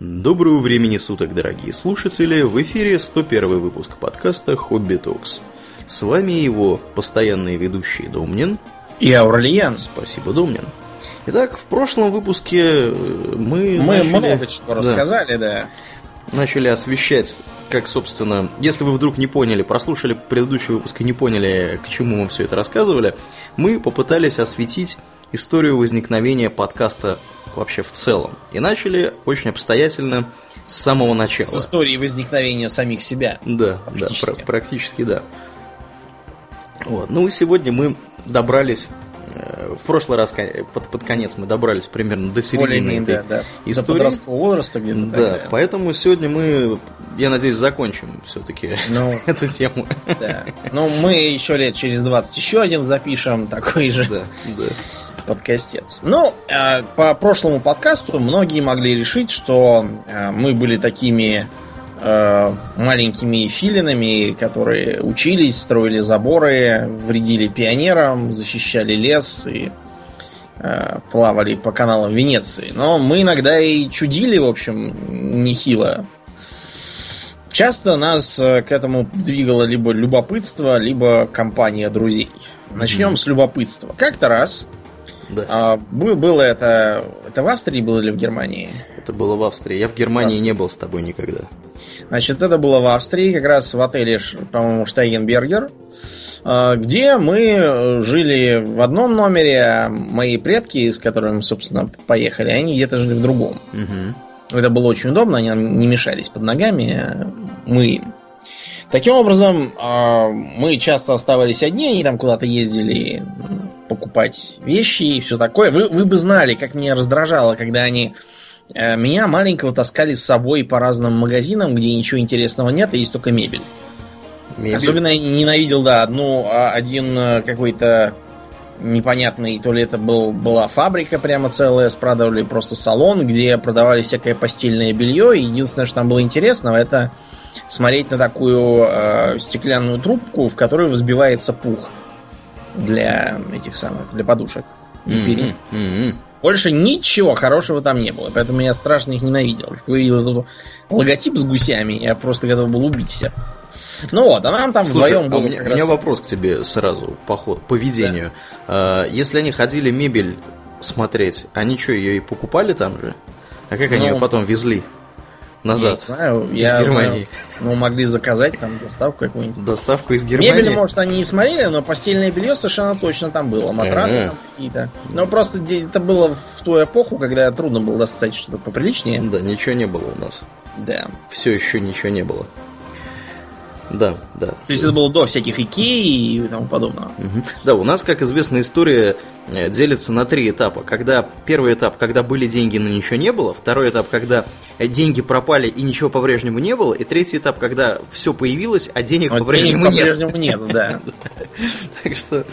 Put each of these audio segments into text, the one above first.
Доброго времени суток, дорогие слушатели! В эфире 101 выпуск подкаста «Хобби Токс». С вами его постоянные ведущие Домнин и Аурлиен. Спасибо, Домнин. Итак, в прошлом выпуске э, мы... Мы начали... много чего да, рассказали, да. Начали освещать, как, собственно, если вы вдруг не поняли, прослушали предыдущий выпуск и не поняли, к чему мы все это рассказывали, мы попытались осветить историю возникновения подкаста вообще в целом. И начали очень обстоятельно с самого начала. С истории возникновения самих себя. Да, практически. да, пр- практически да. Вот. Ну и сегодня мы добрались э, в прошлый раз под, под конец мы добрались примерно до середины этой да, да. истории. До подросткового возраста где-то. Да, тогда. поэтому сегодня мы, я надеюсь, закончим все-таки ну, эту тему. Да. Ну, мы еще лет через 20 еще один запишем такой же. Да, да подкастец. Ну, э, по прошлому подкасту многие могли решить, что э, мы были такими э, маленькими филинами, которые учились, строили заборы, вредили пионерам, защищали лес и плавали по каналам Венеции. Но мы иногда и чудили, в общем, нехило. Часто нас к этому двигало либо любопытство, либо компания друзей. Начнем mm-hmm. с любопытства. Как-то раз да. А, было это... Это в Австрии было или в Германии? Это было в Австрии. Я в Германии в не был с тобой никогда. Значит, это было в Австрии, как раз в отеле, по-моему, Штайгенбергер, а, где мы жили в одном номере, а мои предки, с которыми, собственно, поехали, они где-то жили в другом. Угу. Это было очень удобно, они не мешались под ногами, а мы им. Таким образом, а, мы часто оставались одни, они там куда-то ездили покупать вещи и все такое. Вы, вы бы знали, как меня раздражало, когда они э, меня маленького таскали с собой по разным магазинам, где ничего интересного нет, и есть только мебель. мебель? Особенно я ненавидел, да, одну, а, один э, какой-то непонятный, то ли это был, была фабрика прямо целая, спродавали просто салон, где продавали всякое постельное белье. И единственное, что там было интересного, это смотреть на такую э, стеклянную трубку, в которую взбивается пух для этих самых, для подушек. Mm-hmm. Mm-hmm. Больше ничего хорошего там не было, поэтому я страшно их ненавидел. Как увидел этот логотип с гусями, я просто готов был убить всех. Ну вот, а нам там Слушай, вдвоем было. А у меня, раз... у меня вопрос к тебе сразу по, по ведению. Да. А, если они ходили мебель смотреть, они что, ее и покупали там же? А как ну, они ее потом везли? Назад. Не знаю, из я Германии. Знаю, ну, могли заказать там доставку какую-нибудь. Доставку из Германии. Мебель, может, они не смотрели, но постельное белье совершенно точно там было. Матрасы там какие-то. Но просто это было в ту эпоху, когда трудно было достать что-то поприличнее. Да, ничего не было у нас. Да. Все еще ничего не было. Да, да. То есть это было до всяких Икеи и тому подобного. Угу. Да, у нас, как известно, история э, делится на три этапа. Когда первый этап, когда были деньги, но ничего не было. Второй этап, когда деньги пропали и ничего по-прежнему не было. И третий этап, когда все появилось, а денег вот по-прежнему нет. по-прежнему нет, да. Так что...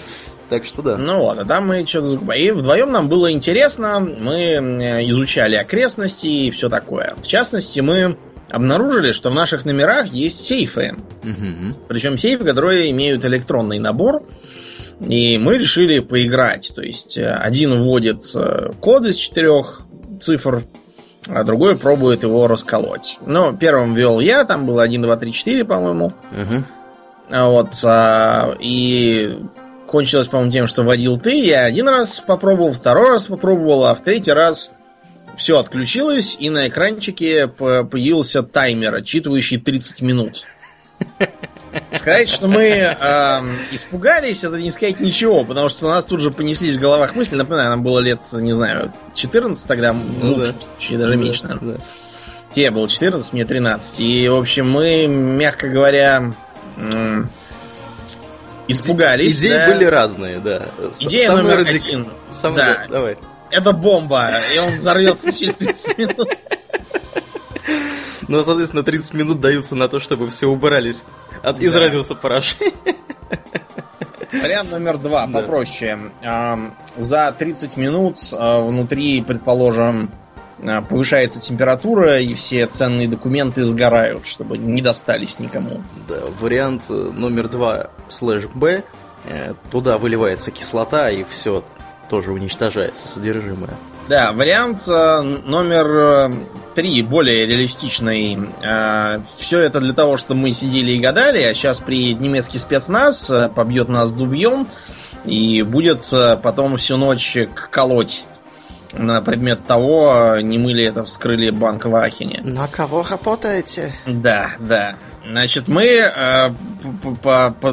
Так что да. Ну вот, а там мы что-то закупали. И вдвоем нам было интересно, мы изучали окрестности и все такое. В частности, мы обнаружили, что в наших номерах есть сейфы. Угу. Причем сейфы, которые имеют электронный набор. И мы решили поиграть. То есть э, один вводит э, код из четырех цифр, а другой пробует его расколоть. Но первым вел я, там было 1, 2, 3, 4, по-моему. Угу. Вот. А, и кончилось, по-моему, тем, что водил ты. Я один раз попробовал, второй раз попробовал, а в третий раз все отключилось, и на экранчике появился таймер, отчитывающий 30 минут. Сказать, что мы э, испугались, это не сказать ничего, потому что у нас тут же понеслись в головах мысли. Напоминаю, нам было лет, не знаю, 14 тогда, ну, лучше, да. даже меньше, наверное. Да. Тебе было 14, мне 13. И, в общем, мы, мягко говоря, испугались. Идеи да? были разные, да. Идея Самый номер радик... один. Самый... Да. Давай это бомба, и он взорвется через 30 минут. Ну, соответственно, 30 минут даются на то, чтобы все убрались от, да. радиуса поражения. Вариант номер два, да. попроще. За 30 минут а, внутри, предположим, а, повышается температура, и все ценные документы сгорают, чтобы не достались никому. Да, вариант э, номер два слэш Б. Э, туда выливается кислота, и все тоже уничтожается содержимое. Да, вариант э, номер 3 более реалистичный. Э, все это для того, чтобы мы сидели и гадали, а сейчас при немецкий спецназ э, побьет нас дубьем и будет э, потом всю ночь колоть на предмет того, не мы ли это вскрыли банк в Ахене. На кого работаете? Да, да. Значит, мы э,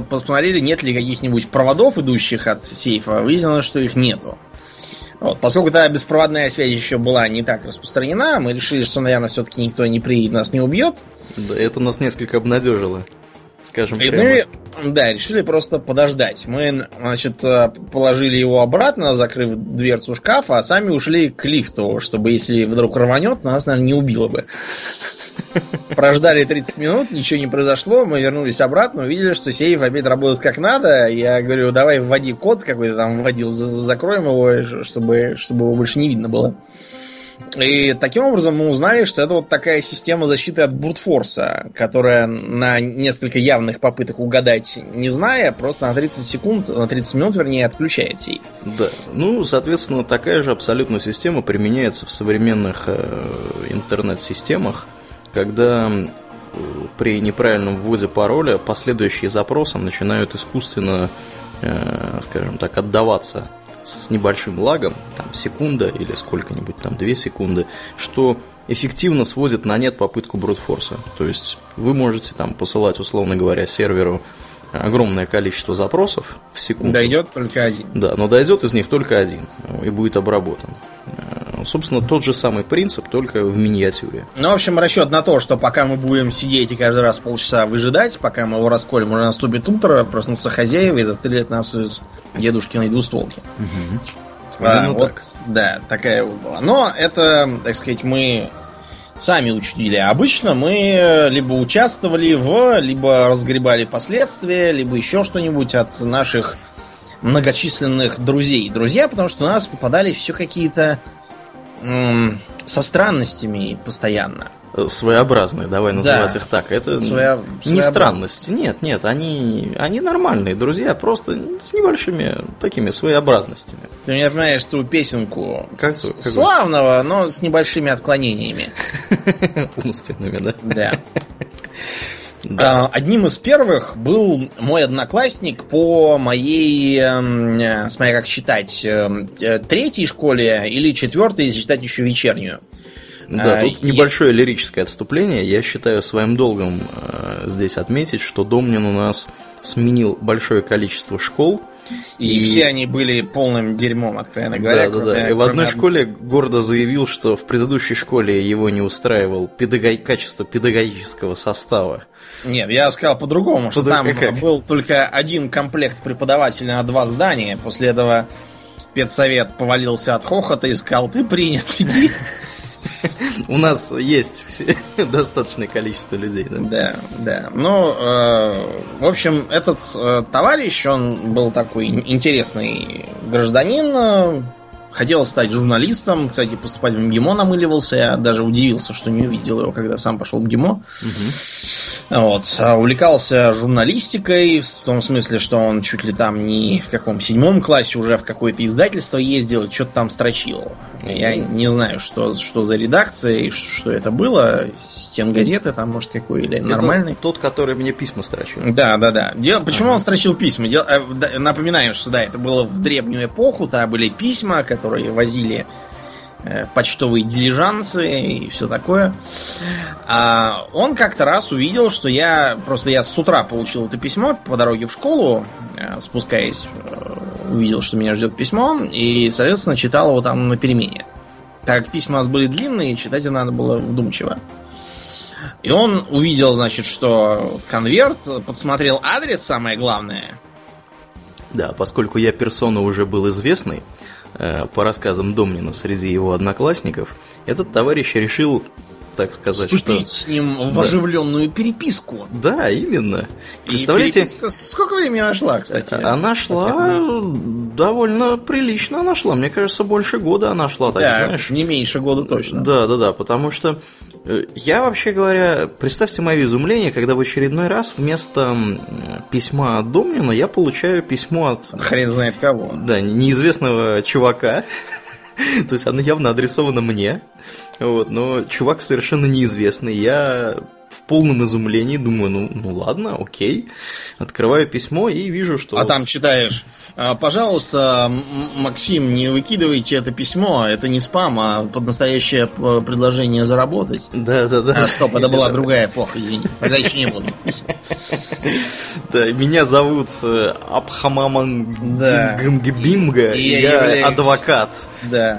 посмотрели, нет ли каких-нибудь проводов, идущих от сейфа. Выяснилось, что их нету. Вот, поскольку та беспроводная связь еще была не так распространена, мы решили, что, наверное, все-таки никто не приедет, нас не убьет. Да, это нас несколько обнадежило. Скажем И прямо. мы, да, решили просто подождать. Мы, значит, э, положили его обратно, закрыв дверцу шкафа, а сами ушли к лифту, чтобы если вдруг рванет, нас, наверное, не убило бы. Прождали 30 минут, ничего не произошло, мы вернулись обратно, увидели, что сейф опять работает как надо. Я говорю, давай вводи код какой-то там вводил, закроем его, чтобы, чтобы его больше не видно было. И таким образом мы узнали, что это вот такая система защиты от брутфорса, которая на несколько явных попыток угадать, не зная, просто на 30 секунд, на 30 минут, вернее, отключает сейф. Да, ну, соответственно, такая же абсолютно система применяется в современных э, интернет-системах, когда при неправильном вводе пароля последующие запросам начинают искусственно, э, скажем так, отдаваться с небольшим лагом, там секунда или сколько-нибудь там две секунды, что эффективно сводит на нет попытку брутфорса. То есть вы можете там посылать, условно говоря, серверу огромное количество запросов в секунду. Дойдет только один. Да, но дойдет из них только один и будет обработан. Э, собственно, тот же самый принцип, только в миниатюре. Ну, в общем, расчет на то, что пока мы будем сидеть и каждый раз полчаса выжидать, пока мы его расколем, уже наступит утро, проснутся хозяева и застрелят нас из дедушкиной двустволки. Угу. А, вот, так. да, такая вот была. Но это, так сказать, мы сами учудили. Обычно мы либо участвовали в, либо разгребали последствия, либо еще что-нибудь от наших многочисленных друзей. Друзья, потому что у нас попадали все какие-то со странностями постоянно. Своеобразные, давай называть да. их так. Это Своя... не странности. Нет, нет, они, они нормальные друзья, просто с небольшими такими своеобразностями. Ты мне напоминаешь ту песенку как, славного, но с небольшими отклонениями. Умственными, да? Да. Да. А, одним из первых был мой одноклассник по моей, эм, э, смотря как считать, эм, э, третьей школе или четвертой, если считать еще вечернюю. Да, а, тут небольшое лирическое отступление. Я считаю своим долгом э, здесь отметить, что Домнин у нас сменил большое количество школ, и, и все они были полным дерьмом, откровенно говоря. Да, да, да. И в одной школе гордо заявил, что в предыдущей школе его не устраивал педагог... качество педагогического состава. Нет, я сказал по-другому, что там как? был только один комплект преподавателей на два здания. После этого педсовет повалился от хохота и сказал, ты принят, иди. У нас есть все, достаточное количество людей, да? Да, да. Ну, э, в общем, этот э, товарищ, он был такой интересный гражданин, э, хотел стать журналистом, кстати, поступать в МГИМО намыливался, я даже удивился, что не увидел его, когда сам пошел в МГИМО. Угу. Вот. А увлекался журналистикой, в том смысле, что он чуть ли там не в каком седьмом классе уже в какое-то издательство ездил, что-то там строчил. Я не знаю, что, что за редакция и что, что это было. Стен газеты там, может, какой или нормальный. тот, который мне письма строчил. Да, да, да. Дел... Почему ага. он строчил письма? Дел... Э, напоминаем, что да, это было в древнюю эпоху, там были письма, которые возили э, почтовые дилижансы и все такое. А он как-то раз увидел, что я просто я с утра получил это письмо по дороге в школу, э, спускаясь увидел, что меня ждет письмо, и, соответственно, читал его там на перемене. Так как письма у нас были длинные, читать надо было вдумчиво. И он увидел, значит, что конверт, подсмотрел адрес, самое главное. Да, поскольку я персона уже был известный, э, по рассказам Домнина среди его одноклассников, этот товарищ решил так сказать, Вступить что... с ним в да. оживленную переписку. Да, именно. Представляете... переписка... Сколько времени она шла, кстати? Она шла довольно прилично она шла. Мне кажется, больше года она шла, так да, знаешь. не меньше года точно. Да, да, да, потому что э, я вообще говоря, представьте мое изумление, когда в очередной раз вместо письма от Домнина я получаю письмо от... Хрен знает кого. Да, неизвестного чувака, То есть она явно адресована мне, вот, но чувак совершенно неизвестный. Я в полном изумлении думаю, ну, ну ладно, окей. Открываю письмо и вижу, что... А там читаешь, «А, пожалуйста, Максим, не выкидывайте это письмо, это не спам, а под настоящее предложение заработать. Да, да, да. А, стоп, это была другая эпоха, извини. Тогда еще не было. Да, меня зовут э, Абхамаман и я, адвокат да.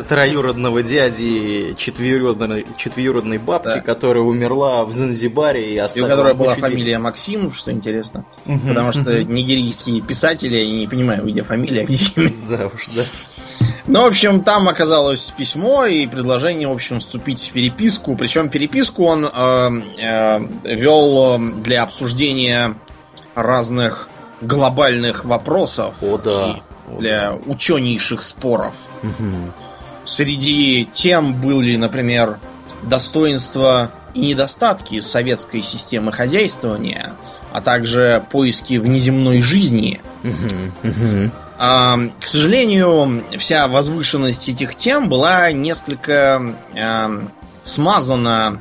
Троюродного дяди четверюродной, четверюродной бабки, да. которая умерла в Занзибаре и оставила... И у которой была фамилия Максим, что интересно. Угу, потому что угу. нигерийские писатели, я не понимаю, где фамилия, где Да уж, да. Ну, в общем, там оказалось письмо и предложение, в общем, вступить в переписку. Причем переписку он э, э, вел для обсуждения разных глобальных вопросов. О, да. Для ученейших споров. Угу. Среди тем были, например, достоинства и недостатки советской системы хозяйствования, а также поиски внеземной жизни. А, к сожалению, вся возвышенность этих тем была несколько а, смазана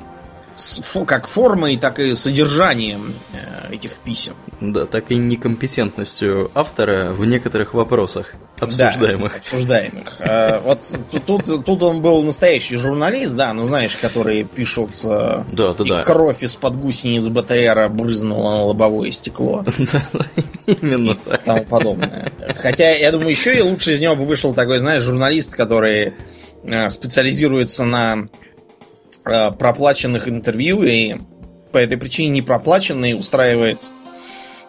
как формой, так и содержанием э, этих писем. Да, так и некомпетентностью автора в некоторых вопросах обсуждаемых. Да, обсуждаемых. А, вот тут, тут он был настоящий журналист, да, ну знаешь, которые пишут э, да, да, да. кровь из-под гусениц БТРа брызнула на лобовое стекло. Именно так. Тому подобное. Хотя, я думаю, еще и лучше из него бы вышел такой, знаешь, журналист, который э, специализируется на Э, проплаченных интервью и по этой причине не проплаченный устраивает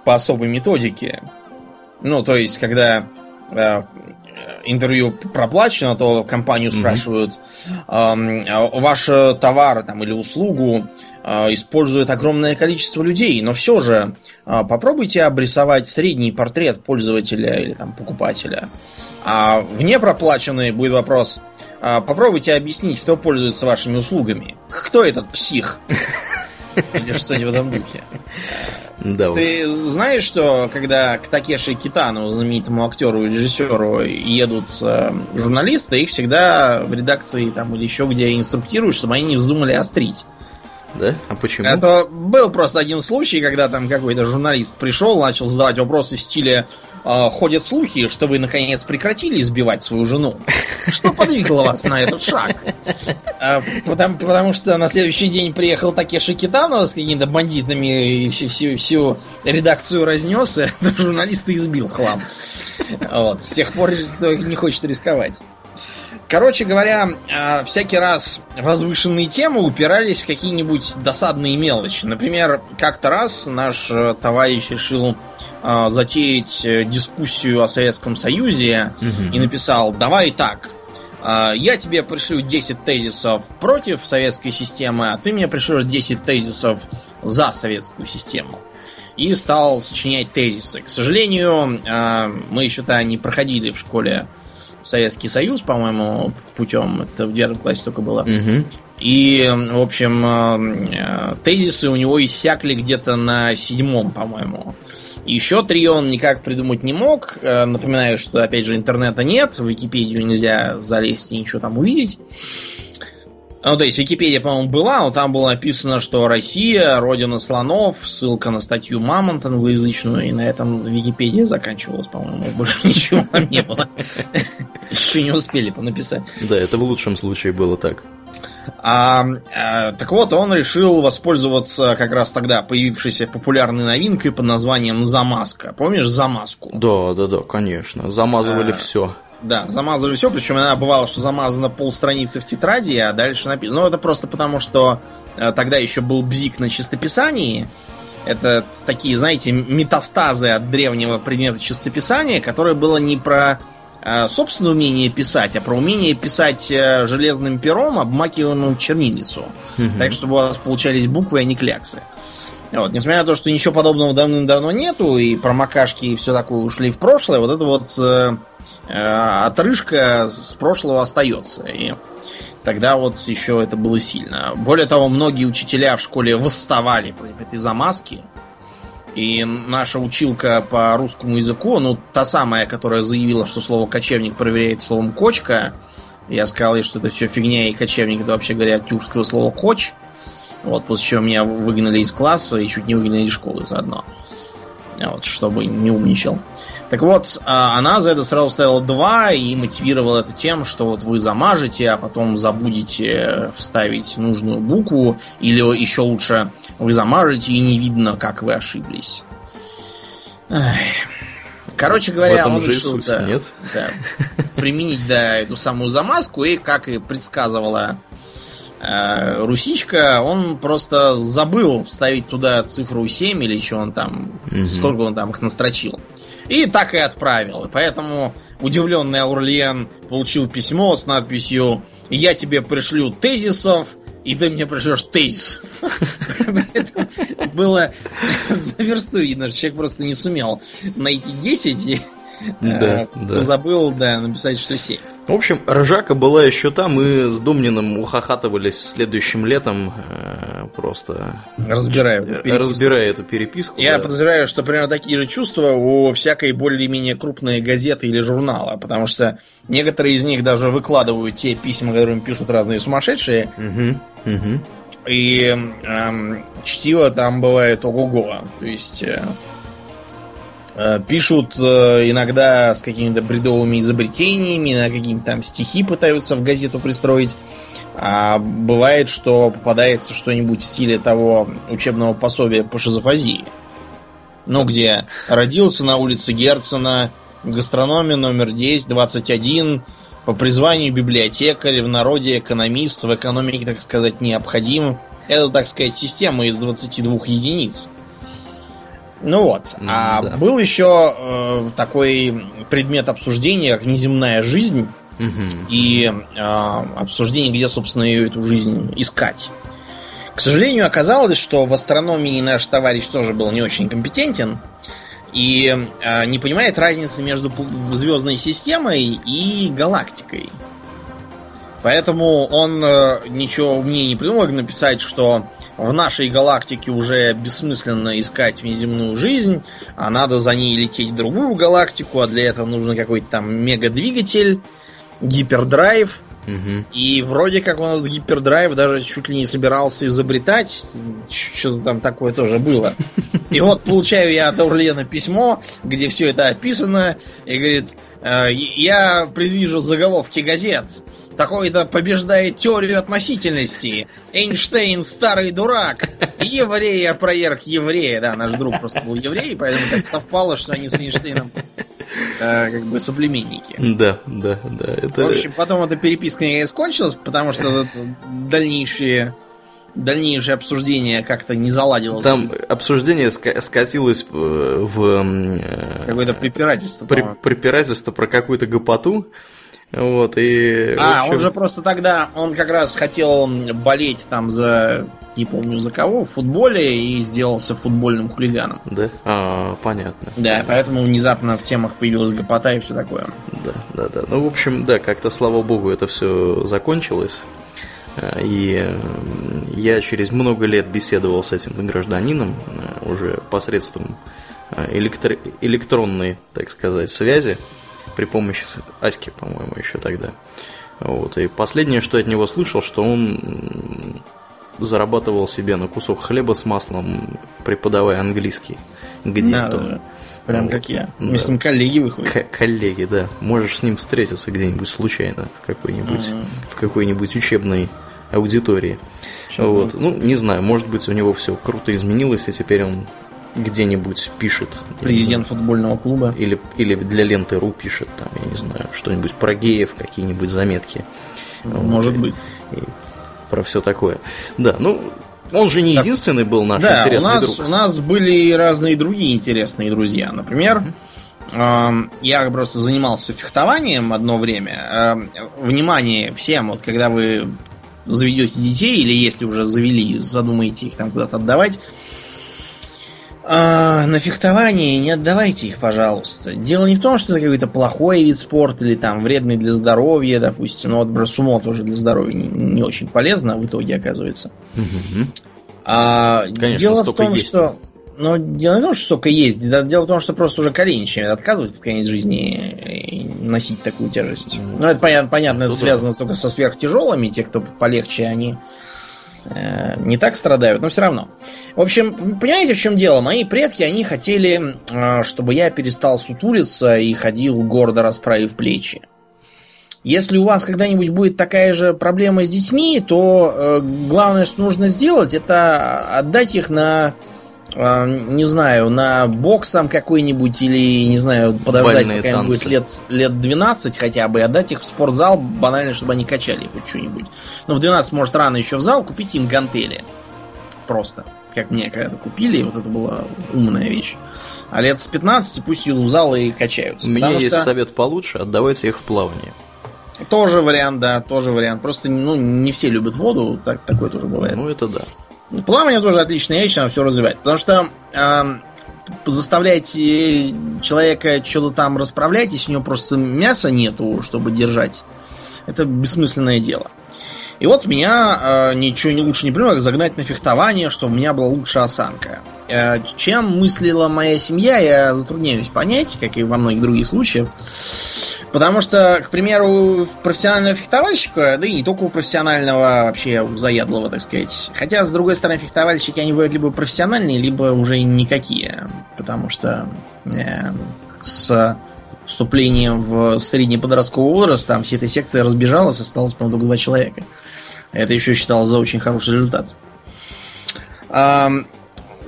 по особой методике. Ну, то есть, когда э, интервью проплачено, то компанию mm-hmm. спрашивают, э, ваш товар там, или услугу э, использует огромное количество людей, но все же э, попробуйте обрисовать средний портрет пользователя или там, покупателя. А вне проплаченный будет вопрос, а, попробуйте объяснить, кто пользуется вашими услугами. Кто этот псих? Или что-нибудь в этом духе. Да Ты уж. знаешь, что когда к Такеши Китану, знаменитому актеру и режиссеру, едут э, журналисты, их всегда в редакции там или еще где инструктируют, чтобы они не вздумали острить. Да? А почему? Это был просто один случай, когда там какой-то журналист пришел, начал задавать вопросы в стиле э, ходят слухи, что вы наконец прекратили избивать свою жену. Что подвигло вас на этот шаг? А, потому, потому что на следующий день приехал Такеши Китано с какими-то бандитами и всю, всю, всю редакцию разнес, и журналиста избил хлам. Вот. С тех пор никто не хочет рисковать. Короче говоря, а, всякий раз возвышенные темы упирались в какие-нибудь досадные мелочи. Например, как-то раз наш э, товарищ решил а, затеять э, дискуссию о Советском Союзе угу. и написал, давай так, а, я тебе пришлю 10 тезисов против советской системы, а ты мне пришлешь 10 тезисов за советскую систему. И стал сочинять тезисы. К сожалению, мы еще-то не проходили в школе Советский Союз, по-моему, путем. Это в девятом классе только было. Угу. И, в общем, э, тезисы у него иссякли где-то на седьмом, по-моему. Еще три он никак придумать не мог. Э, напоминаю, что, опять же, интернета нет, в Википедию нельзя залезть и ничего там увидеть. Ну, то есть Википедия, по-моему, была, но там было написано, что Россия, родина слонов, ссылка на статью Мамонт англоязычную, и на этом Википедия заканчивалась, по-моему. Больше ничего там не было. Еще не успели написать. Да, это в лучшем случае было так. А, а, так вот, он решил воспользоваться как раз тогда появившейся популярной новинкой под названием Замазка. Помнишь Замазку? Да, да, да, конечно. Замазывали а, все. Да, замазывали все, причем она бывала, что замазана полстраницы в тетради, а дальше написано. Ну, это просто потому, что э, тогда еще был бзик на чистописании. Это такие, знаете, метастазы от древнего предмета чистописания, которое было не про э, собственное умение писать, а про умение писать э, железным пером, обмакиваемым в чернильницу. Угу. Так, чтобы у вас получались буквы, а не кляксы. Вот, несмотря на то, что ничего подобного давным-давно нету, и промокашки и все такое ушли в прошлое, вот это вот отрыжка с прошлого остается. И тогда вот еще это было сильно. Более того, многие учителя в школе восставали против этой замазки. И наша училка по русскому языку, ну, та самая, которая заявила, что слово кочевник проверяет словом кочка, я сказал ей, что это все фигня, и кочевник это вообще говоря от тюркского слова коч. Вот, после чего меня выгнали из класса и чуть не выгнали из школы заодно. Вот, чтобы не умничал. Так вот, а, она за это сразу ставила 2 и мотивировала это тем, что вот вы замажете, а потом забудете вставить нужную букву, или еще лучше, вы замажете и не видно, как вы ошиблись. Короче говоря, он решил да, нет? Да, применить да, эту самую замазку, и, как и предсказывала э, Русичка, он просто забыл вставить туда цифру 7 или что он там, угу. сколько он там их настрочил. И так и отправил. И поэтому удивленный Аурлиен получил письмо с надписью «Я тебе пришлю тезисов, и ты мне пришлешь тезис. Было за версту видно, человек просто не сумел найти 10 и да, да. забыл да, написать, что 7. В общем, Ржака была еще там, мы с Домниным ухахатывались следующим летом э, просто... Разбирая эту переписку. Разбирая эту переписку. Я да. подозреваю, что примерно такие же чувства у всякой более-менее крупной газеты или журнала, потому что некоторые из них даже выкладывают те письма, которыми пишут разные сумасшедшие. Угу, угу. И эм, чтиво там бывает ого-го. То есть... Э, Э, пишут э, иногда с какими-то бредовыми изобретениями, на какие-то там стихи пытаются в газету пристроить. А бывает, что попадается что-нибудь в стиле того учебного пособия по шизофазии. Ну, где родился на улице Герцена, гастрономе номер 10, 21, по призванию библиотекарь, в народе экономист, в экономике, так сказать, необходим. Это, так сказать, система из 22 единиц. Ну вот. А да. был еще э, такой предмет обсуждения, как неземная жизнь. Угу. И э, обсуждение, где, собственно, ее эту жизнь искать. К сожалению, оказалось, что в астрономии наш товарищ тоже был не очень компетентен и э, не понимает разницы между звездной системой и галактикой. Поэтому он э, ничего умнее не придумал, как написать, что в нашей галактике уже бессмысленно искать внеземную жизнь, а надо за ней лететь в другую галактику, а для этого нужен какой-то там мегадвигатель, гипердрайв. Угу. И вроде как он этот гипердрайв даже чуть ли не собирался изобретать. Что-то там такое тоже было. И вот получаю я от Аурлена письмо, где все это описано, и говорит, «Э, я предвижу заголовки газет. Такой-то побеждает теорию относительности. Эйнштейн старый дурак. Еврея проверк еврея. Да, наш друг просто был еврей, поэтому так совпало, что они с Эйнштейном э, как бы соплеменники. Да, да, да. Это... В общем, потом эта переписка не кончилась, потому что дальнейшие дальнейшее обсуждение как-то не заладилось. Там обсуждение скатилось э, в... Э, Какое-то препирательство. При, препирательство про какую-то гопоту. Вот, и... А, общем... он же просто тогда, он как раз хотел болеть там за, не помню за кого, в футболе и сделался футбольным хулиганом. Да? А, понятно. Да, поэтому внезапно в темах появилась гопота и все такое. Да, да, да. Ну, в общем, да, как-то, слава богу, это все закончилось. А, и я через много лет беседовал с этим гражданином а, уже посредством электро- электронной, так сказать, связи при помощи Аськи, по-моему, еще тогда. Вот. И последнее, что я от него слышал, что он зарабатывал себе на кусок хлеба с маслом, преподавая английский где-то. Да, Прям вот. как я. Мы да. с ним коллеги выходим. К- коллеги, да. Можешь с ним встретиться где-нибудь случайно в какой-нибудь, mm-hmm. в какой-нибудь учебной аудитории. Чем вот. Ну, не знаю, может быть, у него все круто изменилось, и теперь он где-нибудь пишет. Президент футбольного клуба. Или, или для ленты РУ пишет, там, я не знаю, что-нибудь про геев, какие-нибудь заметки. Может вот, быть. И, и про все такое. Да, ну, он же не так, единственный был наш да, интересный у нас, друг. У нас были разные другие интересные друзья. Например, mm-hmm. э, я просто занимался фехтованием одно время. Э, внимание всем, вот когда вы заведете детей, или если уже завели, задумаете их там куда-то отдавать, а, на фехтовании не отдавайте их, пожалуйста. Дело не в том, что это какой-то плохой вид спорта или там вредный для здоровья, допустим. Но вот брасумо тоже для здоровья не, не очень полезно в итоге оказывается. Угу. А, Конечно, дело в том, есть. что Ну, дело не в том, что столько есть. Дело в том, что просто уже колени начинают отказывать под конец жизни носить такую тяжесть. Ну, это понятно, понятно это связано только со сверхтяжелыми. Те, кто полегче, они не так страдают, но все равно. В общем, понимаете, в чем дело? Мои предки, они хотели, э, чтобы я перестал сутулиться и ходил гордо расправив плечи. Если у вас когда-нибудь будет такая же проблема с детьми, то э, главное, что нужно сделать, это отдать их на, э, не знаю, на бокс там какой-нибудь или, не знаю, подождать, пока им будет лет, лет 12 хотя бы, и отдать их в спортзал банально, чтобы они качали хоть что-нибудь. Но в 12, может, рано еще в зал, купить им гантели. Просто. Как мне когда-то купили, вот это была умная вещь. А лет с 15 пусть идут в зал и качаются. У меня есть что... совет получше, отдавайте их в плавание. Тоже вариант, да, тоже вариант. Просто ну, не все любят воду, так, такое тоже бывает. Ну, это да. Плавание тоже отличная вещь, она все развивает. Потому что э, заставлять э, человека что-то там расправлять, если у него просто мяса нету, чтобы держать, это бессмысленное дело. И вот меня э, ничего не лучше не придумал, как загнать на фехтование, чтобы у меня была лучшая осанка. Э, чем мыслила моя семья, я затрудняюсь понять, как и во многих других случаях. Потому что, к примеру, профессионального фехтовальщика, да и не только у профессионального, вообще у заядлого, так сказать. Хотя, с другой стороны, фехтовальщики, они бывают либо профессиональные, либо уже никакие. Потому что э, с вступлением в средний подростковый возраст там вся эта секция разбежалась, осталось, по-моему, только два человека. Это еще считалось за очень хороший результат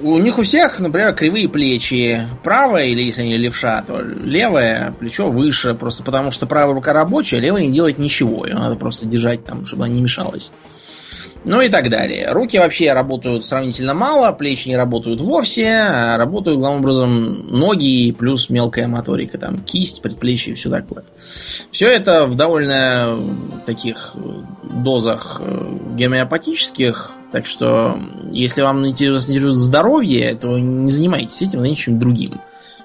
у них у всех, например, кривые плечи. Правое, или если они левша, то левое плечо выше, просто потому что правая рука рабочая, а левая не делает ничего. Ее надо просто держать там, чтобы она не мешалась. Ну и так далее. Руки вообще работают сравнительно мало, плечи не работают вовсе, а работают, главным образом, ноги плюс мелкая моторика, там кисть, предплечье и все такое. Все это в довольно таких дозах э, гомеопатических, так что если вам интересует здоровье, то не занимайтесь этим, занимайтесь чем-то другим.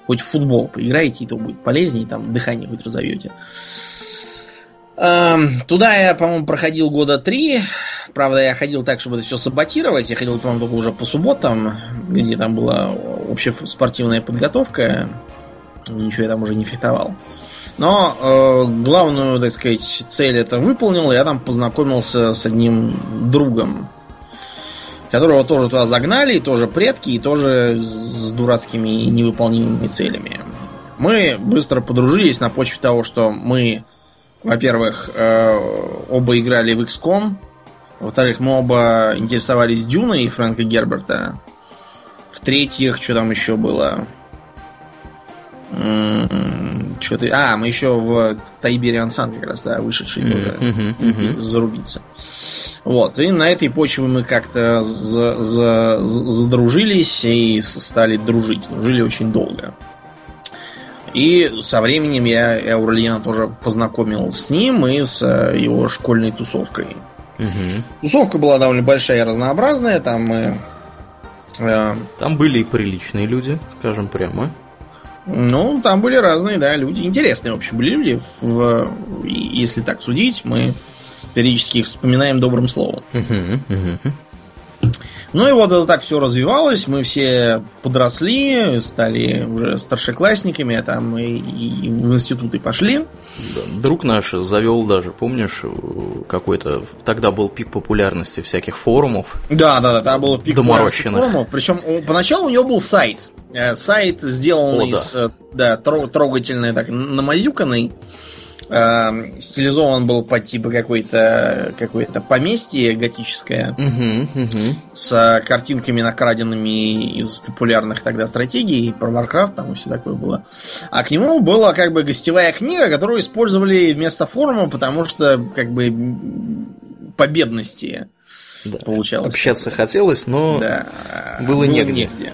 Хоть в футбол поиграете, и то будет полезнее, там дыхание хоть разовьете. Эм, туда я, по-моему, проходил года три. Правда, я ходил так, чтобы это все саботировать. Я ходил, по-моему, только уже по субботам, где там была общая спортивная подготовка. Ничего я там уже не фехтовал. Но э, главную, так сказать, цель это выполнил. Я там познакомился с одним другом, которого тоже туда загнали, и тоже предки, и тоже с дурацкими и невыполнимыми целями. Мы быстро подружились на почве того, что мы во-первых, э, оба играли в XCOM. Во-вторых, мы оба интересовались Дюной и Фрэнка Герберта. В-третьих, что там еще было? Что-то... А, мы еще в Тайбериан Сан как раз, да, вышедший тоже mm-hmm, mm-hmm. зарубиться. Вот, и на этой почве мы как-то за- за- задружились и стали дружить. Дружили очень долго. И со временем я Аурлиена тоже познакомил с ним и с э, его школьной тусовкой. Угу. Тусовка была довольно большая и разнообразная. Там мы... Э, там были и приличные люди, скажем прямо. Ну, там были разные, да, люди. Интересные, в общем, были люди. В, если так судить, мы периодически их вспоминаем добрым словом. Ну и вот это так все развивалось, мы все подросли, стали уже старшеклассниками, а там и, и в институты пошли. Друг наш завел даже, помнишь, какой-то тогда был пик популярности всяких форумов. Да, да, да, там был пик популярности форумов. Причем поначалу у него был сайт. Э, сайт сделанный О, да. с э, да, трогательный, так, намазюканный э, стилизован был по типу какой-то какое-то поместье готическое угу, угу. с картинками накраденными из популярных тогда стратегий про Warcraft там и все такое было. А к нему была как бы гостевая книга, которую использовали вместо форума, потому что как бы по бедности да. получалось. Общаться хотелось, но да. было, было негде. негде.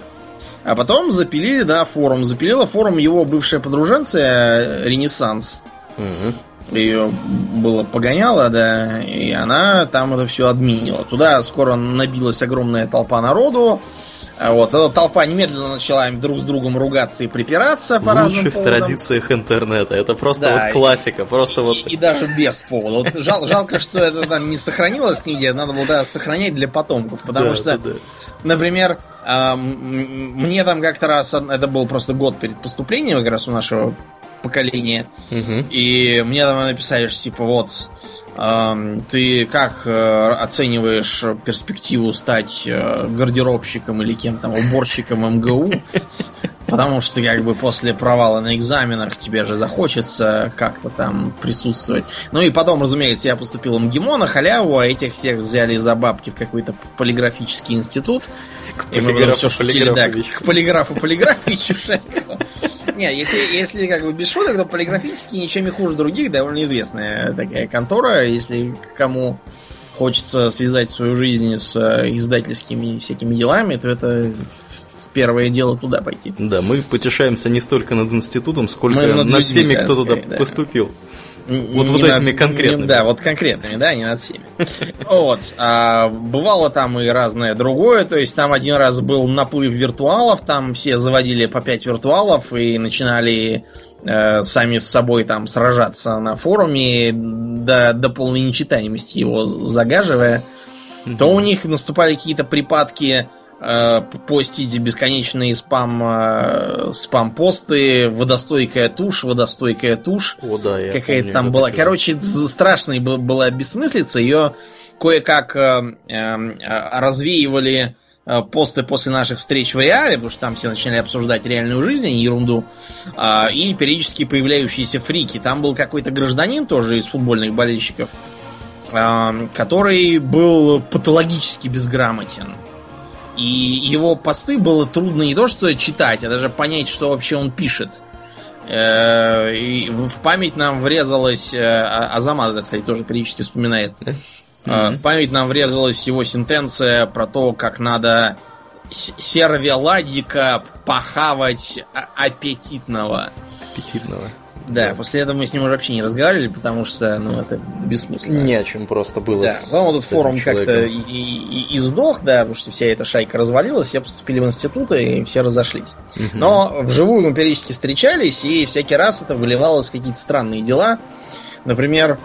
А потом запилили, да, форум. Запилила форум его бывшая подруженция Ренессанс. Угу. Ее было погоняло, да, и она там это все админила. Туда скоро набилась огромная толпа народу. Вот, эта толпа немедленно начала друг с другом ругаться и припираться по В разным лучших поводам. традициях интернета. Это просто Да, вот и- классика. Просто И, вот... и даже без повода. Вот жал- жалко, что это там не сохранилось нигде. Надо было да, сохранять для потомков. Потому Да, что, да, да. например, ам, м- мне там как-то раз, это был просто год перед поступлением как раз у нашего поколения, Мгм. и мне там написали, что типа вот ты как э, оцениваешь перспективу стать э, гардеробщиком или кем там, уборщиком МГУ? Потому что как бы после провала на экзаменах тебе же захочется как-то там присутствовать. Ну и потом, разумеется, я поступил в МГИМО на халяву, а этих всех взяли за бабки в какой-то полиграфический институт. И мы потом все шутили, да, к полиграфу полиграфичу. Не, если, если как бы без шуток, то полиграфический ничем не хуже других, довольно известная такая контора. Если кому хочется связать свою жизнь с э, издательскими всякими делами, то это первое дело туда пойти. Да, мы потешаемся не столько над институтом, сколько Мы над, над людьми, теми, да, кто туда скорее, да. поступил. Вот- вот этими конкретными. не- да, вот конкретными, да, не над всеми. Вот. а бывало там и разное другое. То есть там один раз был наплыв виртуалов, там все заводили по 5 виртуалов и начинали э, сами с собой там сражаться на форуме до, до полной нечитаемости его загаживая. То у них наступали какие-то припадки постить бесконечные спам, э, спам-посты, водостойкая тушь, водостойкая тушь. О, да, я Какая-то там была. Короче, страшная была бессмыслица. Ее кое-как э, э, э, развеивали э, посты после наших встреч в реале, потому что там все начали обсуждать реальную жизнь, а не ерунду. А, и периодически появляющиеся фрики. Там был какой-то гражданин тоже из футбольных болельщиков, а, который был патологически безграмотен. И его посты было трудно не то что читать, а даже понять, что вообще он пишет. Э, и в память нам врезалась... э, А- Азамат кстати, тоже периодически вспоминает. Э, В память нам врезалась его сентенция про то, как надо сервеладика похавать а- аппетитного. аппетитного. Да, после этого мы с ним уже вообще не разговаривали, потому что, ну, это бессмысленно. Не о чем просто было. Да, с- потом этот форум как-то и, и- и сдох, да, потому что вся эта шайка развалилась, все поступили в институты и все разошлись. Мгм. Но вживую мы периодически встречались, и всякий раз это выливалось в какие-то странные дела. Например,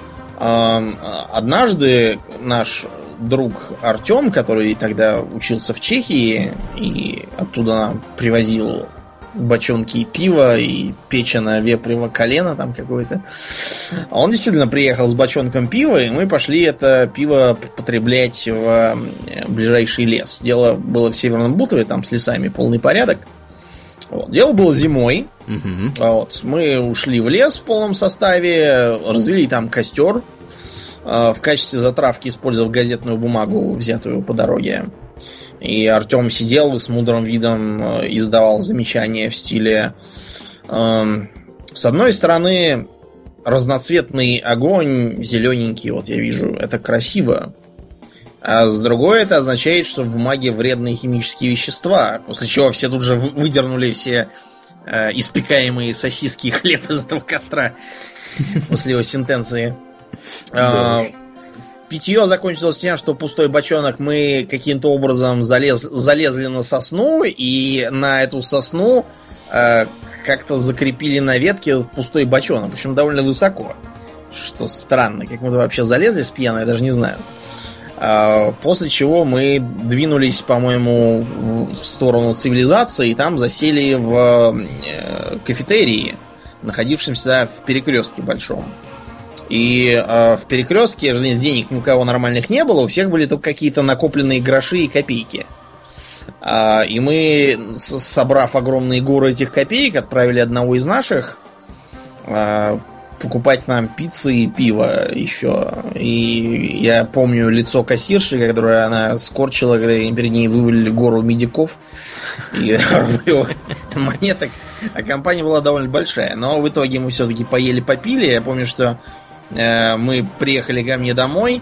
однажды наш друг Артем, который тогда учился в Чехии и оттуда привозил бочонки пива и печеное вепрево колено там какое-то. А Он действительно приехал с бочонком пива, и мы пошли это пиво потреблять в э, ближайший лес. Дело было в Северном Бутове, там с лесами полный порядок. Вот. Дело было зимой. А Вот. Мы ушли в лес в полном составе, развели там костер. э, В качестве затравки использовав газетную бумагу, взятую по дороге. И Артем сидел и с мудрым видом э, издавал замечания в стиле эм, С одной стороны, разноцветный огонь, зелененький, вот я вижу, это красиво. А с другой это означает, что в бумаге вредные химические вещества. После чего все тут же вы- выдернули все э, испекаемые сосиски и хлеб из этого костра. После его сентенции. Питье закончилось тем, что пустой бочонок мы каким-то образом залез, залезли на сосну, и на эту сосну э, как-то закрепили на ветке пустой бочонок, причем довольно высоко. Что странно, как мы туда вообще залезли с пьяной, я даже не знаю. А, После чего мы двинулись, по-моему, в сторону цивилизации, и там засели в э, кафетерии, находившемся в перекрестке большом. И э, в перекрестке, денег ни у кого нормальных не было, у всех были только какие-то накопленные гроши и копейки. А, и мы, собрав огромные горы этих копеек, отправили одного из наших а, покупать нам пиццы и пиво еще. И я помню лицо кассирши, которое она скорчила, когда перед ней вывалили гору медиков и монеток. А компания была довольно большая. Но в итоге мы все-таки поели-попили. Я помню, что э, мы приехали ко мне домой.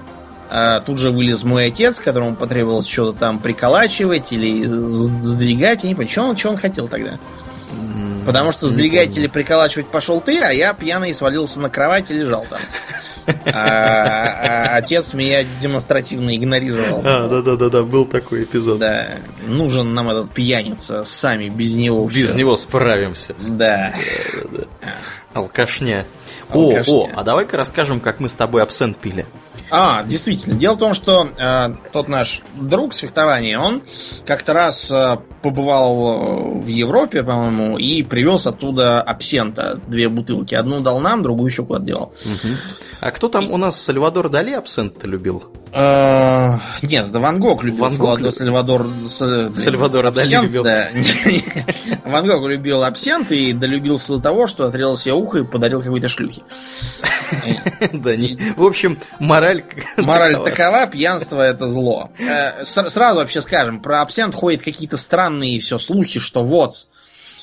а тут же вылез мой отец, которому потребовалось что-то там приколачивать или сдвигать. Я не понимаю, что он, что он хотел тогда. Потому что сдвигать или приколачивать пошел ты, а я пьяный свалился на кровать и лежал там. А, а отец меня демонстративно игнорировал. А, да-да-да, был такой эпизод. Да, нужен нам этот пьяница, сами без него. Без всё. него справимся. Да. Алкашня. Алкашня. О, о, а давай-ка расскажем, как мы с тобой абсент пили. А, действительно. Дело в том, что э, тот наш друг с фехтования, он как-то раз э, побывал э, в Европе, по-моему, и привез оттуда абсента две бутылки. Одну дал нам, другую еще куда-то девал. А кто там у нас Сальвадор Дали абсент любил? Э, Нет, это Ван Гог любил Ван Гог Сальвадор, любил. Сальвадор Дали любил. Да. Ван Гог любил абсент и долюбился до того, что отрезал себе ухо и подарил какой-то шлюхе. Да, не. В общем, мораль... Мораль такова, пьянство это зло. Э, Сразу вообще скажем, про абсент ходят какие-то странные все слухи, что вот,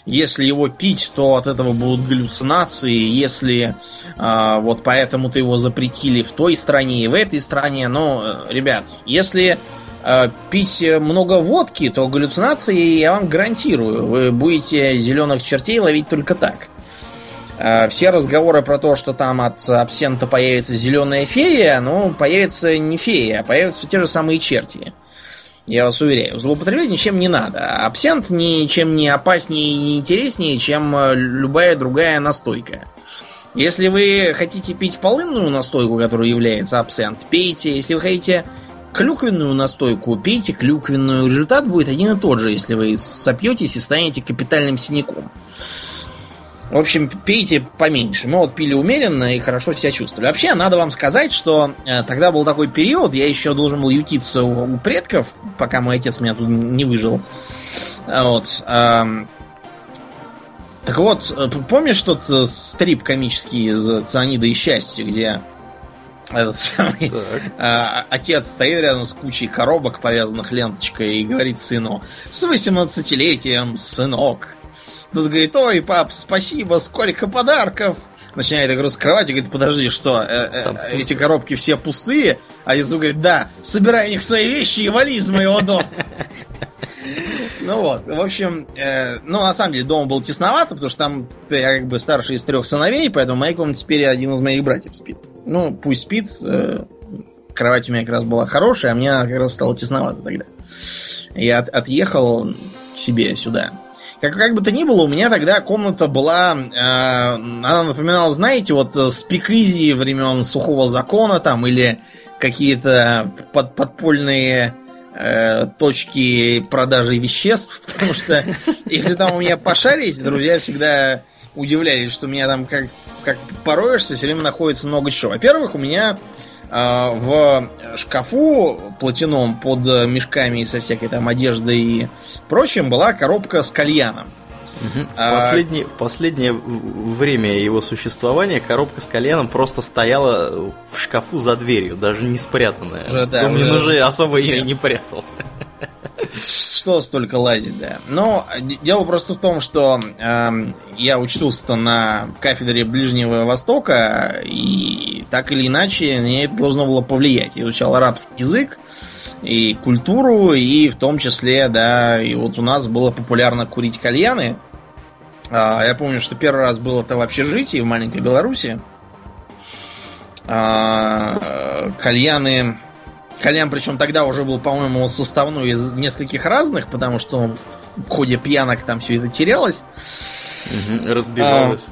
если его пить, то от этого будут галлюцинации, если а, вот поэтому-то его запретили в той стране и в этой стране. Но, э, ребят, если э, пить много водки, то галлюцинации я вам гарантирую. Вы будете зеленых чертей ловить только так. Э, Все разговоры про то, что там от абсента появится зеленая фея, ну, появится не фея, а появятся те же самые черти. Я вас уверяю, злоупотреблять ничем не надо. Абсент ничем не опаснее и не интереснее, чем э, любая другая настойка. Если вы хотите пить полынную настойку, которая является абсент, пейте. Если вы хотите клюквенную настойку, пейте клюквенную. Результат будет один и тот же, если вы сопьетесь и станете капитальным синяком. В общем, пейте поменьше. Мы вот пили умеренно и хорошо себя чувствовали. Вообще, надо вам сказать, что э, тогда был такой период, я еще должен был ютиться у, у предков, пока мой отец меня тут не выжил. Вот. ам, так вот, э, помнишь тот э, стрип комический из «Цианида и счастья», где этот самый а, отец стоит рядом с кучей коробок, повязанных ленточкой, и говорит сыну, с 18-летием, сынок. Тут говорит, ой, пап, спасибо, сколько подарков. Начинает их раскрывать и говорит, подожди, что, э, э, эти коробки все пустые? А отец говорит, да, собирай в них свои вещи и вали из моего дома. Ну вот, в общем, э, ну на самом деле дома был тесновато, потому что там я как бы старший из трех сыновей, поэтому в моей комнате теперь один из моих братьев спит. Ну, пусть спит, э, кровать у меня как раз была хорошая, а мне как раз стало тесновато тогда. Я от- отъехал к себе сюда. Как, как бы то ни было, у меня тогда комната была, э, она напоминала, знаете, вот э, спикизи времен сухого закона там, или какие-то под, подпольные э, точки продажи веществ, потому что если там у меня пошарить, друзья всегда удивлялись, что у меня там как, как пороешься, все время находится много чего. Во-первых, у меня в шкафу платяном под э, мешками со всякой там одеждой и прочим была коробка с кальяном. В, А- последнее, в последнее время его существования коробка с кальяном просто стояла в шкафу за дверью, даже не спрятанная. Уже, да, Думаю, уже- уже особо и не прятал. Что столько лазить, да. Но дело просто в том, что эм, я учился на кафедре Ближнего Востока, и так или иначе мне это должно было повлиять. Я изучал арабский язык и культуру, и в том числе, да, и вот у нас было популярно курить кальяны. А, я помню, что первый раз было это в общежитии в маленькой Беларуси. А, э, кальяны Кальян, причем тогда уже был, по-моему, составной из нескольких разных, потому что в- ходе пьянок там все это терялось. Мгм, Разбивалась.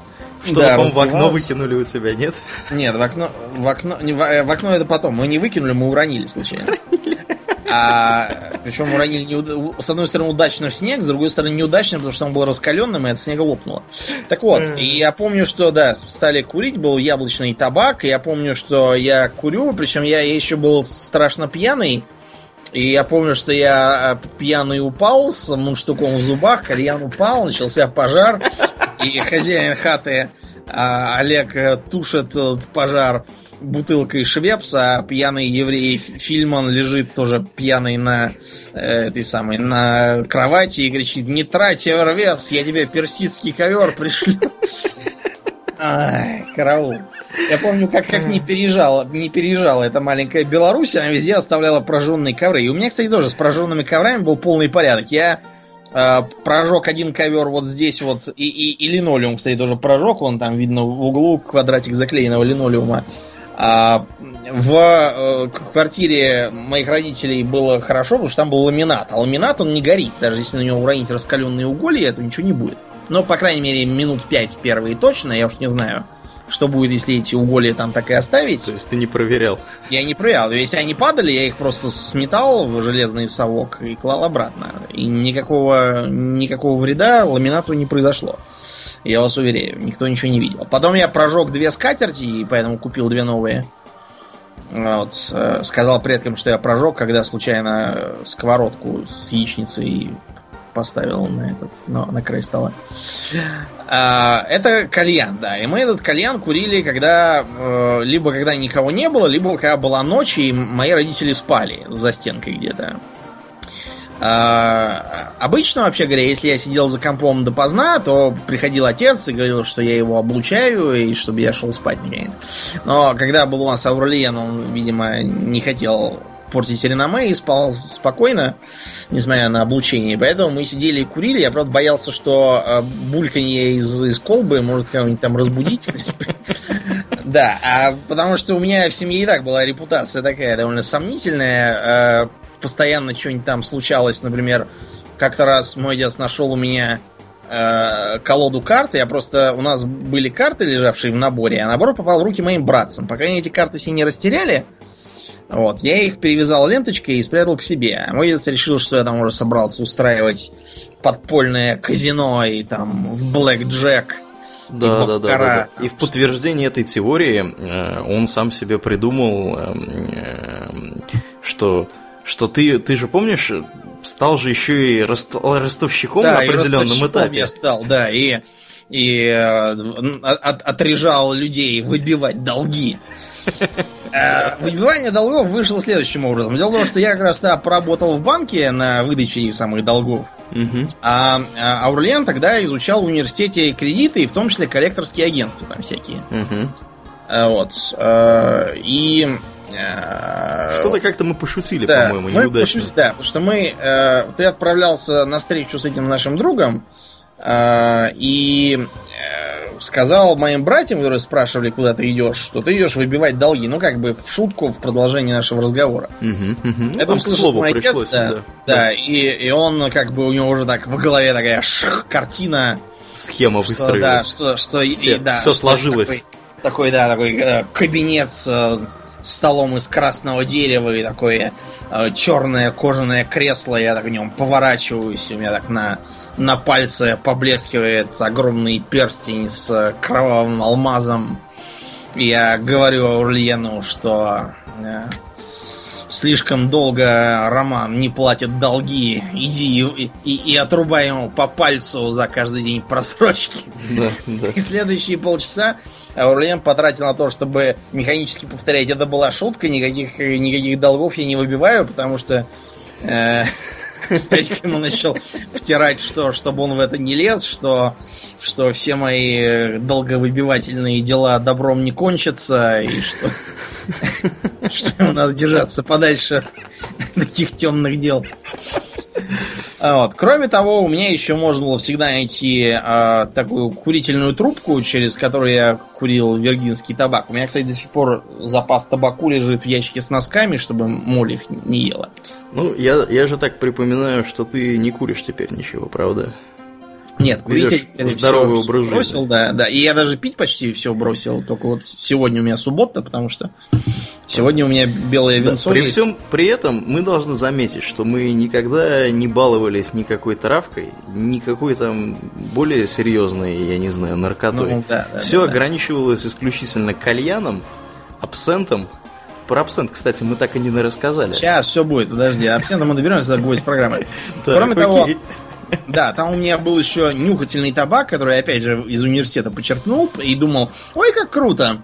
Что, да, по-моему, в окно выкинули у тебя, нет? Нет, в окно, в окно, в, э, в окно это потом. Мы не выкинули, мы уронили случайно. А, причем уронили неуда- с одной стороны удачно в снег, с другой стороны неудачно, потому что он был раскаленным, и от снега лопнуло. Так вот, и я помню, что да, стали курить, был яблочный табак, и я помню, что я курю, причем я еще был страшно пьяный, и я помню, что я а, пьяный упал с мундштуком в зубах, кальян упал, начался пожар, и хозяин хаты а, Олег э, тушит э, пожар бутылкой швепса, а пьяный еврей Фильман лежит тоже пьяный на э, этой самой на кровати и кричит: Не трать Эвервес, я тебе персидский ковер пришлю. Ай, караул. Я помню, как, как не переезжала, не переезжала эта маленькая Беларусь, она везде оставляла прожженные ковры. И у меня, кстати, тоже с прожженными коврами был полный порядок. Я э, прожег один ковер вот здесь вот, и, и, и линолеум, кстати, тоже прожег, вон там видно в углу квадратик заклеенного линолеума. А в э, квартире моих родителей было хорошо, потому что там был ламинат. А ламинат, он не горит. Даже если на него уронить раскаленные уголья, то ничего не будет. Но, по крайней мере, минут пять первые точно, я уж не знаю. Что будет, если эти уголья там так и оставить? То есть ты не проверял? Я не проверял. Если они падали, я их просто сметал в железный совок и клал обратно. И никакого, никакого вреда ламинату не произошло. Я вас уверяю, никто ничего не видел. Потом я прожег две скатерти, и поэтому купил две новые. Вот, э, сказал предкам, что я прожег, когда случайно сковородку с яичницей поставил на этот на, на край стола. А, это кальян, да. И мы этот кальян курили, когда э, либо когда никого не было, либо когда была ночь, и мои родители спали за стенкой где-то. А, обычно, вообще говоря, если я сидел за компом допоздна, то приходил отец и говорил, что я его облучаю, и чтобы я шел спать наконец. Но когда был у нас Аурлиен, он, видимо, не хотел портить реноме и спал спокойно, несмотря на облучение. Поэтому мы сидели и курили. Я, правда, боялся, что э, бульканье из, из колбы может кого-нибудь там разбудить. Да, а потому что у меня в семье и так была репутация такая довольно сомнительная. Постоянно что-нибудь там случалось. Например, как-то раз мой отец нашел у меня э, колоду карт. Я просто... У нас были карты, лежавшие в наборе, а набор попал в руки моим братцам. Пока они эти карты все не растеряли, вот. Я их перевязал ленточкой и спрятал к себе. Мой отец решил, что я там уже собрался устраивать подпольное казино и там в Блэк Джек. Да, да, да, да, да. И в подтверждение этой теории э, он сам себе придумал, э, э, что, что ты, ты же помнишь, стал же еще и ростовщиком да, на определенном этапе. Я стал, да, и, и от, отрежал людей выбивать долги. Э, выбивание долгов вышло следующим образом. Дело в том, что я как раз тогда поработал в банке на выдаче самых долгов. А, а Аурлиан тогда изучал в университете кредиты, в том числе коллекторские агентства там всякие. Э, вот. Э, и что-то как-то мы пошутили, да, по-моему, неудачно. Пошутили, да, потому что мы... ты отправлялся на встречу с этим нашим другом, и сказал моим братьям, которые спрашивали, куда ты идешь, что ты идешь выбивать долги. Ну, как бы в шутку, в продолжение нашего разговора. Угу, угу. Это услышал мой отец, да, да, да. И, и он, как бы, у него уже так в голове такая шх, картина. Схема что, выстроилась. Да, что, что все, и, да, все сложилось. Такой, такой, да, такой э, кабинет с э, столом из красного дерева и такое э, черное кожаное кресло. Я так в нем поворачиваюсь, у меня так на на пальце поблескивает огромный перстень с кровавым алмазом. Я говорю Аурлиену, что э, слишком долго Роман не платит долги. Иди и, и, и отрубай ему по пальцу за каждый день просрочки. Да, да. И следующие полчаса Аурлиен потратил на то, чтобы механически повторять, это была шутка, никаких, никаких долгов я не выбиваю, потому что э, Старик ему начал втирать, что чтобы он в это не лез, что, что все мои долговыбивательные дела добром не кончатся, и что, что ему надо держаться подальше от таких темных дел. А вот. Кроме того, у меня еще можно было всегда найти а, такую курительную трубку, через которую я курил виргинский табак. У меня, кстати, до сих пор запас табаку лежит в ящике с носками, чтобы моль их не ела. Ну, я, я же так припоминаю, что ты не куришь теперь ничего, правда? Нет, курить я здоровый образ жизни. бросил, да, да. И я даже пить почти все бросил. Только вот сегодня у меня суббота, потому что сегодня у меня белое винцо. Да, при всем при этом мы должны заметить, что мы никогда не баловались никакой травкой, никакой там более серьезной, я не знаю, наркотой. Ну, да, да, все да, ограничивалось да. исключительно кальяном, абсентом про абсент, кстати, мы так и не рассказали. Сейчас все будет, подожди. Абсентом мы доберемся до гвоздь программы. Кроме того, да, там у меня был еще нюхательный табак, который я опять же из университета почерпнул и думал, ой, как круто.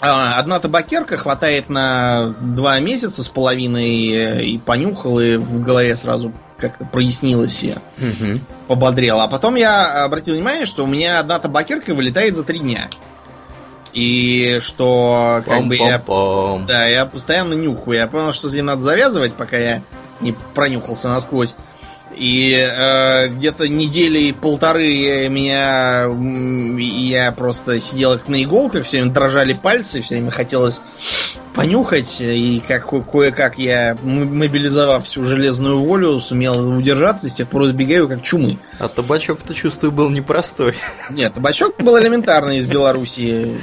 А, одна табакерка хватает на два месяца с половиной э, и понюхал, и в голове сразу как-то прояснилось и угу. пободрел. А потом я обратил внимание, что у меня одна табакерка вылетает за три дня. И что как Пам -пам -пам. бы я... Да, я постоянно нюхаю. Я понял, что с ним надо завязывать, пока я не пронюхался насквозь. И э, где-то недели полторы меня я просто сидел как на иголках, все время дрожали пальцы, все время хотелось понюхать, и как кое-как я, мобилизовав всю железную волю, сумел удержаться, и с тех пор избегаю как чумы. А табачок-то, чувствую, был непростой. Нет, табачок был элементарный из Белоруссии.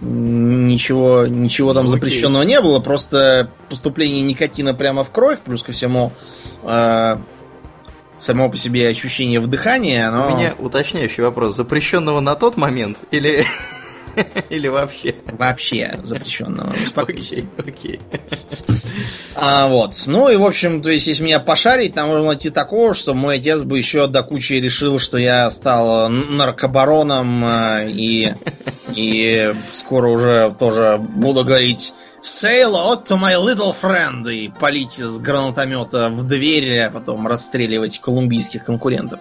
Ничего, ничего там ну, запрещенного не было, просто поступление никотина прямо в кровь, плюс ко всему э, само по себе ощущение вдыхания, но... У меня уточняющий вопрос. Запрещенного на тот момент или Или вообще? Вообще запрещенного. Окей, окей. А, вот. Ну и, в общем, то есть, если меня пошарить, там можно найти такого, что мой отец бы еще до кучи решил, что я стал наркобароном э, и, и скоро уже тоже буду говорить Say hello to my little friend и палить из гранатомета в дверь, а потом расстреливать колумбийских конкурентов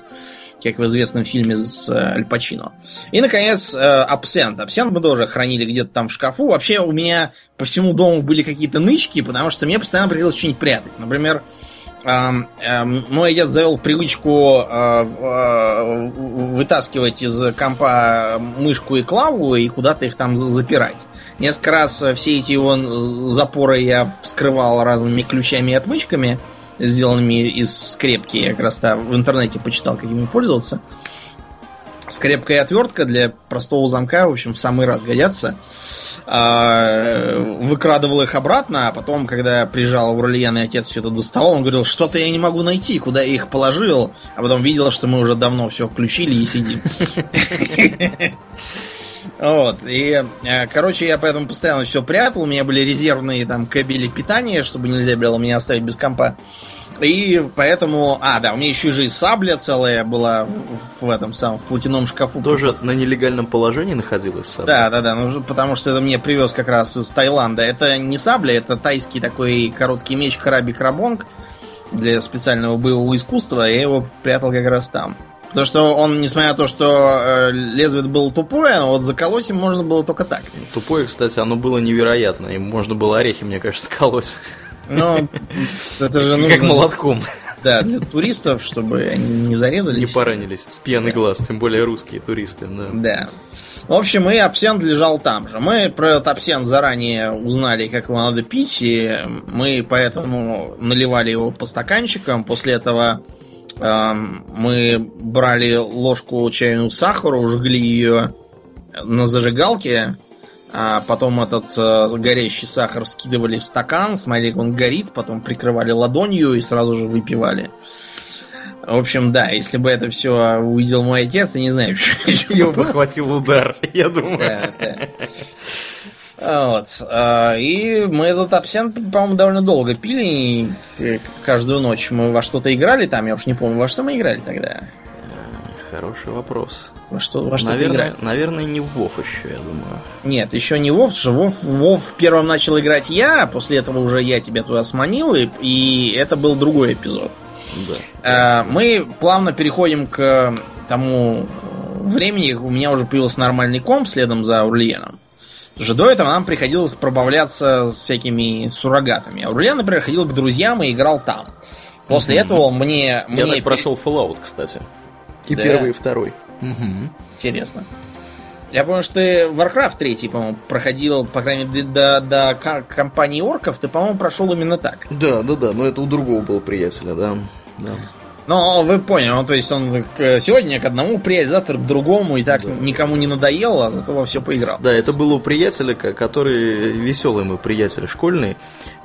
как в известном фильме с э, Аль Пачино. И, наконец, э, абсент. Абсент мы тоже хранили где-то там в шкафу. Вообще у меня по всему дому были какие-то нычки, потому что мне постоянно приходилось что-нибудь прятать. Например, мой отец завел привычку э, вытаскивать из компа мышку и клаву и куда-то их там запирать. Несколько раз все эти его запоры я вскрывал разными ключами и отмычками сделанными из скрепки. Я как раз в интернете почитал, как ими пользоваться. Скрепка и отвертка для простого замка, в общем, в самый раз годятся. А, выкрадывал их обратно, а потом, когда приезжал в Урлиен и отец все это доставал, он говорил, что-то я не могу найти, куда я их положил. А потом видел, что мы уже давно все включили и сидим. Вот, и, э, короче, я поэтому постоянно все прятал, у меня были резервные там кабели питания, чтобы нельзя было меня оставить без компа. И поэтому... А, да, у меня еще же и сабля целая была в, в этом самом, в платяном шкафу. Тоже на нелегальном положении находилась сабля? Да, да, да, ну, потому что это мне привез как раз из Таиланда. Это не сабля, это тайский такой короткий меч Хараби Крабонг для специального боевого искусства. Я его прятал как раз там. Потому что он, несмотря на то, что э, лезвие было тупое, но вот заколоть им можно было только так. Тупое, кстати, оно было невероятно. Им можно было орехи, мне кажется, сколоть. Ну, это же нужно... Как молотком. Да, для туристов, чтобы они не зарезались. Не поранились с пьяный глаз, тем более русские туристы, да. Да. В общем, и абсент лежал там же. Мы про этот абсент заранее узнали, как его надо пить, и мы поэтому наливали его по стаканчикам. После этого э, мы брали ложку чайную сахара, жгли ее на зажигалке, а потом этот э, горящий сахар скидывали в стакан, смотрели, как он горит, потом прикрывали ладонью и сразу же выпивали. В общем, да, если бы это все увидел мой отец, я не знаю, что его бы хватил удар, я думаю. Вот. А, и мы этот абсент, по-моему, довольно долго пили. Каждую ночь мы во что-то играли там. Я уж не помню, во что мы играли тогда. Хороший вопрос. Во что, во что наверное, играли? Наверное, не в Вов еще, я думаю. Нет, еще не Вов, потому что Вов, Вов первым начал играть я, а после этого уже я тебя туда сманил, и, и это был другой эпизод. Да. А, мы плавно переходим к тому времени, у меня уже появился нормальный комп следом за Урлиеном. Потому что до этого нам приходилось пробавляться с всякими суррогатами. А Урлиен, например, ходил к друзьям и играл там. После mm-hmm. этого мне... Я мне так прошел Fallout, кстати. И да. первый, и второй. Угу. Интересно. Я помню, что ты Warcraft 3, по-моему, проходил, по крайней мере, до, до компании орков, ты, по-моему, прошел именно так. Да, да, да, но это у другого был приятеля, да. да. Ну, вы поняли, ну, то есть он сегодня к одному приятель, завтра к другому, и так да. никому не надоело, а зато во все поиграл. Да, это был у приятеля, который веселый мой приятель школьный.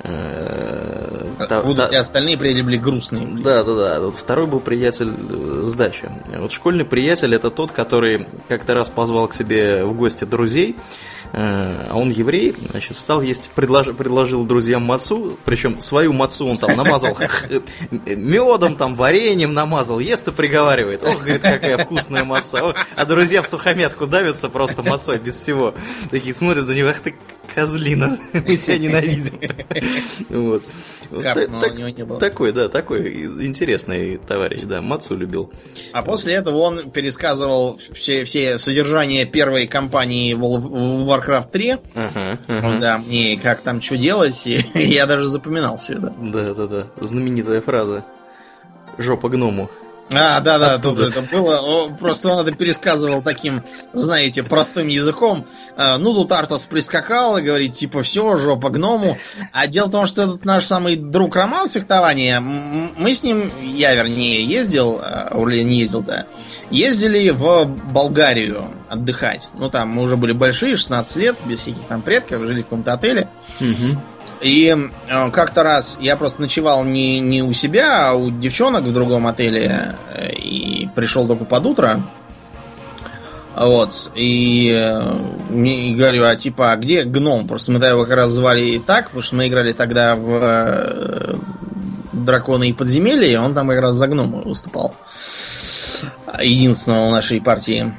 Э, а будут та, остальные приятели были грустные. Да, да, да. Вот второй был приятель э, с дачи. Вот школьный приятель это тот, который как-то раз позвал к себе в гости друзей. Э, а он еврей, значит, стал есть, предложил, предложил друзьям мацу, причем свою мацу он там намазал медом, там, вареньем намазал, ест и приговаривает. Ох, говорит, какая вкусная маца. А друзья в сухометку давятся просто мацой, без всего. Такие смотрят на него, ах ты козлина, мы тебя ненавидим. Вот. Было. Такой, да, такой интересный товарищ, да, Мацу любил. А после этого он пересказывал все, все содержания первой кампании в Warcraft 3. Ага, ага. Да, мне как там что делать, и я даже запоминал все это. Да, да, да. Знаменитая фраза. жопа гному. А, да, да, тут же это было. Просто он это пересказывал таким, знаете, простым языком. А, ну, тут Артас прискакал и говорит, типа, все, жопа гному. А дело в том, что этот наш самый друг Роман фехтования, мы с ним, я вернее, ездил, Урлия не ездил-то, ездили в Болгарию отдыхать. Ну, там мы уже были большие, 16 лет, без всяких там предков, жили в каком-то отеле. Угу. И э, как-то раз я просто ночевал не, не у себя, а у девчонок в другом отеле. Э, и пришел только под утро. Вот. И, э, и говорю, а типа, а где гном? Просто мы его как раз звали и так, потому что мы играли тогда в э, драконы и подземелья, и он там как раз за гнома выступал. Единственного в нашей партии.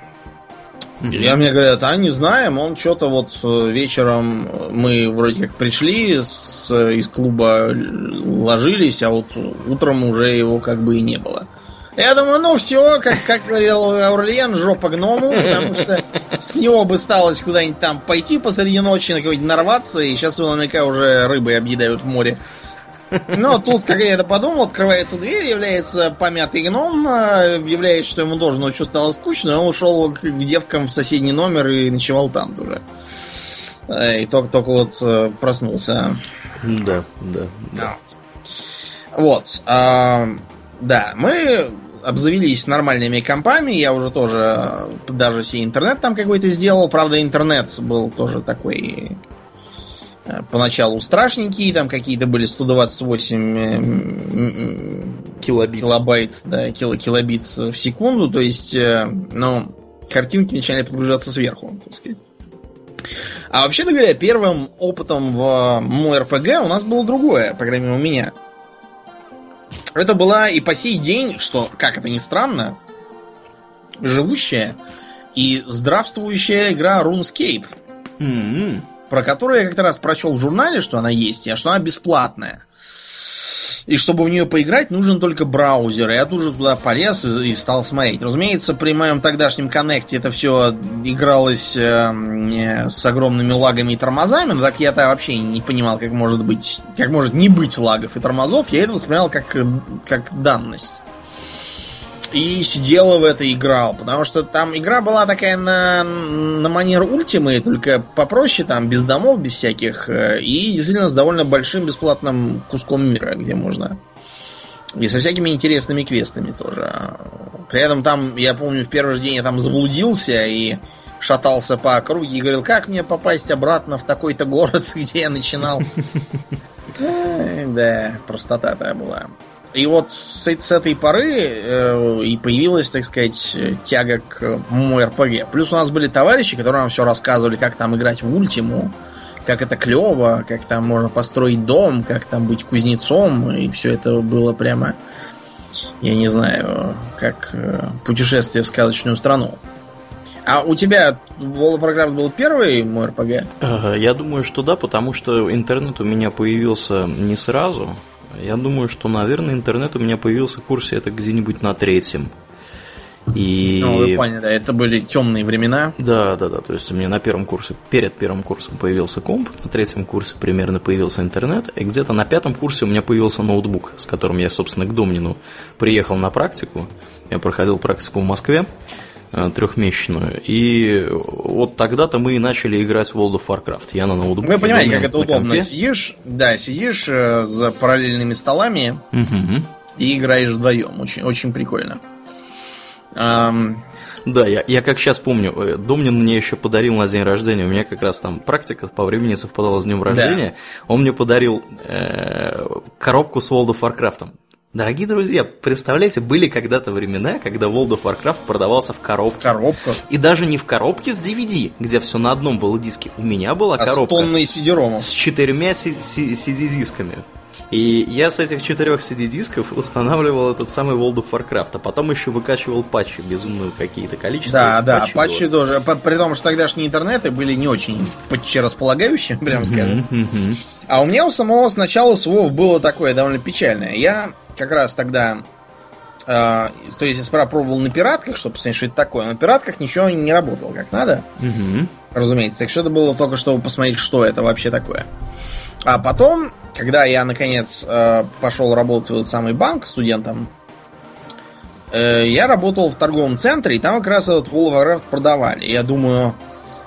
Mm-hmm. Я мне говорят, а не знаем, он что-то вот э, вечером мы вроде как пришли с, из клуба, ложились, а вот утром уже его как бы и не было. Я думаю, ну все, как, как говорил Аурлиен, жопа гному, потому что с него бы сталось куда-нибудь там пойти посреди ночи, на кого-нибудь нарваться, и сейчас его наверняка уже рыбы объедают в море. Но тут, как я это подумал, открывается дверь, является помятый гном, а, является, что ему должно очень стало скучно, и он ушел к девкам в соседний номер и ночевал там тоже. И только, только вот э, проснулся. Да, да, да. Вот. А, да, мы обзавелись нормальными компами. Я уже тоже э, даже себе интернет там какой-то сделал. Правда, интернет был тоже такой Э, поначалу страшненькие, там какие-то были 128 э, килобит, килобайт, да, кило, килобит в секунду, то есть, э, ну, картинки начали подгружаться сверху, так сказать. А вообще говоря, первым опытом в мой РПГ у нас было другое, по крайней мере, у меня. Это была и по сей день, что, как это ни странно, живущая и здравствующая игра RuneScape. Mm-hmm про которую я как-то раз прочел в журнале, что она есть, а что она бесплатная. И чтобы в нее поиграть, нужен только браузер. Я тут же туда полез и, и стал смотреть. Разумеется, при моем тогдашнем коннекте это все игралось э, с огромными лагами и тормозами, но так я-то вообще не понимал, как может быть, как может не быть лагов и тормозов. Я это воспринял как, как данность и сидел в это играл, потому что там игра была такая на, на манер ультимы, только попроще, там, без домов, без всяких, э, и действительно с довольно большим бесплатным куском мира, где можно и со всякими интересными квестами тоже. При этом там, я помню, в первый же день я там заблудился и шатался по округе и говорил, как мне попасть обратно в такой-то город, где я начинал. Да, простота-то была. И вот с, с этой поры э, и появилась, так сказать, тяга к мой РПГ. Плюс у нас были товарищи, которые нам все рассказывали, как там играть в ультиму, как это клево, как там можно построить дом, как там быть кузнецом. И все это было прямо, я не знаю, как э, путешествие в сказочную страну. А у тебя World of Warcraft был первый мой РПГ? Я думаю, что да, потому что интернет у меня появился не сразу. Я думаю, что, наверное, интернет у меня появился в курсе это где-нибудь на третьем. И... Ну, вы поняли, да, это были темные времена. Да, да, да. То есть у меня на первом курсе, перед первым курсом появился комп, на третьем курсе примерно появился интернет, и где-то на пятом курсе у меня появился ноутбук, с которым я, собственно, к Домнину приехал на практику. Я проходил практику в Москве. Э, трехмесячную. И вот тогда-то мы и начали играть в World of Warcraft. Я на ноутбуке. Вы понимаете, как это удобно. Компе. Сидишь, да, сидишь э, за параллельными столами угу. и играешь вдвоем. Очень, очень прикольно. Um... Да, я, я как сейчас помню, э, Домнин мне еще подарил на день рождения, у меня как раз там практика по времени совпадала с днем рождения, да. он мне подарил э, коробку с World of Warcraft. Дорогие друзья, представляете, были когда-то времена, когда World of Warcraft продавался в коробке. В коробках. И даже не в коробке с DVD, где все на одном было диске. У меня была а коробка. С тонной CD-ROM. С четырьмя CD-дисками. И я с этих четырех CD-дисков устанавливал этот самый World of Warcraft, а потом еще выкачивал патчи, безумные какие-то количества. Да, да, патчи, патчи было. тоже. При том, что тогдашние интернеты были не очень патчи располагающие, прям скажем. А у меня у самого сначала своего было такое довольно печальное. Я как раз тогда э, то есть я сперва пробовал на пиратках, чтобы посмотреть, что это такое. На пиратках ничего не работало как надо. Угу. Разумеется. Так что это было только чтобы посмотреть, что это вообще такое. А потом, когда я наконец э, пошел работать в этот самый банк студентом, э, я работал в торговом центре, и там как раз этот Warcraft продавали. Я думаю,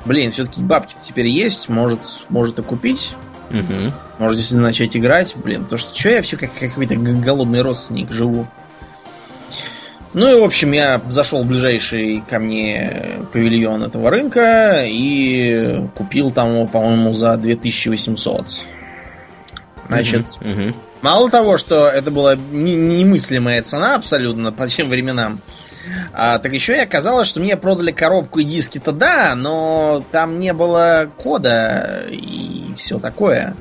блин, все-таки бабки теперь есть, может, может и купить. Угу. Может, если начать играть, блин, потому что что я все как какой-то г- голодный родственник живу. Ну и, в общем, я зашел в ближайший ко мне павильон этого рынка и купил там его, по-моему, за 2800. Значит, Мгм. Мало того, что это была не- немыслимая цена абсолютно по тем временам, а, так еще и оказалось, что мне продали коробку и диски-то да, но там не было кода и все такое.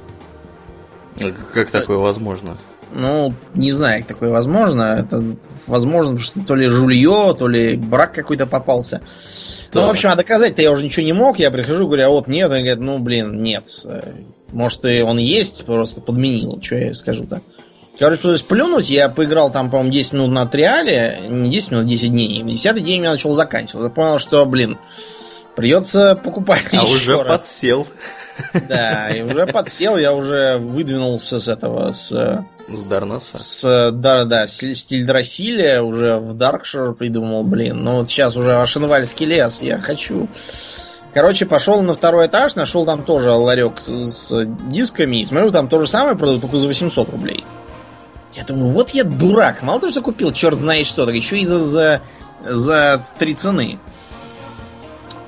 А Как такое возможно? Ну, не знаю, как такое возможно. Это возможно, потому что то ли жулье, то ли брак какой-то попался. Ну, Так. в общем, а доказать-то я уже ничего не мог. Я прихожу, говорю, а вот нет. Они говорят, ну, блин, нет. Может, и он есть, просто подменил. Что я скажу так. Короче, пришлось плюнуть. Я поиграл там, по-моему, 10 минут на триале. Не 10 минут, 10 дней. На 10 день я начал заканчивать. Я понял, что, блин, придется покупать А еще уже раз. подсел Да, и уже подсел, я уже выдвинулся с этого, с, с Дарнаса. с да, да, с стиль Драсиля, уже в Даркшир придумал, блин. Ну вот сейчас уже Ашенвальский лес, я хочу. Короче, пошел на второй этаж, нашел там тоже ларек с, с дисками, и смотрю, там то же самое продают, только за 800 рублей. Я думаю, вот я дурак, мало того, что купил, черт знает что, так еще и за, за, за три цены.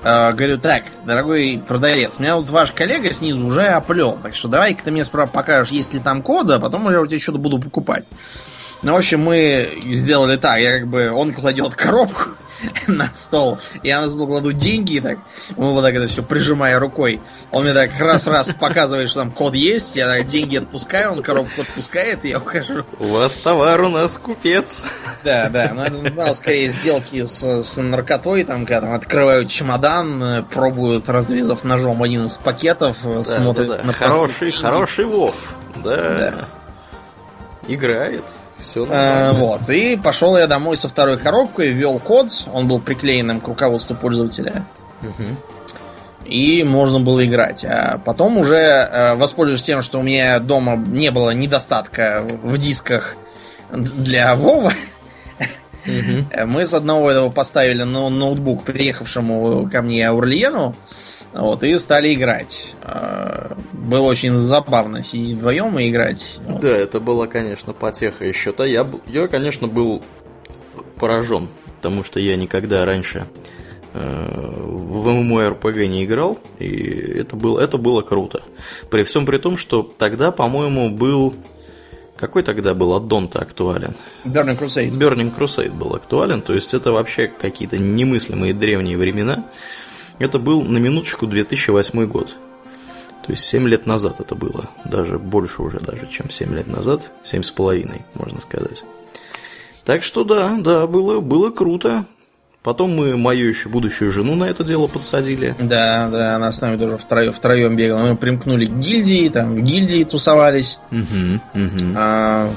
А, говорю, так, дорогой продавец, меня вот ваш коллега снизу уже оплел, так что давай-ка ты мне справа покажешь, есть ли там кода, а потом я у тебя что-то буду покупать. Ну, в общем, мы сделали так, я как бы, он кладет коробку на стол, я на стол кладу деньги, и так, мы вот так это все прижимая рукой. Он мне так раз-раз показывает, что там код есть, я так деньги отпускаю, он коробку отпускает, и я ухожу. У вас товар, у нас купец. Да, да, но это ну, скорее сделки с, с наркотой, там, когда там открывают чемодан, э, пробуют, разрезав ножом один из пакетов, э, Да, смотрят да, да. на Хороший, хороший Вов. Да. Да. Играет. Все Э, вот, и пошел я домой со второй коробкой, ввел код, он был приклеенным к руководству пользователя, и можно было играть. А потом уже, э, воспользуясь тем, что у меня дома не было недостатка в дисках для Вова, Э, Мы с одного этого поставили на ноутбук приехавшему ко мне Аурлиену, вот, и стали играть. Э, Было очень забавно сидеть вдвоем и играть. Вот. Да, это была, конечно, потеха еще. то Я, я, конечно, был поражен, потому что я никогда раньше э, в MMORPG не играл, и это было, это было круто. При всем при том, что тогда, по-моему, был... Какой тогда был аддон-то актуален? Burning Crusade. Burning Crusade был актуален, то есть это вообще какие-то немыслимые древние времена. Это был на минуточку 2008 год. То есть 7 лет назад это было. Даже больше уже даже, чем 7 лет назад. 7 с половиной, можно сказать. Так что да, да, было, было круто. Потом мы мою еще будущую жену на это дело подсадили. Да, да, она с нами тоже втроем, втроем бегала. Мы примкнули к гильдии, там в гильдии тусовались. Мгм, мгм. А,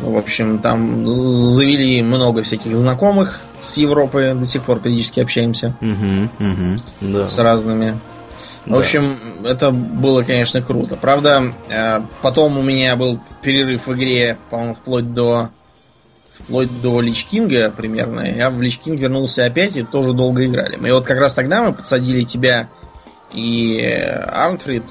в общем, там завели много всяких знакомых с Европы, до сих пор периодически общаемся Мгм, мгм. Да. с разными. В Да. общем, это было, конечно, круто. Правда, э, потом у меня был перерыв в игре, по-моему, вплоть до вплоть до Lich King а примерно. Я в Lich King вернулся опять и тоже долго играли. И вот как раз тогда мы подсадили тебя и э, Арнфрид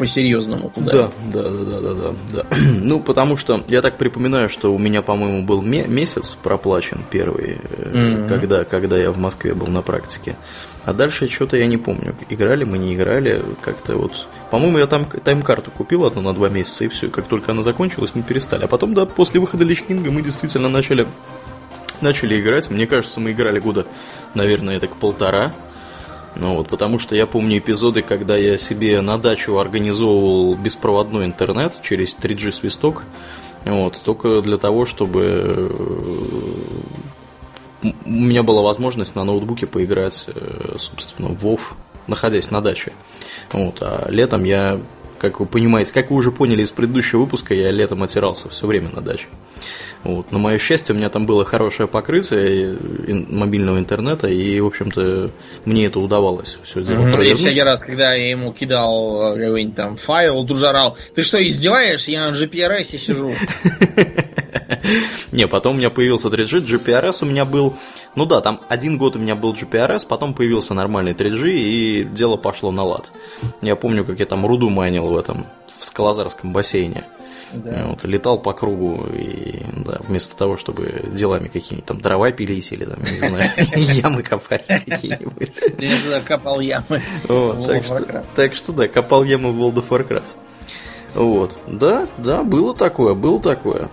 по-серьезному туда. Да, да, да, да, да, да, да. Ну, потому что я так припоминаю, что у меня, по-моему, был ме- месяц проплачен первый, Мгм. когда, когда я в Москве был на практике. А дальше что-то я не помню. Играли мы, не играли, как-то вот. По-моему, я там тайм-карту купил одну на два месяца, и все. Как только она закончилась, мы перестали. А потом, да, после выхода Лич Кинга мы действительно начали, начали играть. Мне кажется, мы играли года, наверное, так полтора. Ну вот, потому что я помню эпизоды, когда я себе на дачу организовывал беспроводной интернет через 3G свисток. Вот, только для того, чтобы э, у меня была возможность на ноутбуке поиграть, э, собственно, в WoW, находясь на даче. Вот, а летом я, как вы понимаете, как вы уже поняли из предыдущего выпуска, я летом отирался все время на даче. Вот. На мое счастье, у меня там было хорошее покрытие мобильного интернета, и, в общем-то, мне это удавалось все дело. И провернуть. всякий раз, когда я ему кидал э, какой-нибудь там файл, тут ты что, издеваешься? Я на GPRS сижу. Не, потом у меня появился 3G, GPRS у меня был... Ну да, там один год у меня был GPRS, потом появился нормальный 3G, и дело пошло на лад. Я помню, как я там руду майнил в этом, в Скалозарском бассейне. Да. Вот, летал по кругу, и да, вместо того, чтобы делами какие-нибудь там дрова пилить или там, не знаю, ямы копать какие-нибудь. Я копал ямы. Так что да, копал ямы в World of Warcraft. Вот. Да, да, было такое, было такое.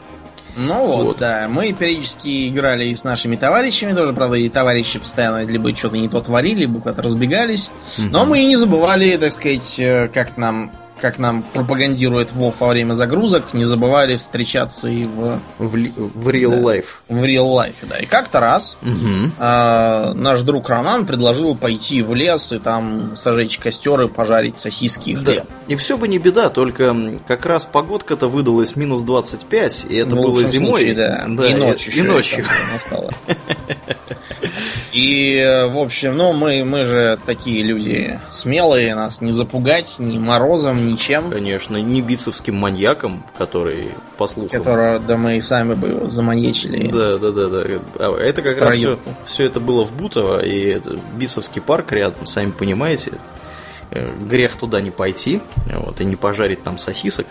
Ну вот, вот, да. Мы периодически играли и с нашими товарищами тоже, правда, и товарищи постоянно либо что-то не то творили, либо куда-то разбегались. Угу. Но мы и не забывали, так сказать, э, как нам как нам пропагандирует Вов во время загрузок, не забывали встречаться и в... В, в real да, life. В real life, да. И как-то раз угу. э, наш друг Роман предложил пойти в лес и там сожечь костер и пожарить сосиски и хлеб. Да. И все бы не беда, только как раз погодка-то выдалась минус 25, и это в было зимой. Случае, да. да. И ночью. И, и ночью. Настало. И, в общем, ну, мы, мы же такие люди смелые, нас не запугать ни морозом, ничем. Конечно, не бицевским маньяком, который, по слухам... Которого, да мы и сами бы его заманьячили. Да, да, да, да. А это как раз все, все это было в Бутово, и это Бицевский парк рядом, сами понимаете. Э, грех туда не пойти, вот, и не пожарить там сосисок.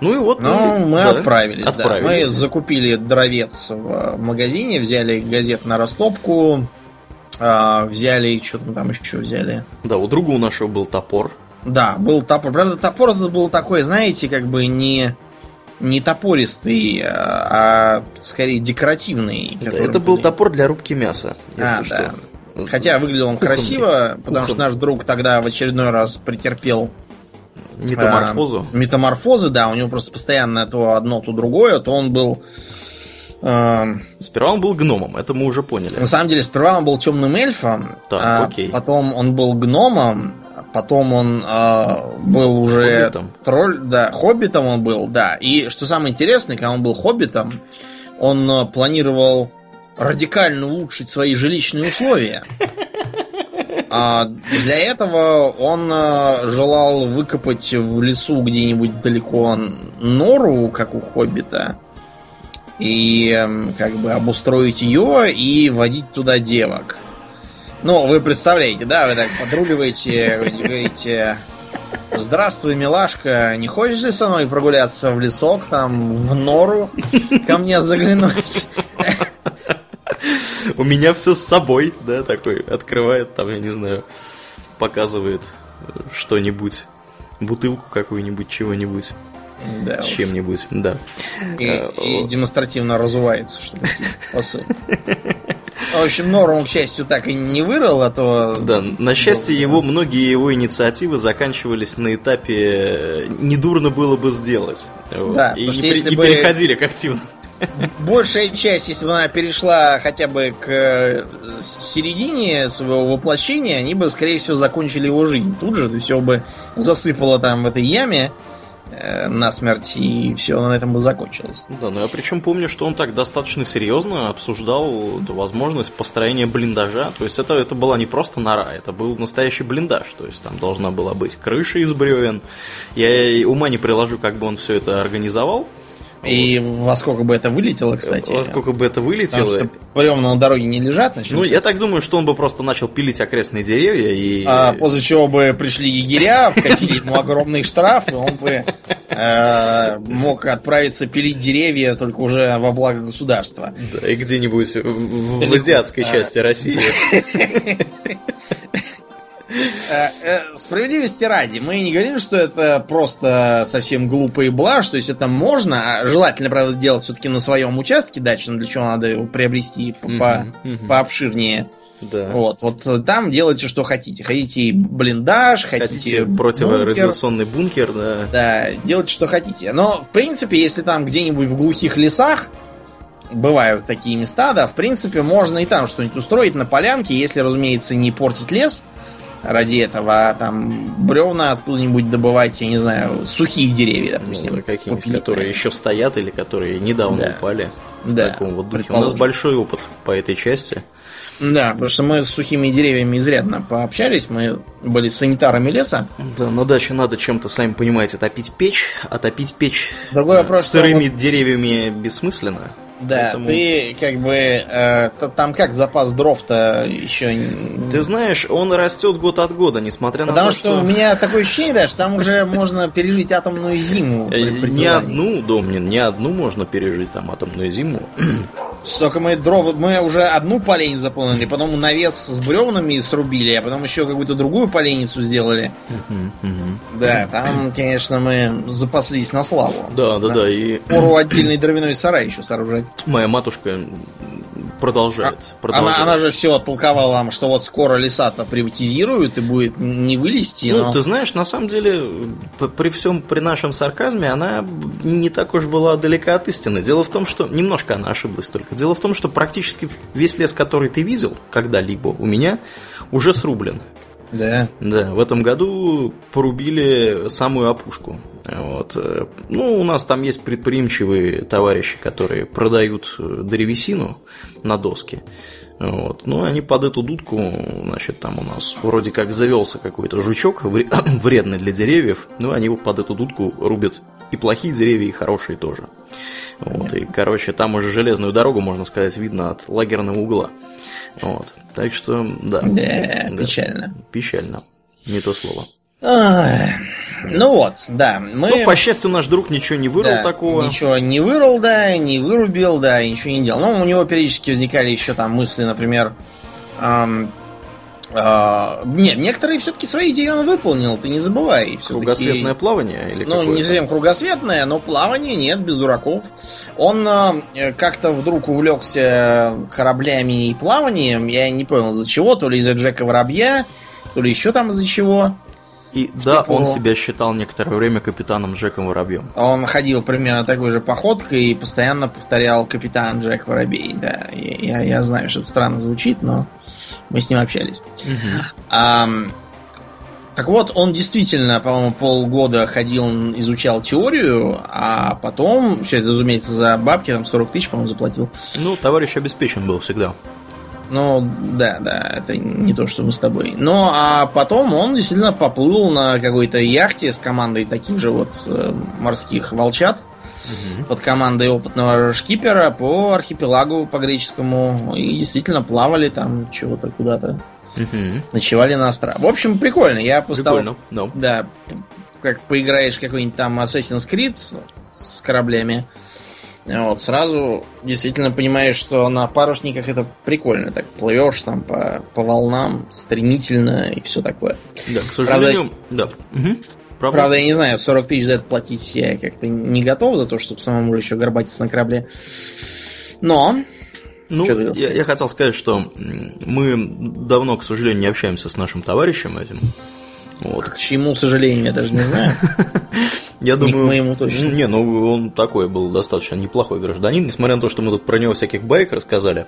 Ну и вот ну, мы, мы да, отправились, отправились. Да. Мы закупили дровец в магазине, взяли газет на растопку, а, взяли, что мы там еще взяли. Да, у друга у нашего был топор. Да, был топор. Правда, топор этот был такой, знаете, как бы не не топористый, а, а скорее декоративный. Да, это был топор для рубки мяса, если а, что. Да. Хотя выглядел он Кухонный. красиво, потому Кухонный. что наш друг тогда в очередной раз претерпел Метаморфозу? Э, метаморфозы, да, у него просто постоянно то одно, то другое, то он был... Э, сперва он был гномом, это мы уже поняли. На самом деле, сперва он был темным эльфом, так, а окей. потом он был гномом, потом он э, был уже хоббитом. тролль, да, хоббитом он был, да. И что самое интересное, когда он был хоббитом, он э, планировал радикально улучшить свои жилищные условия. А для этого он а, желал выкопать в лесу где-нибудь далеко нору, как у Хоббита, и как бы обустроить ее и водить туда девок. Ну, вы представляете, да, вы так подруливаете, вы говорите, Здравствуй, милашка, не хочешь ли со мной прогуляться в лесок, там, в нору, ко мне заглянуть? У меня все с собой, да, такой, открывает там, я не знаю, показывает что-нибудь, бутылку какую-нибудь, чего-нибудь. Да, чем-нибудь, да. И, а, и демонстративно разувается, чтобы посыл. В общем, Норм, к счастью, так и не вырыл, а то... Да, на счастье его, многие его инициативы заканчивались на этапе «недурно было бы сделать». Да, и не, если не бы... переходили к активному большая часть, если бы она перешла хотя бы к э, середине своего воплощения, они бы, скорее всего, закончили его жизнь тут же. Все бы засыпало там в этой яме э, насмерть, и все на этом бы закончилось. Да, ну я причем помню, что он так достаточно серьезно обсуждал эту возможность построения блиндажа. То есть это, это была не просто нора, это был настоящий блиндаж. То есть там должна была быть крыша из бревен. Я ума не приложу, как бы он все это организовал. И во сколько бы это вылетело, кстати. Во сколько бы это вылетело. Потому что бревна на дороге не лежат. Ну, я так думаю, что он бы просто начал пилить окрестные деревья и... А после чего бы пришли егеря, вкатили ему огромный штраф, и он бы э, мог отправиться пилить деревья только уже во благо государства. Да, и где-нибудь в, в азиатской части России. Э, э, справедливости ради, мы не говорим, что это просто совсем глупый блажь, то есть это можно, а желательно, правда, делать все-таки на своем участке дачном, для чего надо его приобрести по, mm-hmm. пообширнее. Да. Вот, вот там делайте, что хотите. Хотите блиндаж, хотите, хотите противорадиационный бункер, да. Да, делайте, что хотите. Но, в принципе, если там где-нибудь в глухих лесах бывают такие места, да, в принципе, можно и там что-нибудь устроить на полянке, если, разумеется, не портить лес ради этого, а там бревна откуда-нибудь добывать, я не знаю, сухие деревья, допустим. Ну, какие-нибудь, которые еще стоят или которые недавно да. упали. в Да, таком вот духе. У нас большой опыт по этой части. Да, потому что мы с сухими деревьями изрядно пообщались, мы были санитарами леса. Да, на даче надо чем-то, сами понимаете, топить печь, а топить печь Другой э, вопрос, сырыми вот- деревьями бессмысленно. Да, Поэтому- ты как бы э, там как запас дров-то еще. Ты знаешь, он растет год от года, несмотря на Потому то, что, у меня такое ощущение, да, что там уже можно пережить атомную зиму. Э, Не одну, Домнин, не одну можно пережить там атомную зиму. Столько мы дров, мы уже одну поленницу заполнили, потом навес с бревнами срубили, а потом еще какую-то другую поленницу сделали. Да, там, конечно, мы запаслись на славу. Да, да, да, и Пору отдельный дровяной сарай еще сооружать. моя матушка продолжает. А- продолжает. Она, она же все толковала нам, что вот скоро леса-то приватизируют и будет не вылезти. Ну, но- ты знаешь, на самом деле, при всем при нашем сарказме, она не так уж была далека от истины. Дело в том, что немножко она ошиблась только. Дело в том, что практически весь лес, который ты видел когда-либо у меня, уже срублен. Да. Да, в этом году порубили самую опушку. Вот. Ну, у нас там есть предприимчивые товарищи, которые продают э, древесину на доски. Вот. Ну, они под эту дудку, значит, там у нас вроде как завелся какой-то жучок, вре- вредный для деревьев, ну, они его под эту дудку рубят и плохие деревья, и хорошие тоже. Вот. И, короче, там уже железную дорогу, можно сказать, видно от лагерного угла. Вот. Так что, да. Да, Да. печально. Печально. Не то слово. Ну вот, да, мы... Ну, по счастью, наш друг ничего не вырыл да, такого. Ничего не вырыл, да, не вырубил, да, и ничего не делал. Но у него периодически возникали еще там мысли, например... ам, а, нет, некоторые все-таки свои идеи он выполнил, ты не забывай. Кругосветное плавание или Ну, не совсем кругосветное, но плавание нет, без дураков. Он э, как-то вдруг увлекся кораблями и плаванием. Я не понял, из-за чего. То ли из-за Джека Воробья, то ли еще там из-за чего. И да, он Типа- себя считал некоторое время капитаном Джеком Воробьем. Он ходил примерно такой же походкой и постоянно повторял «Капитан Джек Воробей». Да, я, я- я знаю, что это странно звучит, но мы с ним общались. Ам, так вот, он действительно, по-моему, полгода ходил, изучал теорию, а потом, все это, разумеется, за бабки, там 40 тысяч, по-моему, заплатил. Ну, товарищ обеспечен был всегда. Ну, да, да, это не то, что мы с тобой. Ну, а потом он действительно поплыл на какой-то яхте с командой таких же вот э, морских волчат под командой опытного шкипера по архипелагу по греческому и действительно плавали там чего-то куда-то, Мгм. ночевали на островах. В общем, прикольно. Я поставил Прикольно, да. да, как поиграешь какой-нибудь там Assassin's Creed с кораблями, вот, сразу действительно понимаешь, что на парусниках это прикольно. Так плывешь там по, по волнам стремительно и все такое. Да, к сожалению, да. Мгм. Правда? Правда, я не знаю, 40 тысяч за это платить я как-то не готов за то, чтобы самому еще горбатиться на корабле. Но, Ну, я, я хотел сказать, что мы давно, к сожалению, не общаемся с нашим товарищем этим. Вот. к чему, к сожалению, я даже не знаю. Я Не к думаю, моему точно. Не, ну он такой был достаточно неплохой гражданин, несмотря на то, что мы тут про него всяких байк рассказали,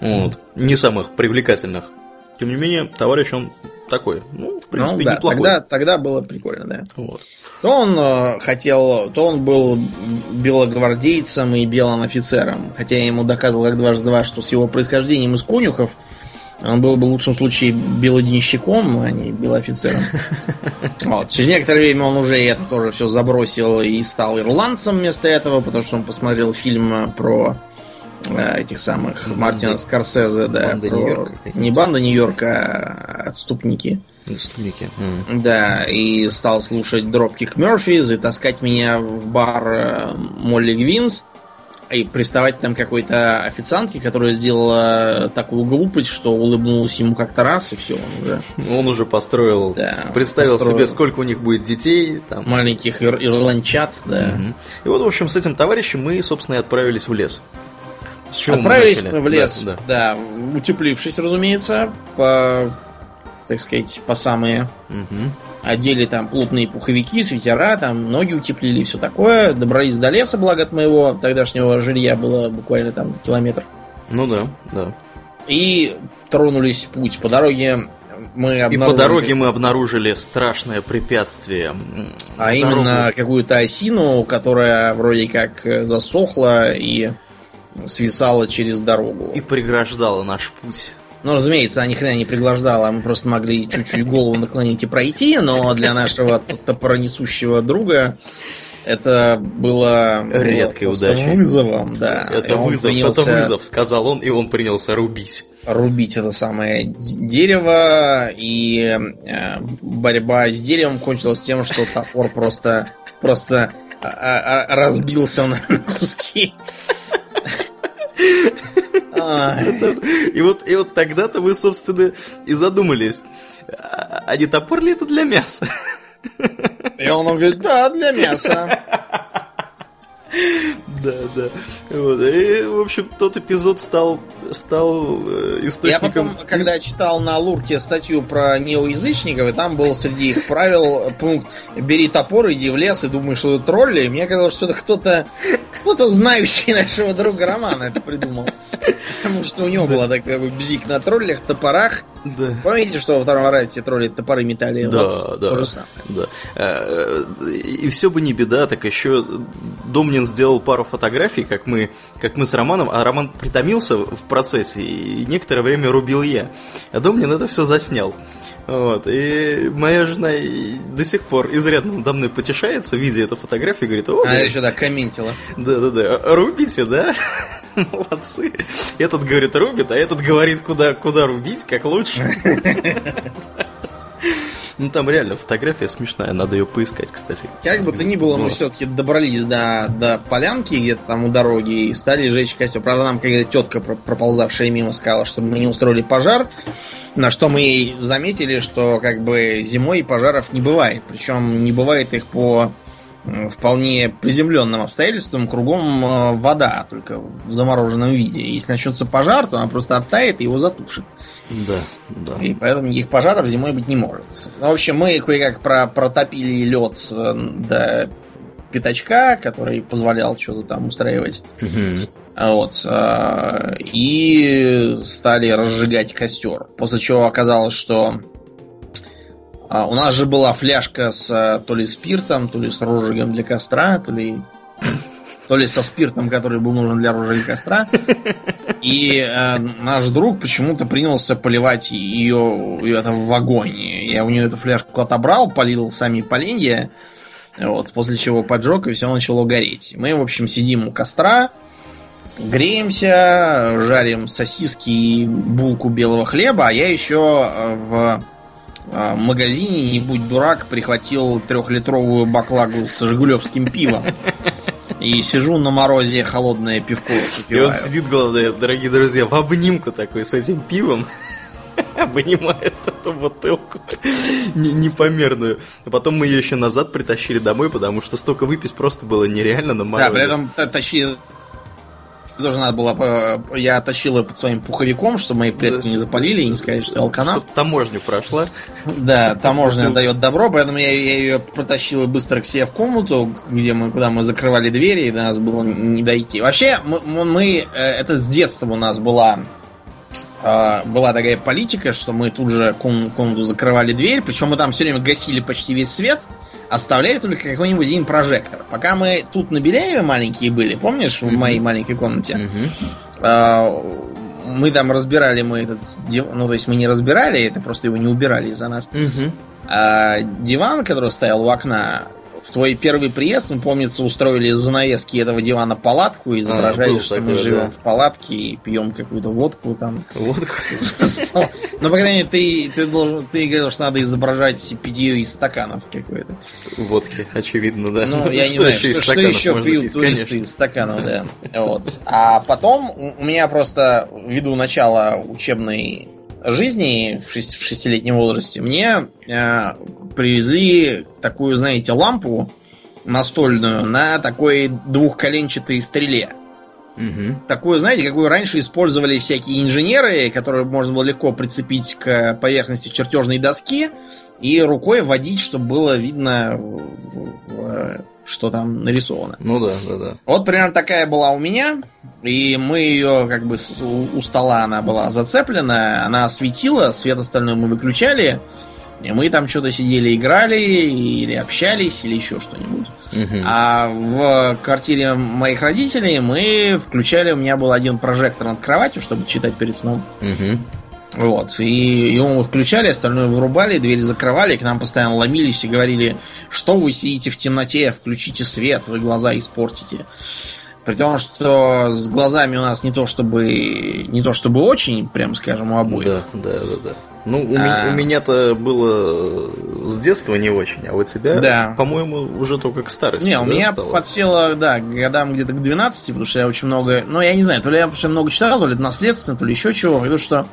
вот, не самых привлекательных. Тем не менее, товарищ он такой, ну, в принципе, ну да, неплохой. тогда, тогда было прикольно, да. Вот. То он э, хотел, то он был белогвардейцем и белым офицером. Хотя я ему доказывал как дважды два, что с его происхождением из конюхов он был бы в лучшем случае белоденщиком, а не белоофицером. Вот. Через некоторое время он уже это тоже все забросил и стал ирландцем вместо этого, потому что он посмотрел фильм э, про этих самых Мартина Скорсезе, да, Банда про- Нью-Йорка не банда Нью-Йорка, а отступники. Инструмники. М. Да, и стал слушать Dropkick Murphys и таскать меня в бар э, Молли Гвинс и приставать там какой-то официантке, которая сделала такую глупость, что улыбнулась ему как-то раз, и все, он уже Он уже построил, Да, представил построил. себе, сколько у них будет детей. Там. маленьких ир- ирландчат, да. Мгм. И вот, в общем, с этим товарищем мы, собственно, и отправились в лес. С чего мы Отправились начали? в лес, Да, да, да. утеплившись, разумеется, по, так сказать, по самые Мгм. Одели там плотные пуховики, свитера, там ноги утеплили и все такое. Добрались до леса, благо от моего тогдашнего жилья было буквально там километр. Ну да, да. И тронулись в путь. По дороге мы И обнаружили... по дороге мы обнаружили страшное препятствие. А дорогу- именно какую-то осину, которая вроде как засохла и свисала через дорогу. И преграждала наш путь. Ну, разумеется, она ни хрена не приглаждала, мы просто могли чуть-чуть голову наклонить и пройти, но для нашего топоронесущего друга это было редкой было удачей. Вызовом, да. Это вызов, это вызов, сказал он, и он принялся рубить. Рубить это самое дерево, и э, борьба с деревом кончилась тем, что топор просто, просто а, а, а, разбился на куски. И вот, и вот тогда-то вы, собственно, и задумались, а не топор ли это для мяса? И он говорит, да, для мяса. Да, да. Вот. И, в общем, тот эпизод стал, стал э, источником... Я потом, когда читал на Лурке статью про неоязычников, и там был среди их правил пункт «Бери топор, иди в лес и думай, что это тролли». Мне казалось, что это кто-то кто-то знающий нашего друга Романа это придумал. Потому что у него была такая бзик на троллях, топорах. Да. Помните, что во втором райте тролли топоры метали? Да, вот да. То же самое. Да. Э, и все бы не беда, так еще Домнин сделал пару фотографий, как мы, как мы с Романом, а Роман притомился в процессе, и некоторое время рубил я. А Домнин это все заснял. Вот, и моя жена до сих пор изрядно надо мной потешается, видя эту фотографию, говорит, о, Она еще так комментила. Да-да-да, рубите, да? Молодцы. Этот говорит, рубит, а этот говорит, куда, куда рубить, как лучше. Ну там реально фотография смешная, надо ее поискать, кстати. Как бы то ни было, мы все-таки добрались до, до полянки где-то там у дороги и стали жечь костер. Правда, нам какая-то тетка, проползавшая мимо, сказала, чтобы мы не устроили пожар. На что мы ей заметили, что как бы зимой пожаров не бывает. Причем не бывает их по вполне приземленным обстоятельствам кругом э, вода, только в замороженном виде. Если начнется пожар, то она просто оттает и его затушит. Да, да. И поэтому никаких пожаров зимой быть не может. Ну, в общем, мы кое-как про протопили лед э, до пятачка, который позволял что-то там устраивать. Вот. Э, и стали разжигать костер. После чего оказалось, что а, у нас же была фляжка с а, то ли спиртом, то ли с розжигом для костра, то ли то ли со спиртом, который был нужен для розжига костра. И э, наш друг почему-то принялся поливать ее, ее это в огонь. Я у нее эту фляжку отобрал, полил сами поленья. Вот, после чего поджег, и все начало гореть. Мы, в общем, сидим у костра, греемся, жарим сосиски и булку белого хлеба, а я еще в а, магазине, не будь дурак, прихватил трехлитровую баклагу с жигулевским пивом. И сижу на морозе, холодное пивко И он сидит, главное, дорогие друзья, в обнимку такой с этим пивом. Обнимает эту бутылку непомерную. А потом мы ее еще назад притащили домой, потому что столько выпить просто было нереально на морозе. Да, при этом тащили тоже надо было... Я тащил ее под своим пуховиком, чтобы мои предки не запалили и не сказали, что я алканавт. Чтобы таможню прошла. Да, таможня дает добро, поэтому я, я ее протащил быстро к себе в комнату, где мы, куда мы закрывали двери, и до нас было не дойти. Вообще, мы, мы э, это с детства у нас была э, была такая политика, что мы тут же комнату закрывали дверь, причем мы там все время гасили почти весь свет, оставляли только какой-нибудь один прожектор. Пока мы тут на Беляеве маленькие были, помнишь, в моей маленькой комнате, мы там разбирали мы этот ну то есть мы не разбирали, это просто его не убирали из-за нас. А диван, который стоял у окна, в твой первый приезд, мы, помнится, устроили из занавески этого дивана палатку, изображали, а, что такое, мы живем да. в палатке и пьем какую-то водку там. Водку? Ну, по крайней мере, ты, ты должен, ты говорил, что надо изображать питье из стаканов какой-то. Водки, очевидно, да. Ну, я не знаю, что, что еще пьют туристы из стаканов, да. Вот. А потом у меня просто, ввиду начала учебной жизни в, шесть, в шестилетнем возрасте мне э, привезли такую, знаете, лампу настольную на такой двухколенчатой стреле. Угу. Такую, знаете, какую раньше использовали всякие инженеры, которые можно было легко прицепить к поверхности чертежной доски и рукой водить, чтобы было видно, что там нарисовано. Ну да, да, да. Вот примерно такая была у меня. И мы ее, как бы, у стола она была зацеплена, она светила, свет остальной мы выключали. И мы там что-то сидели, играли, или общались, или еще что-нибудь. Мгм. А в квартире моих родителей мы включали, у меня был один прожектор над кроватью, чтобы читать перед сном. Мгм. Вот. И его включали, остальное вырубали, дверь закрывали, к нам постоянно ломились и говорили, что вы сидите в темноте, включите свет, вы глаза испортите. При том, что с глазами у нас не то чтобы не то чтобы очень, прям скажем, у обоих. Да, да, да, да. Ну, у, А. ме- у меня-то было с детства не очень, а у тебя, Да. по-моему, уже только к старости. Не, у меня стало? подсело, да, годам где-то к 12, потому что я очень много... Ну, я не знаю, то ли я потому что много читал, то ли это наследственно, то ли еще чего. Потому что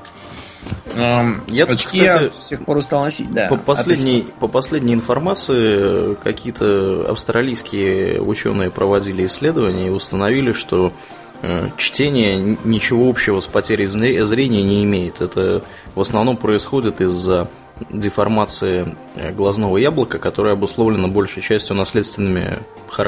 Я, очки кстати, я с тех пор и стал носить, да. По А последней, по последней информации, какие-то австралийские ученые проводили исследования и установили, что э, чтение ничего общего с потерей зрения не имеет. Это в основном происходит из-за деформации э, глазного яблока, которая обусловлена большей частью наследственными,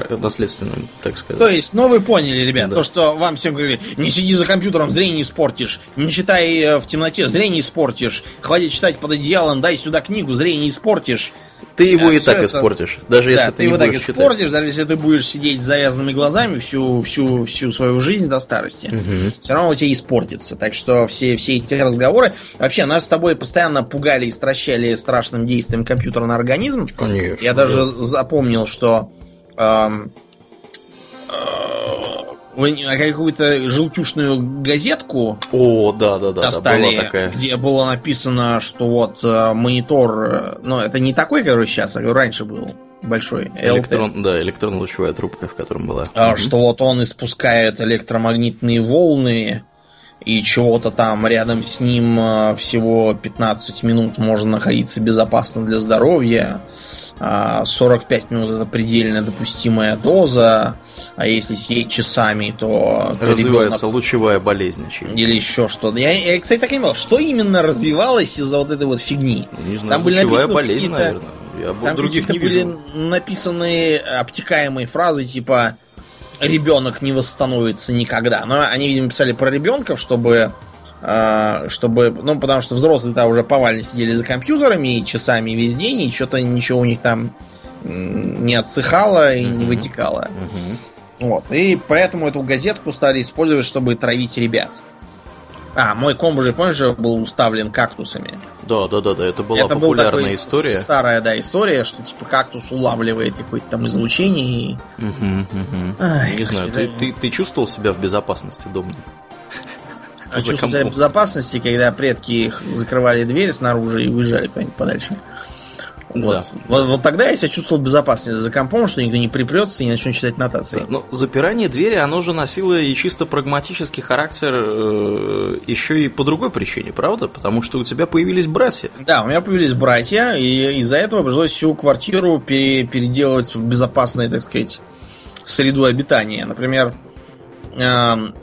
наследственным, так сказать. То есть, ну вы поняли, ребят, Да. то, что вам всем говорили, не сиди за компьютером, зрение испортишь, не читай э, в темноте, зрение испортишь, хватит читать под одеялом, дай сюда книгу, зрение испортишь. Ты его а, и так это- испортишь, даже если да, ты, ты не его так будешь читать. испортишь, даже если ты будешь сидеть с завязанными глазами всю, всю, всю свою жизнь до старости. Мгм. Все равно у тебя испортится. Так что все, все эти разговоры... Вообще, нас с тобой постоянно пугали и стращали страшным действием компьютера на организм. Конечно. Я даже запомнил, что эм, какую-то желтючную газетку О, да, да, да, да, достали, была такая. где было написано, что вот э, монитор, э, ну это не такой, который сейчас, а раньше был большой. LT. Электрон, да, электронно-лучевая трубка, в котором была. А, что вот он испускает электромагнитные волны, и чего-то там рядом с ним э, всего 15 минут можно находиться безопасно для здоровья. а 45 минут это предельно допустимая доза, а если сидеть часами, то Развивается ребенок- лучевая болезнь, очевидно. или еще что-то. Я, я, кстати, так и не понял, что именно развивалось из-за вот этой вот фигни. Не знаю, Там были лучевая болезнь, наверное. Я Там других не были вижу. написаны обтекаемые фразы типа ребенок не восстановится никогда. Но они, видимо, писали про ребенков, чтобы чтобы, ну, потому что взрослые-то уже повально сидели за компьютерами и часами весь день, и что-то ничего у них там не отсыхало и не вытекало. Вот. И поэтому эту газетку стали использовать, чтобы травить ребят. А, мой комп уже, помнишь, был уставлен кактусами. Да, да, да, да, это была Это был популярная такой история. Старая, да, история, что типа кактус улавливает какое-то там излучение. и- Мгм, мгм. Ай, Не знаю, ты, господи, ты, ты чувствовал себя в безопасности дома? А за компом. безопасности, когда предки их закрывали дверь снаружи и уезжали куда-нибудь подальше. Вот. Да. Вот, вот тогда я себя чувствовал безопаснее за компом, что никто не припрется и не начнет читать нотации. Но запирание двери, оно же носило и чисто прагматический характер э, еще и по другой причине, правда? Потому что у тебя появились братья. Да, у меня появились братья, и из-за этого пришлось всю квартиру пере- переделать в безопасную, так сказать, среду обитания. Например, эм, э,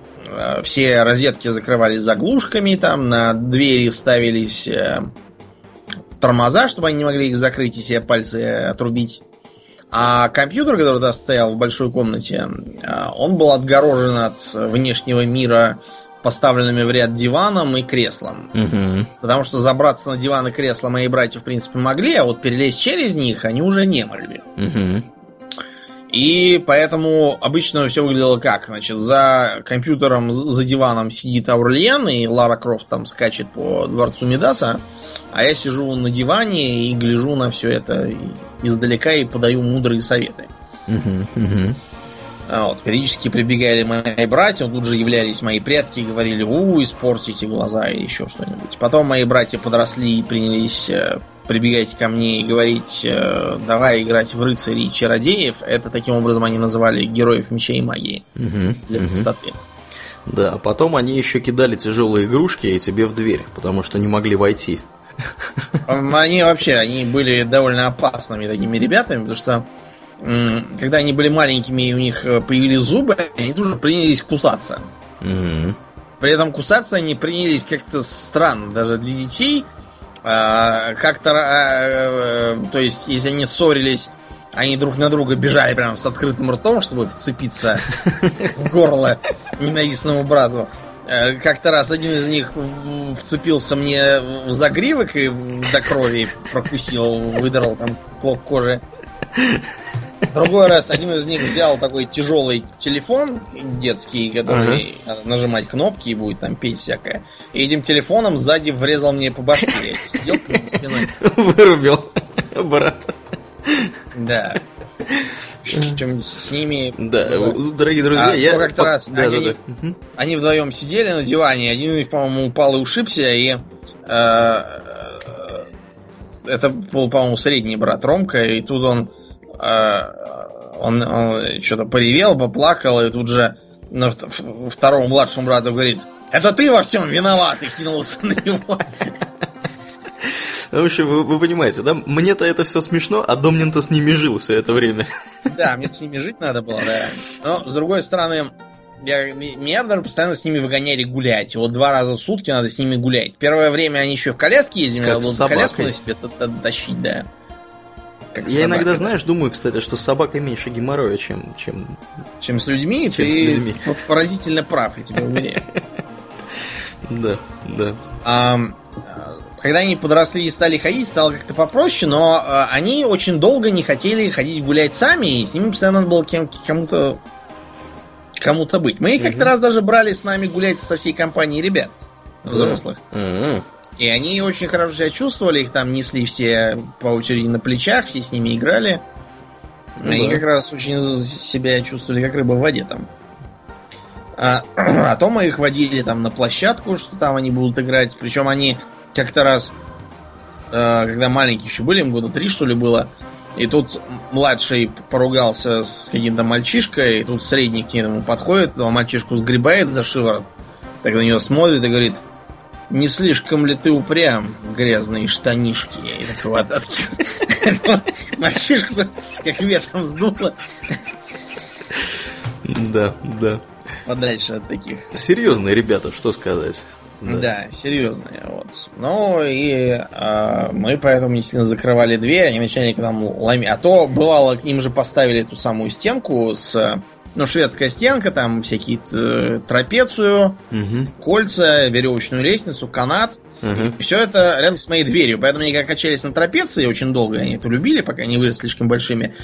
все розетки закрывались заглушками, там на двери ставились э, тормоза, чтобы они не могли их закрыть и себе пальцы отрубить. А компьютер, который тогда стоял в большой комнате, э, он был отгорожен от внешнего мира поставленными в ряд диваном и креслом. Мгм. Потому что забраться на диван и кресло мои братья, в принципе, могли, а вот перелезть через них они уже не могли. Мгм. И поэтому обычно все выглядело как? Значит, за компьютером, за диваном сидит Аурлиен, и Лара Крофт там скачет по дворцу Медаса, а я сижу на диване и гляжу на все это издалека и подаю мудрые советы. Мгм. Мгм. А Вот, периодически прибегали мои братья, тут же являлись мои предки и говорили, у, испортите глаза или еще что-нибудь. Потом мои братья подросли и принялись э, прибегать ко мне и говорить, э, давай играть в рыцарей и чародеев. Это таким образом они называли героев меча и магии Мгм. для Мгм. простоты. Да, а потом они еще кидали тяжелые игрушки и тебе в дверь, потому что не могли войти. Они вообще, они были довольно опасными такими ребятами, потому что когда они были маленькими и у них э, появились зубы, они тут же принялись кусаться. Мгм. При этом кусаться они принялись как-то странно, даже для детей. А, как-то, а, э, то есть, если они ссорились, они друг на друга бежали прям с открытым ртом, чтобы вцепиться в горло ненавистному брату. Э, как-то раз один из них вцепился мне в загривок и до крови прокусил, выдрал там клок кожи. Другой раз один из них взял такой тяжелый телефон детский, который ага. нажимать кнопки и будет там петь всякое. И этим телефоном сзади врезал мне по башке. Я сидел спиной. Вырубил брат. Да. Чем с ними... Да, дорогие друзья, а, я... как-то раз да, они, да, да. они вдвоем сидели на диване, один из них, по-моему, упал и ушибся, и э, это был, по-моему, средний брат Ромка, и тут он он, он что-то поревел, поплакал, и тут же на второму младшему брату говорит, это ты во всем виноват, и кинулся на него. В общем, вы, вы понимаете, да? Мне-то это все смешно, а Домнин-то с ними жил все это время. Да, мне с ними жить надо было, да. Но, с другой стороны, я, меня даже постоянно с ними выгоняли гулять. Вот два раза в сутки надо с ними гулять. Первое время они еще в коляске ездили, надо было коляску на себе тащить, да. Как Я собака, иногда, да. знаешь, думаю, кстати, что с собакой меньше геморроя, чем... Чем, чем с людьми. Чем ты с людьми. поразительно прав, я тебе уверяю. Да, да. Когда они подросли и стали ходить, стало как-то попроще, но а, они очень долго не хотели ходить гулять сами, и с ними постоянно надо было кому-то кому-то быть. Мы их как-то раз даже брали с нами гулять со всей компанией ребят взрослых. И они очень хорошо себя чувствовали, их там несли все по очереди на плечах, все с ними играли. Ну, они да. как раз очень себя чувствовали как рыба в воде там. А, а то мы их водили там на площадку, что там они будут играть. Причем они как-то раз, э, когда маленькие еще были, им года три что ли было, и тут младший поругался с каким-то мальчишкой, и тут средний к нему подходит, а мальчишку сгребает за шиворот, так на него смотрит и говорит, не слишком ли ты упрям, грязные штанишки? И так вот Мальчишку как ветром сдуло. Да, да. Подальше от таких. Серьезные ребята, что сказать. Да, да серьезные. Вот. Ну и э, мы поэтому не сильно закрывали дверь, они начали к нам ломить. А то бывало, к ним же поставили эту самую стенку с ну, шведская стенка, там всякие э, трапецию, угу. кольца, веревочную лестницу, канат. Угу. Все это рядом с моей дверью. Поэтому они как качались на трапеции очень долго, они это любили, пока не выросли слишком большими.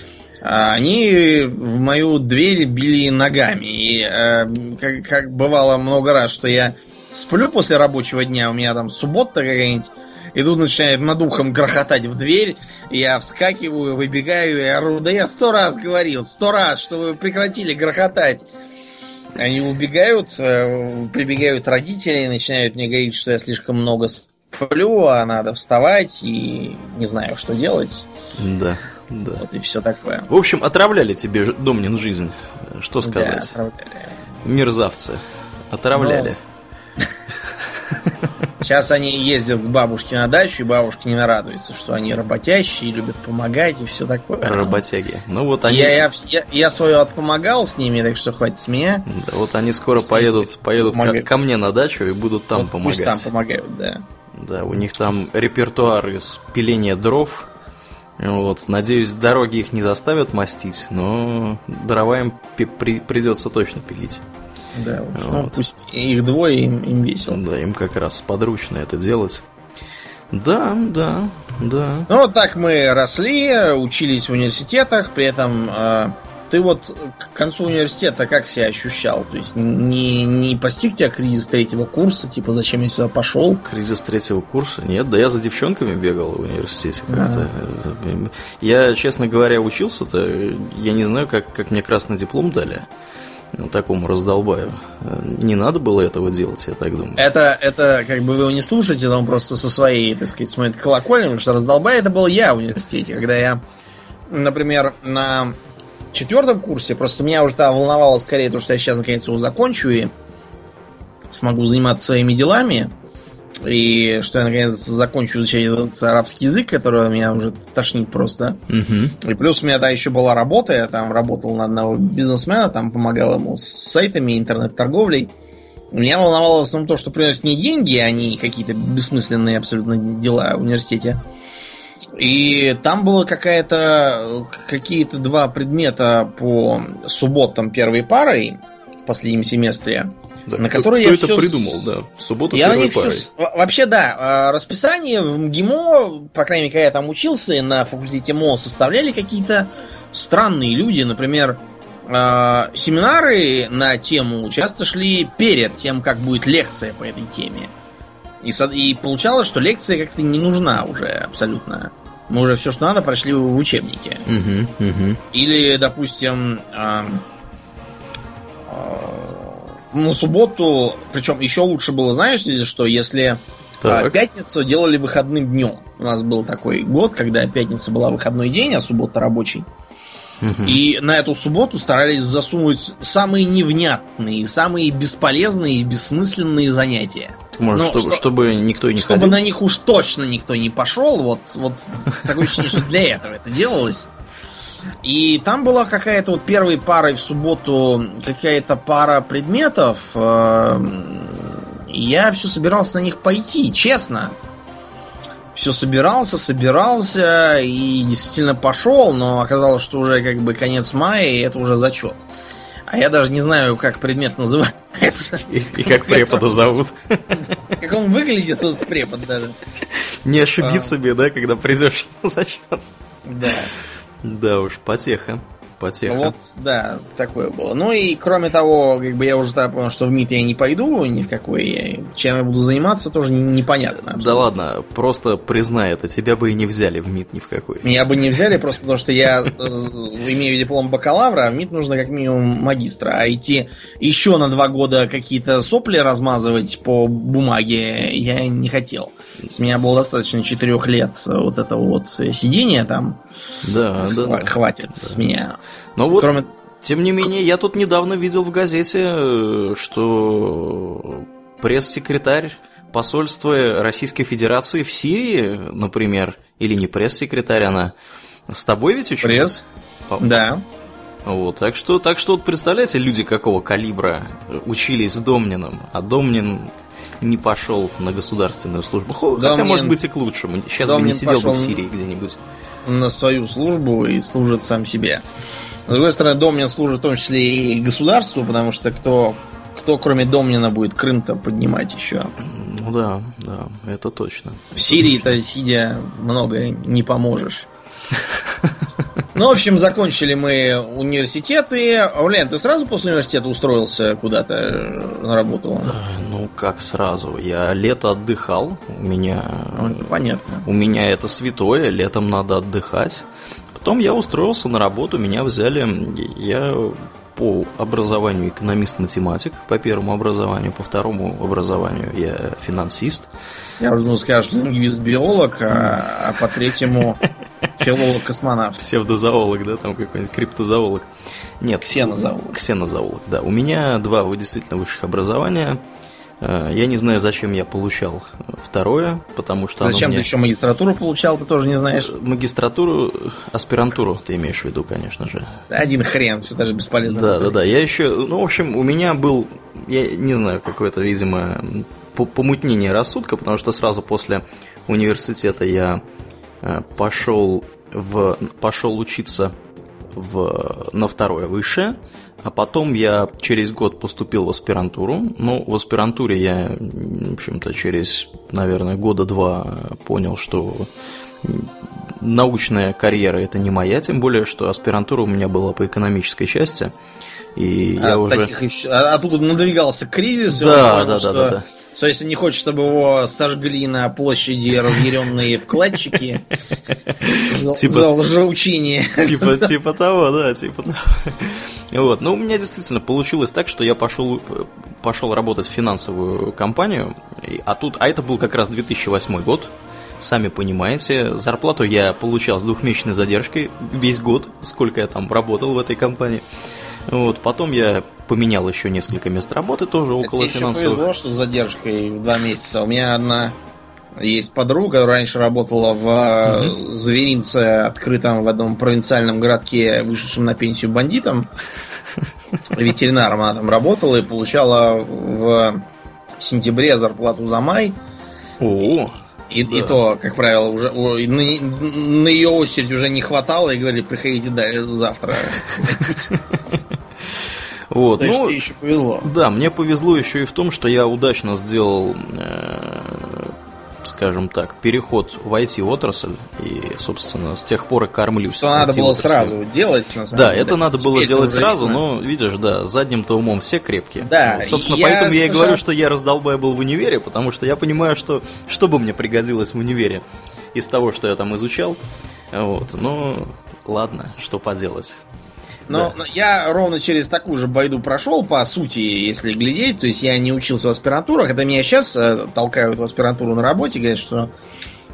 А они в мою дверь били ногами. И э, как, как бывало много раз, что я сплю после рабочего дня, у меня там суббота какая-нибудь, и тут начинает над ухом грохотать в дверь. Я вскакиваю, выбегаю и ору. Да я сто раз говорил, сто раз, что вы прекратили грохотать. Они убегают, э, прибегают родители, начинают мне говорить, что я слишком много сплю, а надо вставать, и не знаю, что делать. Да, да. Вот и все такое. В общем, отравляли тебе, Домнин, жизнь. Что сказать? Да, отравляли. Мерзавцы. Отравляли. Но... Сейчас они ездят к бабушке на дачу, и бабушка не нарадуется, что они работящие, любят помогать и все такое. Работяги. Ну вот они... Я, я, я, я свое отпомогал с ними, так что хватит с меня. Да, вот они скоро с поедут, поедут ко, ко мне на дачу и будут там вот помогать. Пусть там помогают, да. Да, у них там репертуар из пиления дров. Вот, надеюсь, дороги их не заставят мастить, но дрова им при, придется точно пилить. Да, вот. ну, пусть их двое, им, им весело. Да, им как раз подручно это делать. Да, да, да. Ну, вот так мы росли, учились в университетах, при этом э, ты вот к концу университета как себя ощущал? То есть не, не постиг тебя кризис третьего курса, типа зачем я сюда пошел? Кризис третьего курса? Нет, да я за девчонками бегал в университете как-то. Я, честно говоря, учился-то, я не знаю, как, как мне красный диплом дали такому раздолбаю. Не надо было этого делать, я так думаю. Это, это как бы вы его не слушаете, он просто со своей, так сказать, смотрит колокольни, потому что раздолбай это был я в университете, когда я, например, на четвертом курсе, просто меня уже там волновало скорее то, что я сейчас наконец его закончу и смогу заниматься своими делами, и что я наконец закончу изучать этот арабский язык, который меня уже тошнит просто. Угу. И плюс у меня да, еще была работа, я там работал на одного бизнесмена, там помогал ему с сайтами, интернет-торговлей. Меня волновало в основном то, что приносит не деньги, а не какие-то бессмысленные абсолютно дела в университете. И там было какая-то какие-то два предмета по субботам первой парой последнем семестре, Да, на кто- которые кто я это всё придумал, с- да. В субботу Я на них парой. во- Вообще, да, э, расписание в МГИМО, по крайней мере, когда я там учился, и на факультете МО составляли какие-то странные люди. Например, э, семинары на тему часто шли перед тем, как будет лекция по этой теме. И, и получалось, что лекция как-то не нужна уже абсолютно. Мы уже все, что надо, прошли в учебнике. Мгм, мгм. Или, допустим, а, на субботу, причем еще лучше было, знаешь, что если а, Так. пятницу делали выходным днем. У нас был такой год, когда пятница была выходной день, а суббота рабочий. И на эту субботу старались засунуть самые невнятные, самые бесполезные и бессмысленные занятия. Может, ну, чтобы, что- чтобы никто не Чтобы ходил. на них уж точно никто не пошел, вот, вот такое ощущение, что для этого это делалось. И там была какая-то вот первой парой в субботу какая-то пара предметов. э, Я все собирался на них пойти, честно. Все собирался, собирался и действительно пошел, но оказалось, что уже как бы конец мая, и это уже зачет. А я даже не знаю, как предмет называется. И, и как препода зовут. Как он выглядит, этот препод даже. Не А. ошибиться беда, когда придешь на зачет. Да. Да уж, потеха. Потеха. Вот, да, такое было. Ну и кроме того, как бы я уже тогда понял, что в МИД я не пойду ни в какой. я- Чем я буду заниматься, тоже не- непонятно. Да абсолютно. ладно, просто признай это, тебя бы и не взяли в МИД ни в какой. Меня бы не взяли просто потому, что я э, имею диплом бакалавра, а в МИД нужно как минимум магистра. А идти еще на два года какие-то сопли размазывать по бумаге я не хотел. С меня было достаточно четырех лет вот этого вот сидения там. Да, да. Хва- да. Хватит с меня. Но вот, Кроме тем не менее, я тут недавно видел в газете, э, что пресс-секретарь посольства Российской Федерации в Сирии, например, или не пресс-секретарь, она с тобой ведь училась? пресс. По- Да. Вот, так что, так что вот представляете, люди какого калибра учились с Домниным, а Домнин не пошел на государственную службу. Хо- Хотя, Домнин- может быть, и к лучшему. Сейчас бы не Домнин сидел бы в Сирии где-нибудь. на свою службу и служит сам себе. С другой стороны, Домнин служит в том числе и государству, потому что кто, кто кроме Домнина будет Крым-то поднимать еще? Ну да, да, это точно. В Сирии-то сидя много не поможешь. Ну, в общем, закончили мы университеты. Аулян, ты сразу после университета устроился куда-то э, на работу? Э, Ну, как сразу? Я лето отдыхал, у меня... Ну, это понятно. У меня это святое, летом надо отдыхать. Потом я устроился на работу, меня взяли, я по образованию экономист-математик, по первому образованию, по второму образованию я финансист. Я уже думал, скажешь, лингвист-биолог, а, а по третьему филолог-космонавт. Псевдозоолог, да, там какой-нибудь криптозоолог. Нет. Ксенозоолог. Ксенозоолог, да. У меня два вы- действительно высших образования. Э, Я не знаю, зачем я получал второе, потому что Зачем мне- ты еще магистратуру получал, ты тоже не знаешь? Магистратуру, аспирантуру ты имеешь в виду, конечно же. Один хрен, все даже бесполезно. Да, да, да. Я еще, ну, в общем, у меня был, я не знаю, какое-то, видимо, по- помутнение рассудка, потому что сразу после университета я э, пошел в, пошел учиться в, на второе высшее, а потом я через год поступил в аспирантуру. Ну, в аспирантуре я, в общем-то, через, наверное, года два понял, что научная карьера это не моя, тем более, что аспирантура у меня была по экономической части. И А, я уже... таких а, а тут надвигался кризис, Да, да, да, да, да. Что если не хочет, чтобы его сожгли на площади разъяренные вкладчики за, Типа- за лжеучение. Типа, типа того, да, типа того. Вот, ну, у меня действительно получилось так, что я пошел, пошел работать в финансовую компанию, а тут, а это был как раз 2008 год, сами понимаете, зарплату я получал с двухмесячной задержкой весь год, сколько я там работал в этой компании. Вот, потом я поменял еще несколько мест работы тоже около Тебе еще финансовых. повезло, что с задержкой в два месяца. У меня одна есть подруга, раньше работала в э, зверинце, открытом в одном провинциальном городке, вышедшем на пенсию бандитам. Ветеринаром она там работала и получала в сентябре зарплату за май. О, И, Да. и то, как правило, уже на, на ее очередь уже не хватало и говорили, приходите дальше завтра. Вот. Ну, еще повезло. Да, мне повезло еще и в том, что я удачно сделал, э, скажем так, переход в IT-отрасль. И, собственно, с тех пор и кормлюсь. Что надо было сразу делать, на самом Да, деле. это надо было делать сразу, но, видишь, да, задним-то умом все крепкие. Да, Вот, собственно, я поэтому я и говорю, что я раздолбай был в универе, потому что я понимаю, что что бы мне пригодилось в универе из того, что я там изучал. Вот, но ладно, что поделать. Но но я ровно через такую же байду прошел, по сути, если глядеть. То есть я не учился в аспирантурах. Это меня сейчас э, толкают в аспирантуру на работе, говорят, что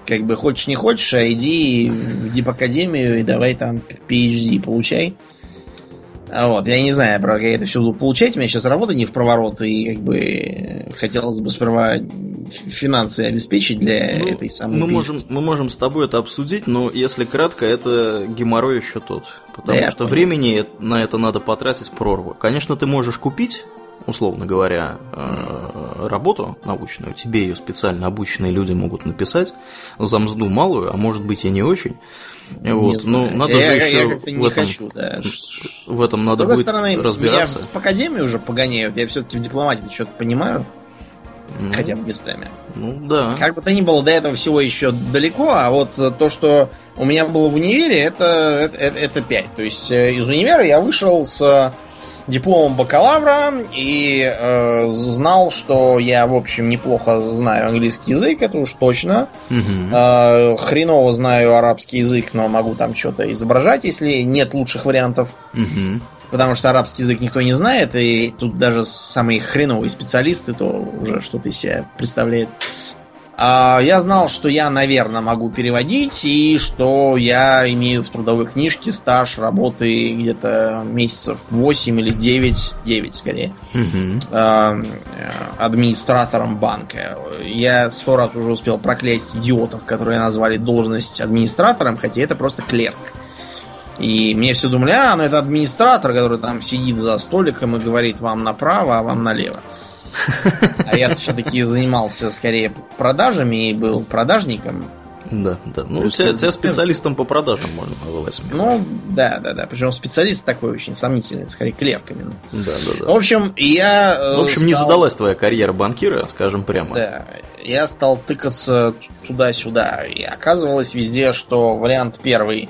как бы хочешь не хочешь, а иди в дипакадемию и давай там PhD получай. А Вот, я не знаю, как я это все буду получать. У меня сейчас работа не в проворот, и как бы э, хотелось бы сперва финансы обеспечить для Ну, этой самой мы можем, мы можем с тобой это обсудить, но если кратко, это геморрой еще тот. Потому Да я что времени на это надо потратить прорву. Конечно, ты можешь купить, условно говоря, э, работу научную, тебе ее специально обученные люди могут написать за мзду малую, а может быть и не очень. Не Вот. Но знаю. надо я, же я- еще я как-то в этом, хочу, да. в этом надо будет стороны, разбираться. меня в академию уже погоняют. Я все-таки в дипломатии что-то понимаю, Ну, хотя бы местами. Ну да. Как бы то ни было, до этого всего еще далеко, а вот э, то, что у меня было в универе, это, это, это, это 5. То есть э, из универа я вышел с э, дипломом бакалавра и э, знал, что я, в общем, неплохо знаю английский язык, это уж точно. Мгм. Э, хреново знаю арабский язык, но могу там что-то изображать, если нет лучших вариантов. Мгм. Потому что арабский язык никто не знает, и тут даже самые хреновые специалисты то уже что-то из себя представляет. А я знал, что я, наверное, могу переводить, и что я имею в трудовой книжке стаж работы где-то месяцев 8 или 9, 9 скорее, Мгм. э, администратором банка. Я сто раз уже успел проклясть идиотов, которые назвали должность администратором, хотя это просто клерк. И мне все думали, а, ну это администратор, который там сидит за столиком и говорит вам направо, а вам налево. А я все-таки занимался скорее продажами и был продажником. Да, да. Ну, тебя, тебя специалистом по продажам можно называть. Ну, да, да, да. Причем специалист такой очень сомнительный, скорее клерк именно. Да, да, В да. общем, я... э, В общем, не стал- задалась твоя карьера банкира, скажем прямо. Да, я стал тыкаться туда-сюда. И оказывалось везде, что вариант первый.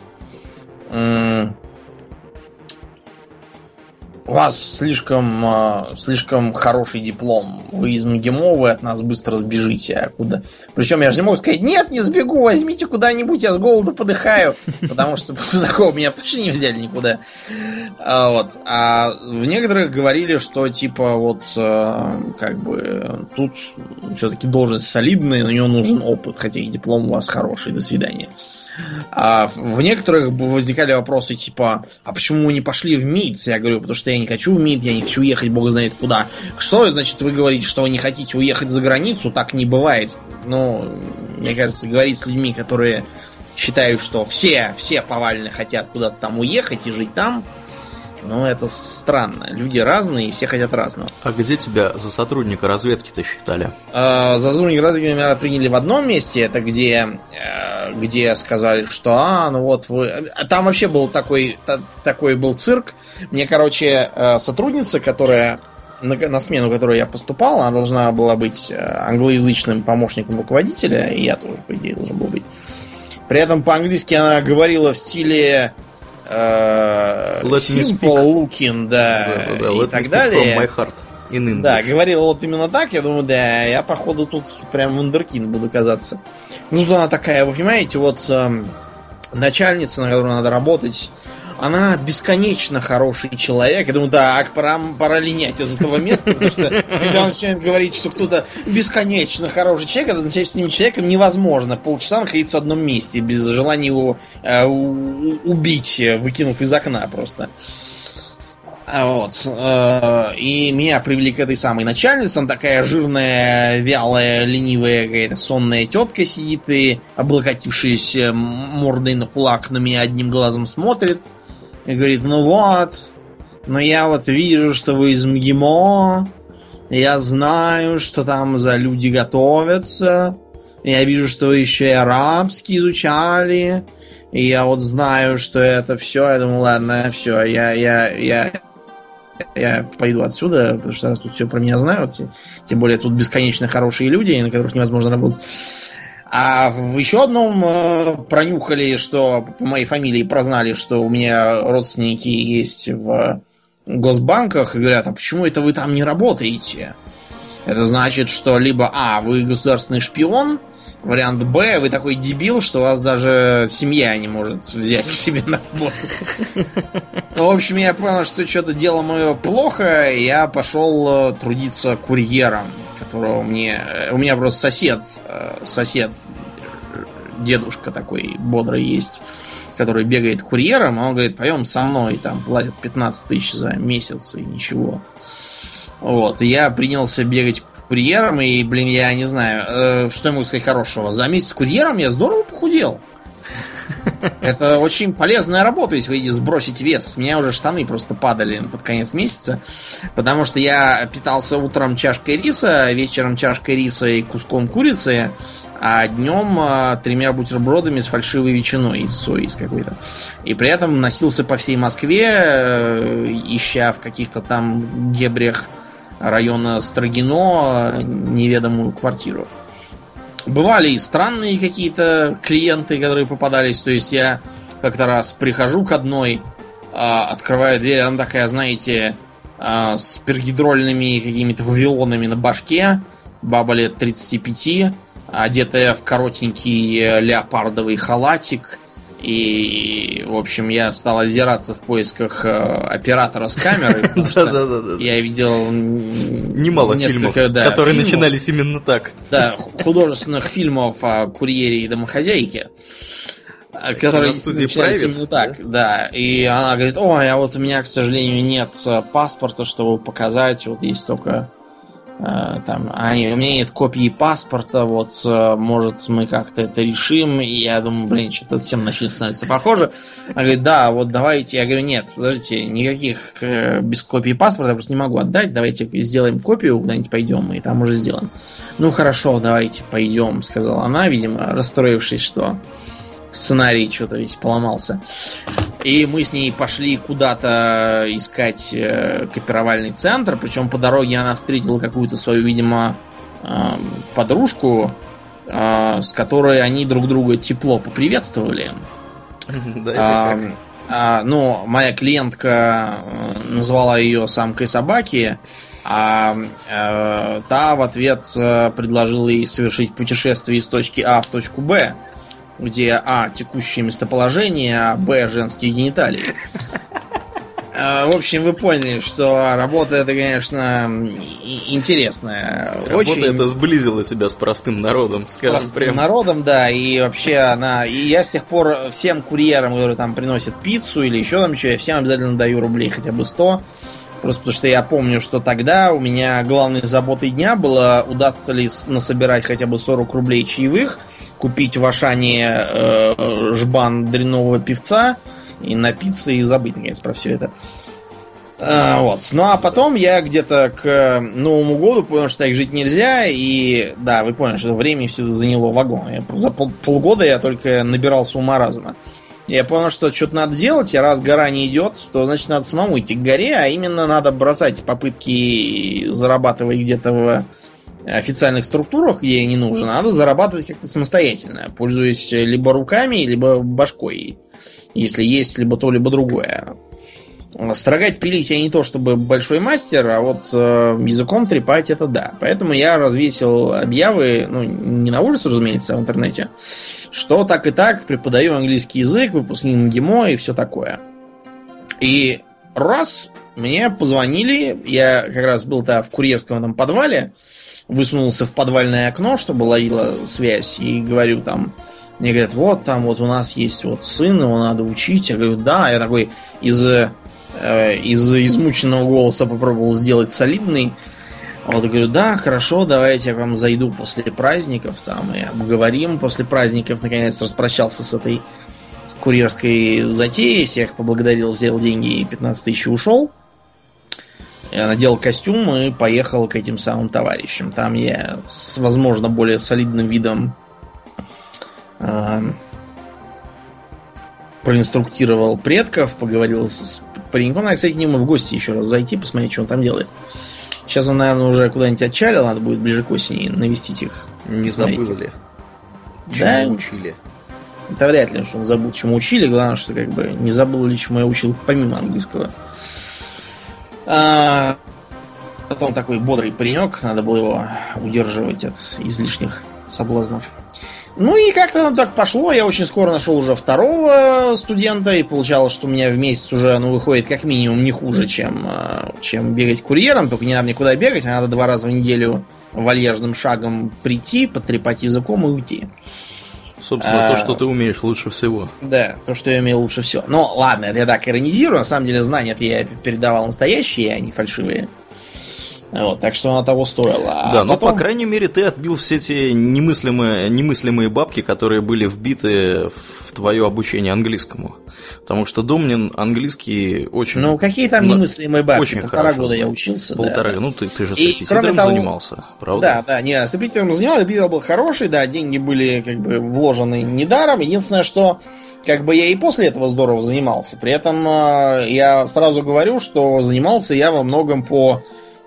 У вас слишком, э, слишком хороший диплом. Вы из МГИМО, вы от нас быстро сбежите. А куда? Причем я же не могу сказать, нет, не сбегу, возьмите куда-нибудь, я с голода подыхаю. Потому что после такого меня точно не взяли никуда. А, вот. а в некоторых говорили, что типа вот э, как бы тут все-таки должность солидная, на нее нужен опыт, хотя и диплом у вас хороший, до свидания. А в- некоторых возникали вопросы типа, а почему вы не пошли в МИД? Я говорю, потому что я не хочу в МИД, я не хочу ехать бог знает куда. Что значит вы говорите, что вы не хотите уехать за границу? Так не бывает. Ну, мне кажется, говорить с людьми, которые считают, что все, все повально хотят куда-то там уехать и жить там, ну, это странно. Люди разные, и все хотят разного. А где тебя за сотрудника разведки-то считали? Э, Зазурник разве меня приняли в одном месте, это где, э, где сказали, что а, ну вот вы. А Там вообще был такой, та- такой был цирк. Мне, короче, э, сотрудница, которая на, на смену, которой я поступал, она должна была быть э, англоязычным помощником руководителя, и я тоже, по идее, должен был быть. При этом по-английски она говорила в стиле э, simple looking, да, Да, да, да. и так далее. From my heart. In English. Да, говорила вот именно так, я думаю, да, я походу тут прям вундеркинд буду казаться. Ну, она такая, вы понимаете, вот эм, начальница, на которую надо работать, она бесконечно хороший человек. Я думаю, так, пора, пора линять из этого места, потому что когда он начинает говорить, что кто-то бесконечно хороший человек, это что с этим человеком невозможно полчаса находиться в одном месте, без желания его э, убить, выкинув из окна просто. А Вот. э, И меня привели к этой самой начальнице. Там такая жирная, вялая, ленивая какая-то сонная тетка сидит и, облокотившись мордой на кулак, на меня одним глазом смотрит. И говорит, ну вот, но я вот вижу, что вы из МГИМО. Я знаю, что там за люди готовятся. Я вижу, что вы еще и арабский изучали. И я вот знаю, что это все. Я думаю, ладно, все, я, я, я я пойду отсюда, потому что раз тут все про меня знают, тем более тут бесконечно хорошие люди, на которых невозможно работать. А в еще одном э, пронюхали, что по моей фамилии прознали, что у меня родственники есть в госбанках, и говорят, а почему это вы там не работаете? Это значит, что либо А, вы государственный шпион, вариант Б, вы такой дебил, что вас даже семья не может взять к себе на работу. Ну, в общем, я понял, что что-то дело мое плохо, я пошел э, трудиться курьером которого мне... У меня просто сосед, э, сосед, дедушка такой бодрый есть, который бегает курьером, а он говорит, пойдем со мной, там платят 15 тысяч за месяц и ничего. Вот, я принялся бегать курьером, и, блин, я не знаю, э, что я могу сказать хорошего. За месяц курьером я здорово похудел. Это очень полезная работа, если вы хотите сбросить вес. У меня уже штаны просто падали под конец месяца, потому что я питался утром чашкой риса, вечером чашкой риса и куском курицы, а днем а, тремя бутербродами с фальшивой ветчиной из сои из какой-то. И при этом носился по всей Москве, э, ища в каких-то там дебрях района Строгино неведомую квартиру. Бывали и странные какие-то клиенты, которые попадались. То есть я как-то раз прихожу к одной, а, открываю дверь, она такая, знаете, а, с пергидрольными какими-то вавилонами на башке, баба лет 35, одетая в коротенький э, леопардовый халатик, и, в общем, я стал озираться в поисках э, оператора с камерой, потому что я видел немало фильмов, которые начинались именно так. Да, художественных фильмов о курьере и домохозяйке которые начинались именно так, да. И она говорит, ой, а вот у меня, к сожалению, нет э, паспорта, чтобы показать, вот есть только Э, там, а у меня нет копии паспорта, вот, э, может, мы как-то это решим, и я думаю, блин, что-то всем начали становиться похоже. Она говорит, да, вот давайте, я говорю, нет, подождите, никаких э, без копии паспорта я просто не могу отдать, давайте сделаем копию, куда-нибудь пойдем, и там уже сделаем. Ну, хорошо, давайте пойдем, сказала она, видимо, расстроившись, что сценарий что-то весь поломался. И мы с ней пошли куда-то искать э, копировальный центр. Причем по дороге она встретила какую-то свою, видимо, э, подружку, э, с которой они друг друга тепло поприветствовали. Да, а, ну, моя клиентка э, назвала ее самкой собаки, а э, та в ответ э, предложила ей совершить путешествие из точки А в точку Б где А. Текущее местоположение, а Б. Женские гениталии. А, в общем, вы поняли, что работа это, конечно, интересная. Работа Очень... это сблизила себя с простым народом. С простым прям. народом, да. И вообще она... И я с тех пор всем курьерам, которые там приносят пиццу или еще там что, я всем обязательно даю рублей хотя бы 100. Просто потому что я помню, что тогда у меня главной заботой дня было, удастся ли насобирать хотя бы 40 рублей чаевых – купить в Ашане э, жбан дрянного певца и напиться и забыть, наконец, про все это. А, вот. Ну а потом я где-то к Новому году понял, что так жить нельзя. И да, вы поняли, что времени все заняло вагон. Я, за пол, полгода я только набирался ума разума. Я понял, что что-то надо делать, и раз гора не идет, то значит надо самому идти к горе, а именно надо бросать попытки зарабатывать где-то в официальных структурах, я не нужен, надо зарабатывать как-то самостоятельно, пользуясь либо руками, либо башкой, если есть либо то, либо другое. Строгать, пилить я не то чтобы большой мастер, а вот э, языком трепать это да. Поэтому я развесил объявы, ну, не на улице, разумеется, а в интернете, что так и так преподаю английский язык, выпускник МГИМО и все такое. И раз мне позвонили, я как раз был-то в курьерском этом подвале, высунулся в подвальное окно, чтобы ловила связь, и говорю там, мне говорят, вот там вот у нас есть вот сын, его надо учить. Я говорю, да, я такой из, э, из измученного голоса попробовал сделать солидный. Вот, говорю, да, хорошо, давайте я к вам зайду после праздников, там, и обговорим. После праздников, наконец, распрощался с этой курьерской затеей, всех поблагодарил, взял деньги и 15 тысяч ушел. Я надел костюм и поехал к этим самым товарищам. Там я с, возможно, более солидным видом э, проинструктировал предков, поговорил с, пареньку. Надо, кстати, к нему в гости еще раз зайти, посмотреть, что он там делает. Сейчас он, наверное, уже куда-нибудь отчалил, надо будет ближе к осени навестить их. Не забыли. Да. Чему учили. Это вряд ли, что он забыл, чему учили. Главное, что как бы не забыл ли, чему я учил помимо английского. А, потом такой бодрый паренек, надо было его удерживать от излишних соблазнов. Ну и как-то оно так пошло. Я очень скоро нашел уже второго студента, и получалось, что у меня в месяц уже ну, выходит как минимум не хуже, чем, а, чем бегать курьером. Только не надо никуда бегать, а надо два раза в неделю вальяжным шагом прийти, потрепать языком и уйти. Собственно, А. то, что ты умеешь лучше всего. Да, то, что я умею лучше всего. Но ладно, это я так иронизирую. На самом деле знания я передавал настоящие, а не фальшивые. Вот, так что оно того стоило. А да, но потом- по крайней мере ты отбил все те немыслимые, немыслимые бабки, которые были вбиты в твое обучение английскому. Потому что Домнин английский очень... Ну, какие там немыслимые бабки? очень Полтора хорошо года я учился. Полтора, да. ну ты, ты же с И, репетитором кроме того- занимался, правда? Да, да, не, с репетитором занимался, репетитор был хороший, да, деньги были как бы вложены недаром. Единственное, что как бы я и после этого здорово занимался. При этом э, я сразу говорю, что занимался я во многом по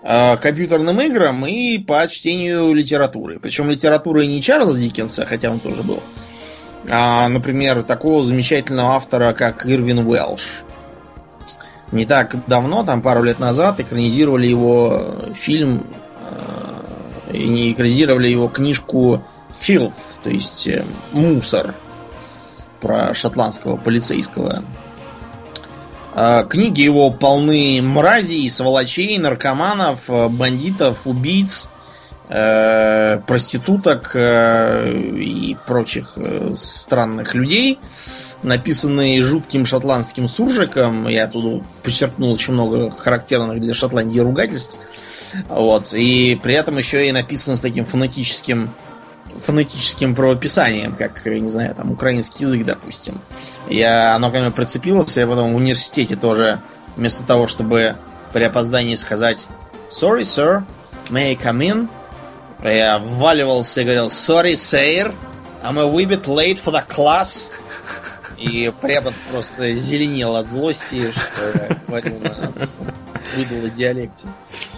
компьютерным играм и по чтению литературы. Причем литературы не Чарльза Диккенса, хотя он тоже был, а, например, такого замечательного автора, как Ирвин Уэлш. Не так давно, там пару лет назад, экранизировали его э, фильм э, и не экранизировали его книжку Filth, то есть э, мусор про шотландского полицейского. А, Книги его полны мразей, сволочей, наркоманов, э, бандитов, убийц, э, проституток э, и прочих странных людей, написанные жутким шотландским суржиком. Я тут подчеркнул очень много характерных для Шотландии ругательств. Вот. И при этом еще и написано с таким фонетическим фонетическим правописанием, как, не знаю, там, украинский язык, допустим. Я, оно ко мне прицепилось, я потом в университете тоже, вместо того, чтобы при опоздании сказать «Sorry, sir, may I come in?» Я вваливался и говорил «Sorry, sir, I'm a wee bit late for the class». И препод просто зеленел от злости, что говорил на выдал о диалекте.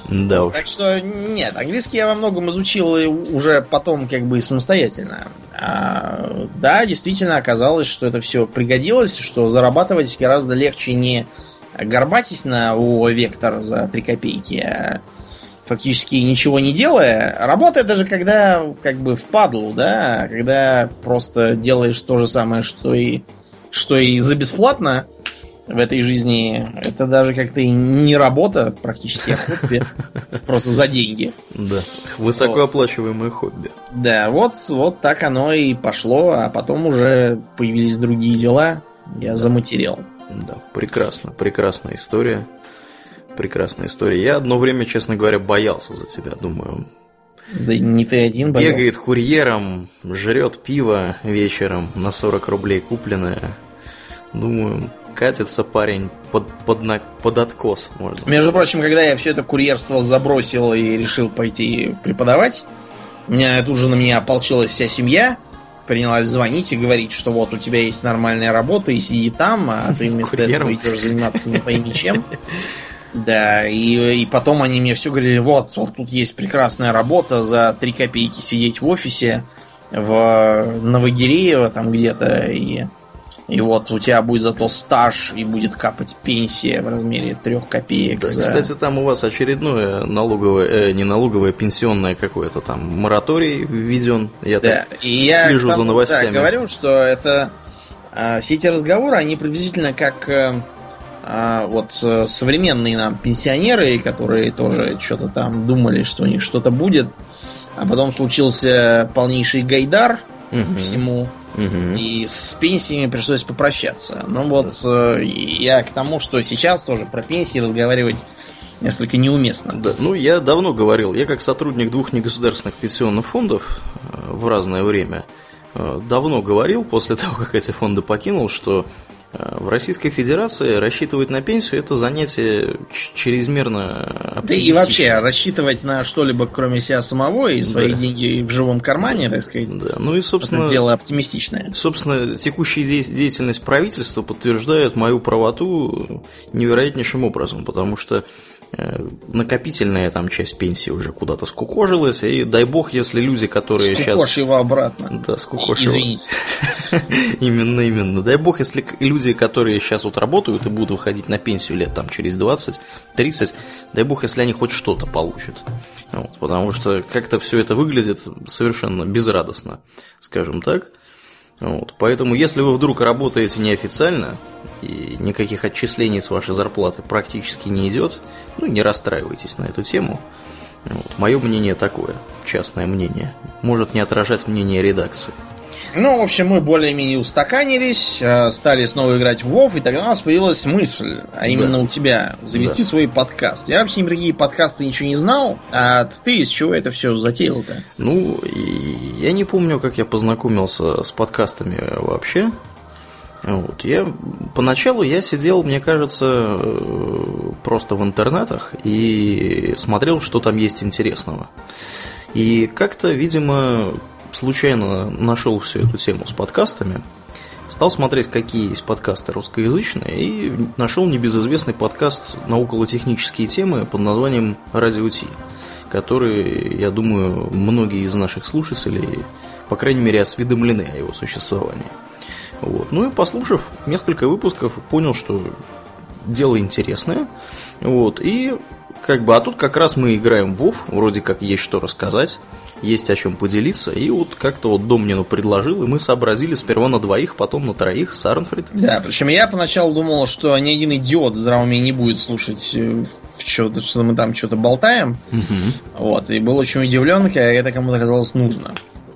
Да уж. Так что нет, английский я во многом изучил уже потом как бы самостоятельно. А, да, действительно оказалось, что это все пригодилось, что зарабатывать гораздо легче не горбатись на ООО «Вектор» за 3 копейки, а фактически ничего не делая, работая даже когда как бы впадлу, да, когда просто делаешь то же самое, что и, что и за бесплатно, в этой жизни это даже как-то и не работа, практически, а хобби. Просто за деньги. Да. Высокооплачиваемое хобби. Да, вот, вот так оно и пошло, а потом уже появились другие дела. Я заматерел. Да, прекрасно, прекрасная история. Прекрасная история. Я одно время, честно говоря, боялся за тебя, думаю. Да не ты один болел. Бегает курьером, жрет пиво вечером на 40 рублей купленное. Думаю, катится парень под, под, на- под откос, можно Между сказать. прочим, когда я все это курьерство забросил и решил пойти преподавать, у меня тут же на меня ополчилась вся семья, принялась звонить и говорить, что вот у тебя есть нормальная работа, и сиди там, а ты вместо этого Курьером. идешь заниматься не пойми чем. Да, и, и потом они мне все говорили, вот, вот тут есть прекрасная работа за 3 копейки сидеть в офисе в Новогиреево там где-то, и, и вот у тебя будет зато стаж, и будет капать пенсия в размере 3 копеек. Да, за- Кстати, там у вас очередное налоговое, э, не налоговое, пенсионное какое-то там мораторий введен. Я Да, так и я слежу к за новостями. Да, говорю, что это а, все эти разговоры, они приблизительно как э, а, вот э, современные нам пенсионеры, которые тоже что-то там думали, что у них что-то будет, а потом случился полнейший гайдар Мгм, всему, мгм. и с пенсиями пришлось попрощаться. Ну вот э, я к тому, что сейчас тоже про пенсии разговаривать несколько неуместно. Да, ну, я давно говорил, я как сотрудник двух негосударственных пенсионных фондов э, в разное время э, давно говорил, после того, как эти фонды покинул, что в Российской Федерации рассчитывать на пенсию это занятие чрезмерно Да и вообще рассчитывать на что-либо кроме себя самого и свои да. деньги в живом кармане, так сказать. Да, ну и собственно это дело оптимистичное. Собственно, текущая деятельность правительства подтверждает мою правоту невероятнейшим образом, потому что Э, накопительная там часть пенсии уже куда-то скукожилась, и дай бог, если люди, которые Скукош сейчас... его обратно. Да, скукош его. Извините. Именно, именно. Дай бог, если люди, которые сейчас вот работают и будут выходить на пенсию лет там через 20-30, дай бог, если они хоть что-то получат. Вот, потому что как-то все это выглядит совершенно безрадостно, скажем так. Вот, поэтому, если вы вдруг работаете неофициально и никаких отчислений с вашей зарплаты практически не идет, ну, не расстраивайтесь на эту тему. Вот, мое мнение такое, частное мнение. Может не отражать мнение редакции. Ну, в общем, мы более-менее устаканились, э, стали снова играть в WoW, и тогда у нас появилась мысль, а именно да. у тебя, завести да. свой подкаст. Я вообще ни про какие подкасты ничего не знал, а ты из чего это все затеял-то? Ну, я не помню, как я познакомился с подкастами вообще. Вот. Я, поначалу я сидел, мне кажется, э, просто в интернетах и смотрел, что там есть интересного. И как-то, видимо, случайно нашел всю эту тему с подкастами, стал смотреть, какие есть подкасты русскоязычные, и нашел небезызвестный подкаст на околотехнические темы под названием «Радио Ти», который, я думаю, многие из наших слушателей, по крайней мере, осведомлены о его существовании. Вот. Ну и послушав несколько выпусков, понял, что дело интересное. Вот. И как бы, а тут как раз мы играем в WoW, вроде как есть что рассказать есть о чем поделиться. И вот как-то вот Домнину предложил, и мы сообразили сперва на двоих, потом на троих с Арнфрид. Да, причем я поначалу думал, что ни один идиот в здравом уме не будет слушать э, что-то, что мы там что-то болтаем. Угу. Вот, и был очень удивлен, когда это кому-то оказалось нужно.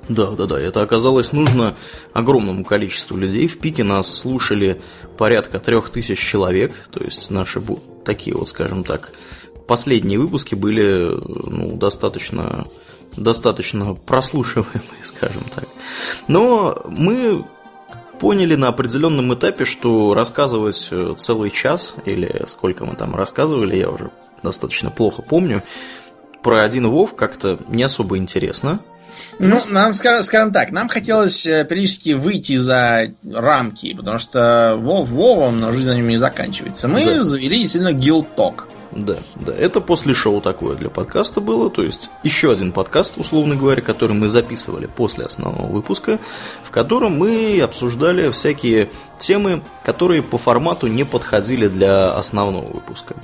Да, да, да. Это оказалось нужно огромному количеству людей. В пике нас слушали порядка трех тысяч человек. То есть наши такие вот, скажем так, последние выпуски были ну, достаточно достаточно прослушиваемые, скажем так. Но мы поняли на определенном этапе, что рассказывать э, целый час, или сколько мы там рассказывали, я уже достаточно плохо помню, про один Вов как-то не особо интересно. Ну, нам, скажем так, нам хотелось э, периодически выйти за рамки, потому что Вов Вовом, но жизнь на нем не заканчивается. Мы да. завели действительно гилток. Да, да. Это после шоу такое для подкаста было. То есть еще один подкаст, условно говоря, который мы записывали после основного выпуска, в котором мы обсуждали всякие темы, которые по формату не подходили для основного выпуска.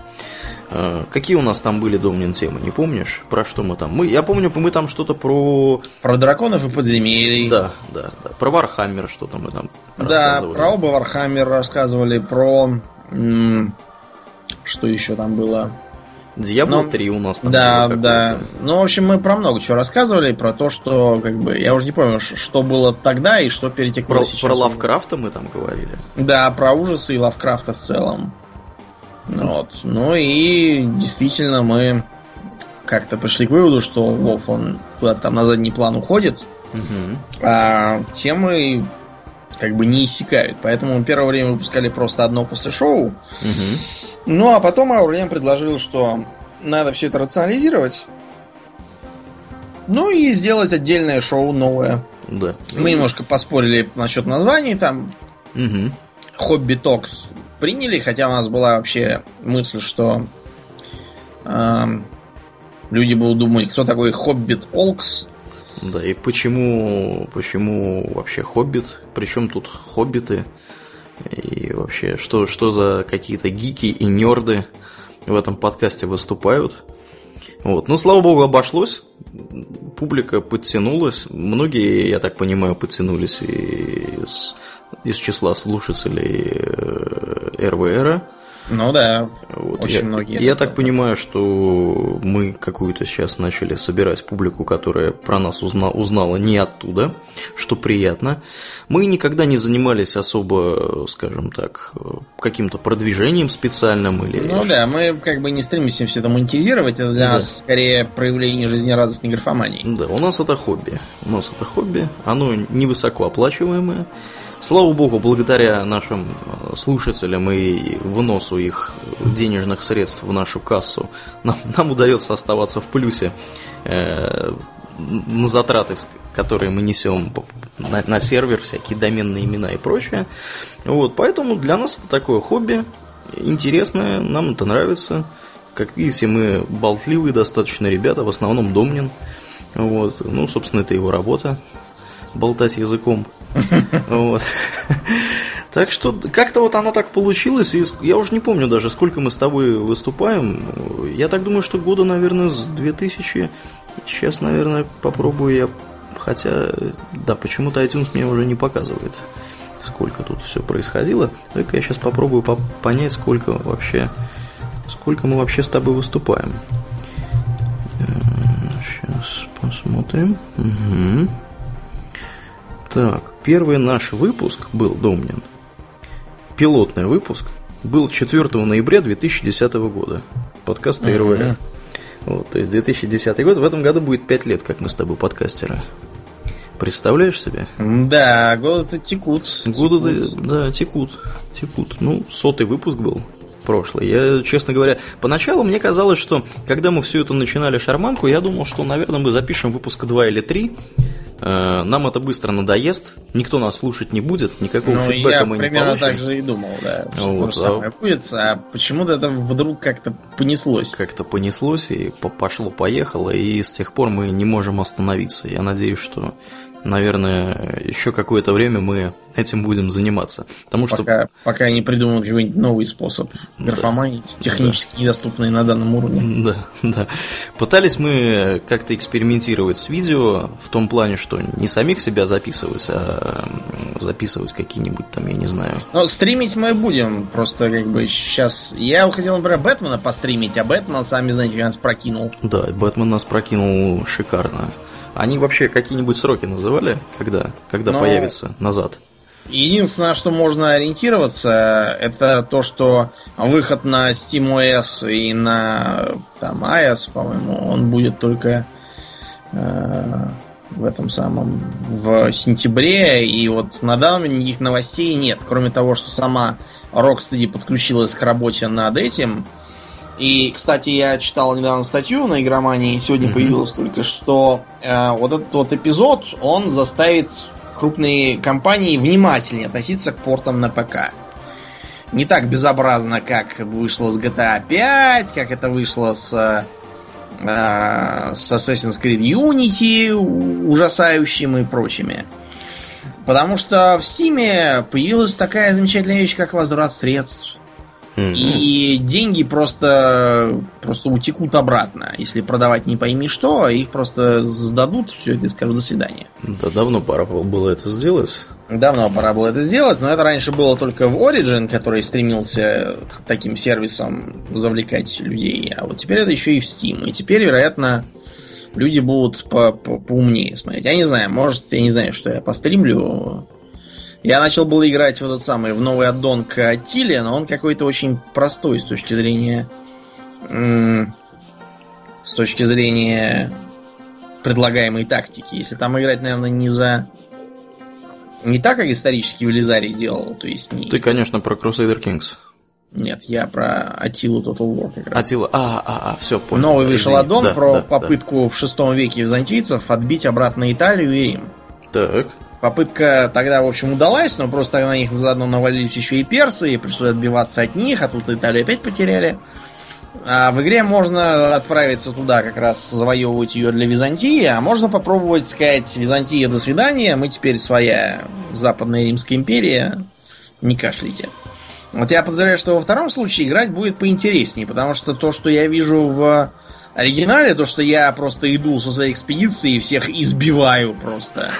А, какие у нас там были, Домнин, темы, не помнишь? Про что мы там? Мы, я помню, мы там что-то про... Про драконов и подземелий. Да, да, да. Про Warhammer что-то мы там да, рассказывали. Да, про оба Warhammer рассказывали, про... Что еще там было? Diablo ну, 3 у нас там Да, да. Ну, в общем, мы про много чего рассказывали, про то, что, как бы, я уже не помню, что было тогда и что перетекло про, сейчас. Про Лавкрафта мы там говорили. Да, про ужасы и Лавкрафта в целом. Вот. Ну и действительно мы как-то пришли к выводу, что Вов, он куда-то там на задний план уходит, угу. а темы как бы не иссякают. Поэтому первое время выпускали просто одно после шоу. Угу. Ну, а потом Аурлиен предложил, что надо все это рационализировать. Ну и сделать отдельное шоу новое. Да. Мы немножко поспорили насчет названий там. Угу. Хобби Токс приняли, хотя у нас была вообще мысль, что э, люди будут думать, кто такой Хоббит Олкс. Да, и почему, почему вообще Хоббит? Причем тут Хоббиты? И вообще, что, что за какие-то гики и нерды в этом подкасте выступают. Вот. Но, слава богу, обошлось. Публика подтянулась. Многие, я так понимаю, подтянулись из, из числа слушателей э, РВР. Ну да, вот очень я, многие. Я так понимаю, что мы какую-то сейчас начали собирать публику, которая про нас узна, узнала не оттуда, что приятно. Мы никогда не занимались особо, скажем так, каким-то продвижением специальным или. Ну да, мы как бы не стремимся все это монетизировать, это для да. нас скорее проявление жизнерадостной графомании. Да, у нас это хобби. У нас это хобби, оно невысоко оплачиваемое. Слава богу, благодаря нашим э, слушателям и выносу их денежных средств в нашу кассу, нам, нам удается оставаться в плюсе э, на затраты, которые мы несем на, на сервер, всякие доменные имена и прочее. Вот, поэтому для нас это такое хобби, интересное, нам это нравится. Как видите, мы болтливые достаточно ребята, в основном Домнин. Вот. Ну, собственно, это его работа болтать языком. Вот. Так что как-то вот оно так получилось, и я уже не помню даже, сколько мы с тобой выступаем. Я так думаю, что года, наверное, с 2000. Сейчас, наверное, попробую я, хотя, да, почему-то iTunes мне уже не показывает, сколько тут все происходило. Только я сейчас попробую понять, сколько вообще, сколько мы вообще с тобой выступаем. Сейчас э, посмотрим. Угу. Так, первый наш выпуск был, Домнин, пилотный выпуск, был 4 ноября 2010 года. Подкаст РВ. Uh-huh. Вот, то есть 2010 год. В этом году будет 5 лет, как мы с тобой подкастеры. Представляешь себе? Да, годы-то текут. Годы, да, текут. Текут. Ну, сотый выпуск был прошлый. Я, честно говоря, поначалу мне казалось, что когда мы все это начинали шарманку, я думал, что, наверное, мы запишем выпуска 2 или 3, Э, нам это быстро надоест, никто нас слушать не будет, никакого ну, фидбэка мы не получим. Я примерно так же и думал, да, что вот, то же самое а... будет, а почему-то это вдруг как-то понеслось. Как-то понеслось, и пошло-поехало, и с тех пор мы не можем остановиться. Я надеюсь, что наверное, еще какое-то время мы этим будем заниматься. Потому пока, что... пока не придумают какой-нибудь новый способ графоманить, да. технически да. недоступный на данном уровне. Да, да. Пытались мы как-то экспериментировать с видео в том плане, что не самих себя записывать, а записывать какие-нибудь там, я не знаю. Но стримить мы будем, просто как бы сейчас... Я хотел, например, Бэтмена постримить, а Бэтмен, сами знаете, нас прокинул. Да, Бэтмен нас прокинул шикарно. Они вообще какие-нибудь сроки называли, когда, когда Но... появится назад? Единственное, что можно ориентироваться, это то, что выход на SteamOS и на там, iOS, по-моему, он будет только э, в этом самом в сентябре. И вот на данный никаких новостей нет. Кроме того, что сама Rocksteady подключилась к работе над этим. И, кстати, я читал недавно статью на игромании, сегодня mm-hmm. появилось только, что вот этот вот эпизод, он заставит крупные компании внимательнее относиться к портам на ПК. Не так безобразно, как вышло с GTA 5, как это вышло с, э, с Assassin's Creed Unity ужасающим и прочими. Потому что в Steam появилась такая замечательная вещь, как возврат средств. И деньги просто, просто утекут обратно. Если продавать не пойми что, их просто сдадут, все это и скажут до свидания. Да давно пора было это сделать. Давно пора было это сделать, но это раньше было только в Origin, который стремился к таким сервисам завлекать людей. А вот теперь это еще и в Steam. И теперь, вероятно, люди будут по -по поумнее смотреть. Я не знаю, может, я не знаю, что я постримлю я начал было играть в этот самый, в новый аддон к Атиле, но он какой-то очень простой с точки зрения... С точки зрения предлагаемой тактики. Если там играть, наверное, не за... Не так, как исторический Велизарий делал, то есть не... Ты, конечно, про Crusader Kings. Нет, я про Атилу Total War как раз. Атила, а, а, а, все, понял. Новый вышел аддон да, про да, попытку да. в шестом веке византийцев отбить обратно Италию и Рим. Так. Попытка тогда, в общем, удалась, но просто на них заодно навалились еще и персы, и пришлось отбиваться от них, а тут Италию опять потеряли. А в игре можно отправиться туда как раз завоевывать ее для Византии, а можно попробовать сказать Византия до свидания, мы теперь своя Западная Римская империя, не кашляйте. Вот я подозреваю, что во втором случае играть будет поинтереснее, потому что то, что я вижу в оригинале то, что я просто иду со своей экспедиции и всех избиваю просто.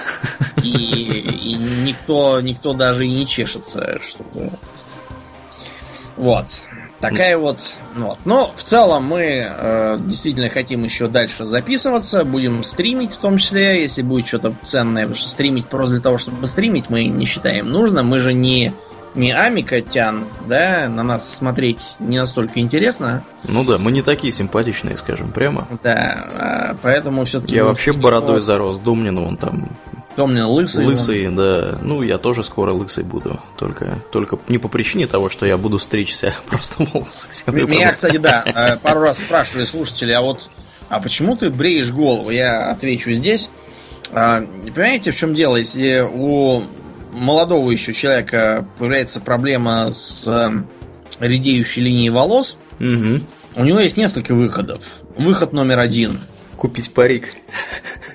И, и никто, никто даже и не чешется, чтобы... Вот. Такая вот, вот. Но в целом мы э, действительно хотим еще дальше записываться, будем стримить в том числе, если будет что-то ценное, потому что стримить просто для того, чтобы стримить, мы не считаем нужно. Мы же не не Амика Тян, да, на нас смотреть не настолько интересно. Ну да, мы не такие симпатичные, скажем прямо. Да, а, поэтому все-таки... Я вообще бородой зарос, Думнин вон там Домнин лысый. Лысый, да. Ну, я тоже скоро лысый буду. Только, только не по причине того, что я буду стричься, а просто волосы Меня, кстати, да, э, пару раз спрашивали слушатели, а вот а почему ты бреешь голову? Я отвечу здесь. А, понимаете, в чем дело? Если у молодого еще человека появляется проблема с э, редеющей линией волос, Угу. у него есть несколько выходов. Выход номер один. Купить парик.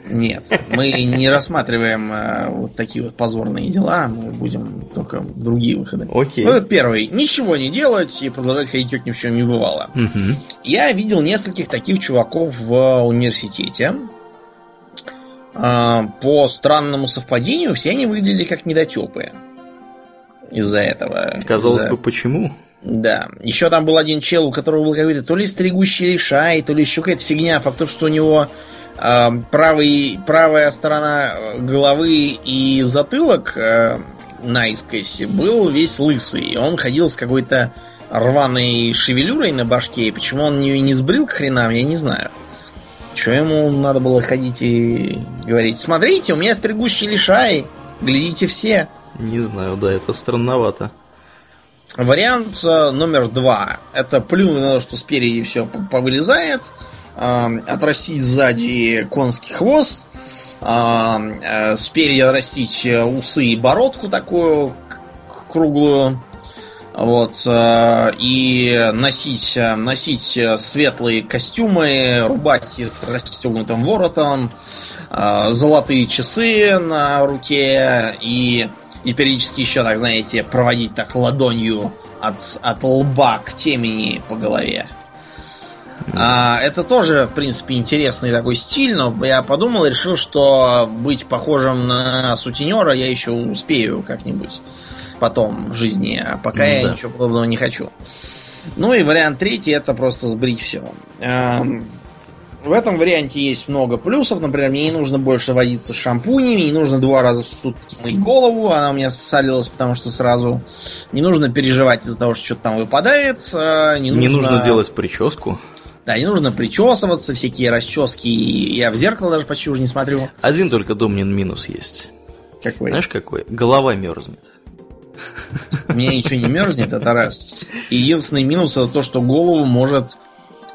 Нет, мы не рассматриваем э, вот такие вот позорные дела, мы будем только другие выходы. Окей. Вот этот первый. Ничего не делать и продолжать ходить, как ни в чем не бывало. Мгм. Я видел нескольких таких чуваков в университете. А, По странному совпадению, все они выглядели как недотепы. Из-за этого. Казалось Из-за- бы, почему? Да. Еще там был один чел, у которого был какой-то то ли стригущий лишай, то ли еще какая-то фигня. Факт то, что у него а, правый, правая сторона э, головы и затылок э, наискось был весь лысый. Он ходил с какой-то рваной шевелюрой на башке. И почему он ее не сбрил к хренам, я не знаю. Что ему надо было ходить и говорить? Смотрите, у меня стригущий лишай. Глядите все. Не знаю, да, это странновато. Вариант э, номер два. Это плюнуть на то, что спереди все повылезает, э, отрастить сзади конский хвост, э, э, спереди отрастить э, усы и бородку такую круглую, вот, э, и носить, э, носить светлые костюмы, рубахи с расстегнутым воротом, э, золотые часы на руке и, и периодически еще, так знаете, проводить так ладонью от, от лба к темени по голове. А, это тоже, в принципе, интересный такой стиль, но я подумал и решил, что быть похожим на сутенера я еще успею как-нибудь потом в жизни, а пока Ну я да. ничего подобного не хочу. Ну и вариант третий это просто сбрить все. В этом варианте есть много плюсов. Например, мне не нужно больше возиться с шампунями, не нужно два раза в сутки мыть голову, она у меня ссалилась, потому что сразу не нужно переживать из-за того, что что-то там выпадает. Не нужно, Не нужно делать прическу. Да, не нужно причесываться, всякие расчески. Я в зеркало даже почти уже не смотрю. Один только Домнин минус есть. Какой? Знаешь какой? Голова мерзнет. У меня ничего не мерзнет, это раз. И единственный минус это то, что голову может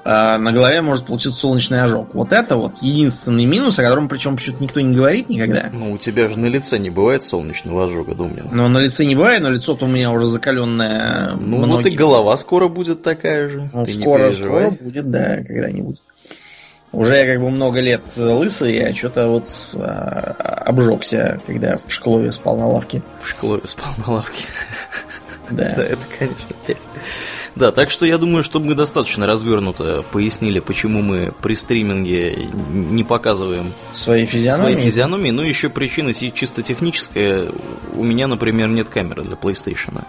э, на голове может получиться солнечный ожог. Вот это вот единственный минус, о котором причем почему-то никто не говорит никогда. Ну, у тебя же на лице не бывает солнечного ожога, Домнин. Но на лице не бывает, но лицо-то у меня уже закаленное. Ну, вот и голова скоро будет такая же. Ну, Ты скоро, скоро будет, да, когда-нибудь. Уже я как бы много лет лысый, а что-то вот а, обжегся, когда в школе спал на лавке. В школе спал на лавке. Да. Да, это, конечно, опять. Да, так что я думаю, что мы достаточно развернуто пояснили, почему мы при стриминге не показываем Свои физиономии. свои физиономии. Ну, еще причина чисто техническая. У меня, например, нет камеры для PlayStation.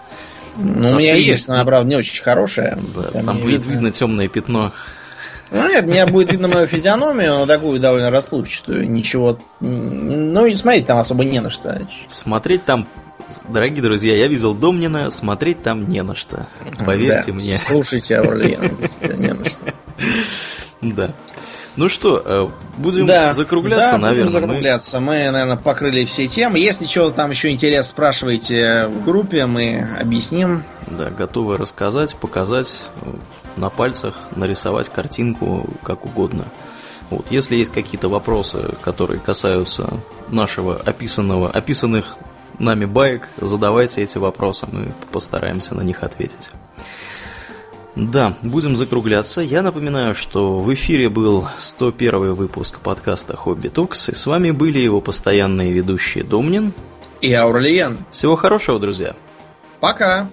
Ну, у меня есть, но она, правда, не очень хорошая. Да, Там там будет видно темное пятно. Ну, нет, меня будет видно мою физиономию, но такую довольно расплывчатую. Ничего. Ну, и смотреть там особо не на что. Смотреть там, дорогие друзья, я видел Домнина, смотреть там не на что. Поверьте Да. мне. Слушайте, Аурлиен, не на что. Да. Ну что, э, будем Да, закругляться, да, будем наверное. мы- закругляться. Мы, наверное, покрыли все темы. Если чего там еще интерес, спрашивайте в группе, мы объясним. Да, готовы рассказать, показать на пальцах, нарисовать картинку, как угодно. Вот, если есть какие-то вопросы, которые касаются нашего описанного, описанных нами баек, задавайте эти вопросы, мы постараемся на них ответить. Да, будем закругляться. Я напоминаю, что в эфире был 101 выпуск подкаста «Хобби Токс», и с вами были его постоянные ведущие Домнин. И Аурлиен. Всего хорошего, друзья! Пока!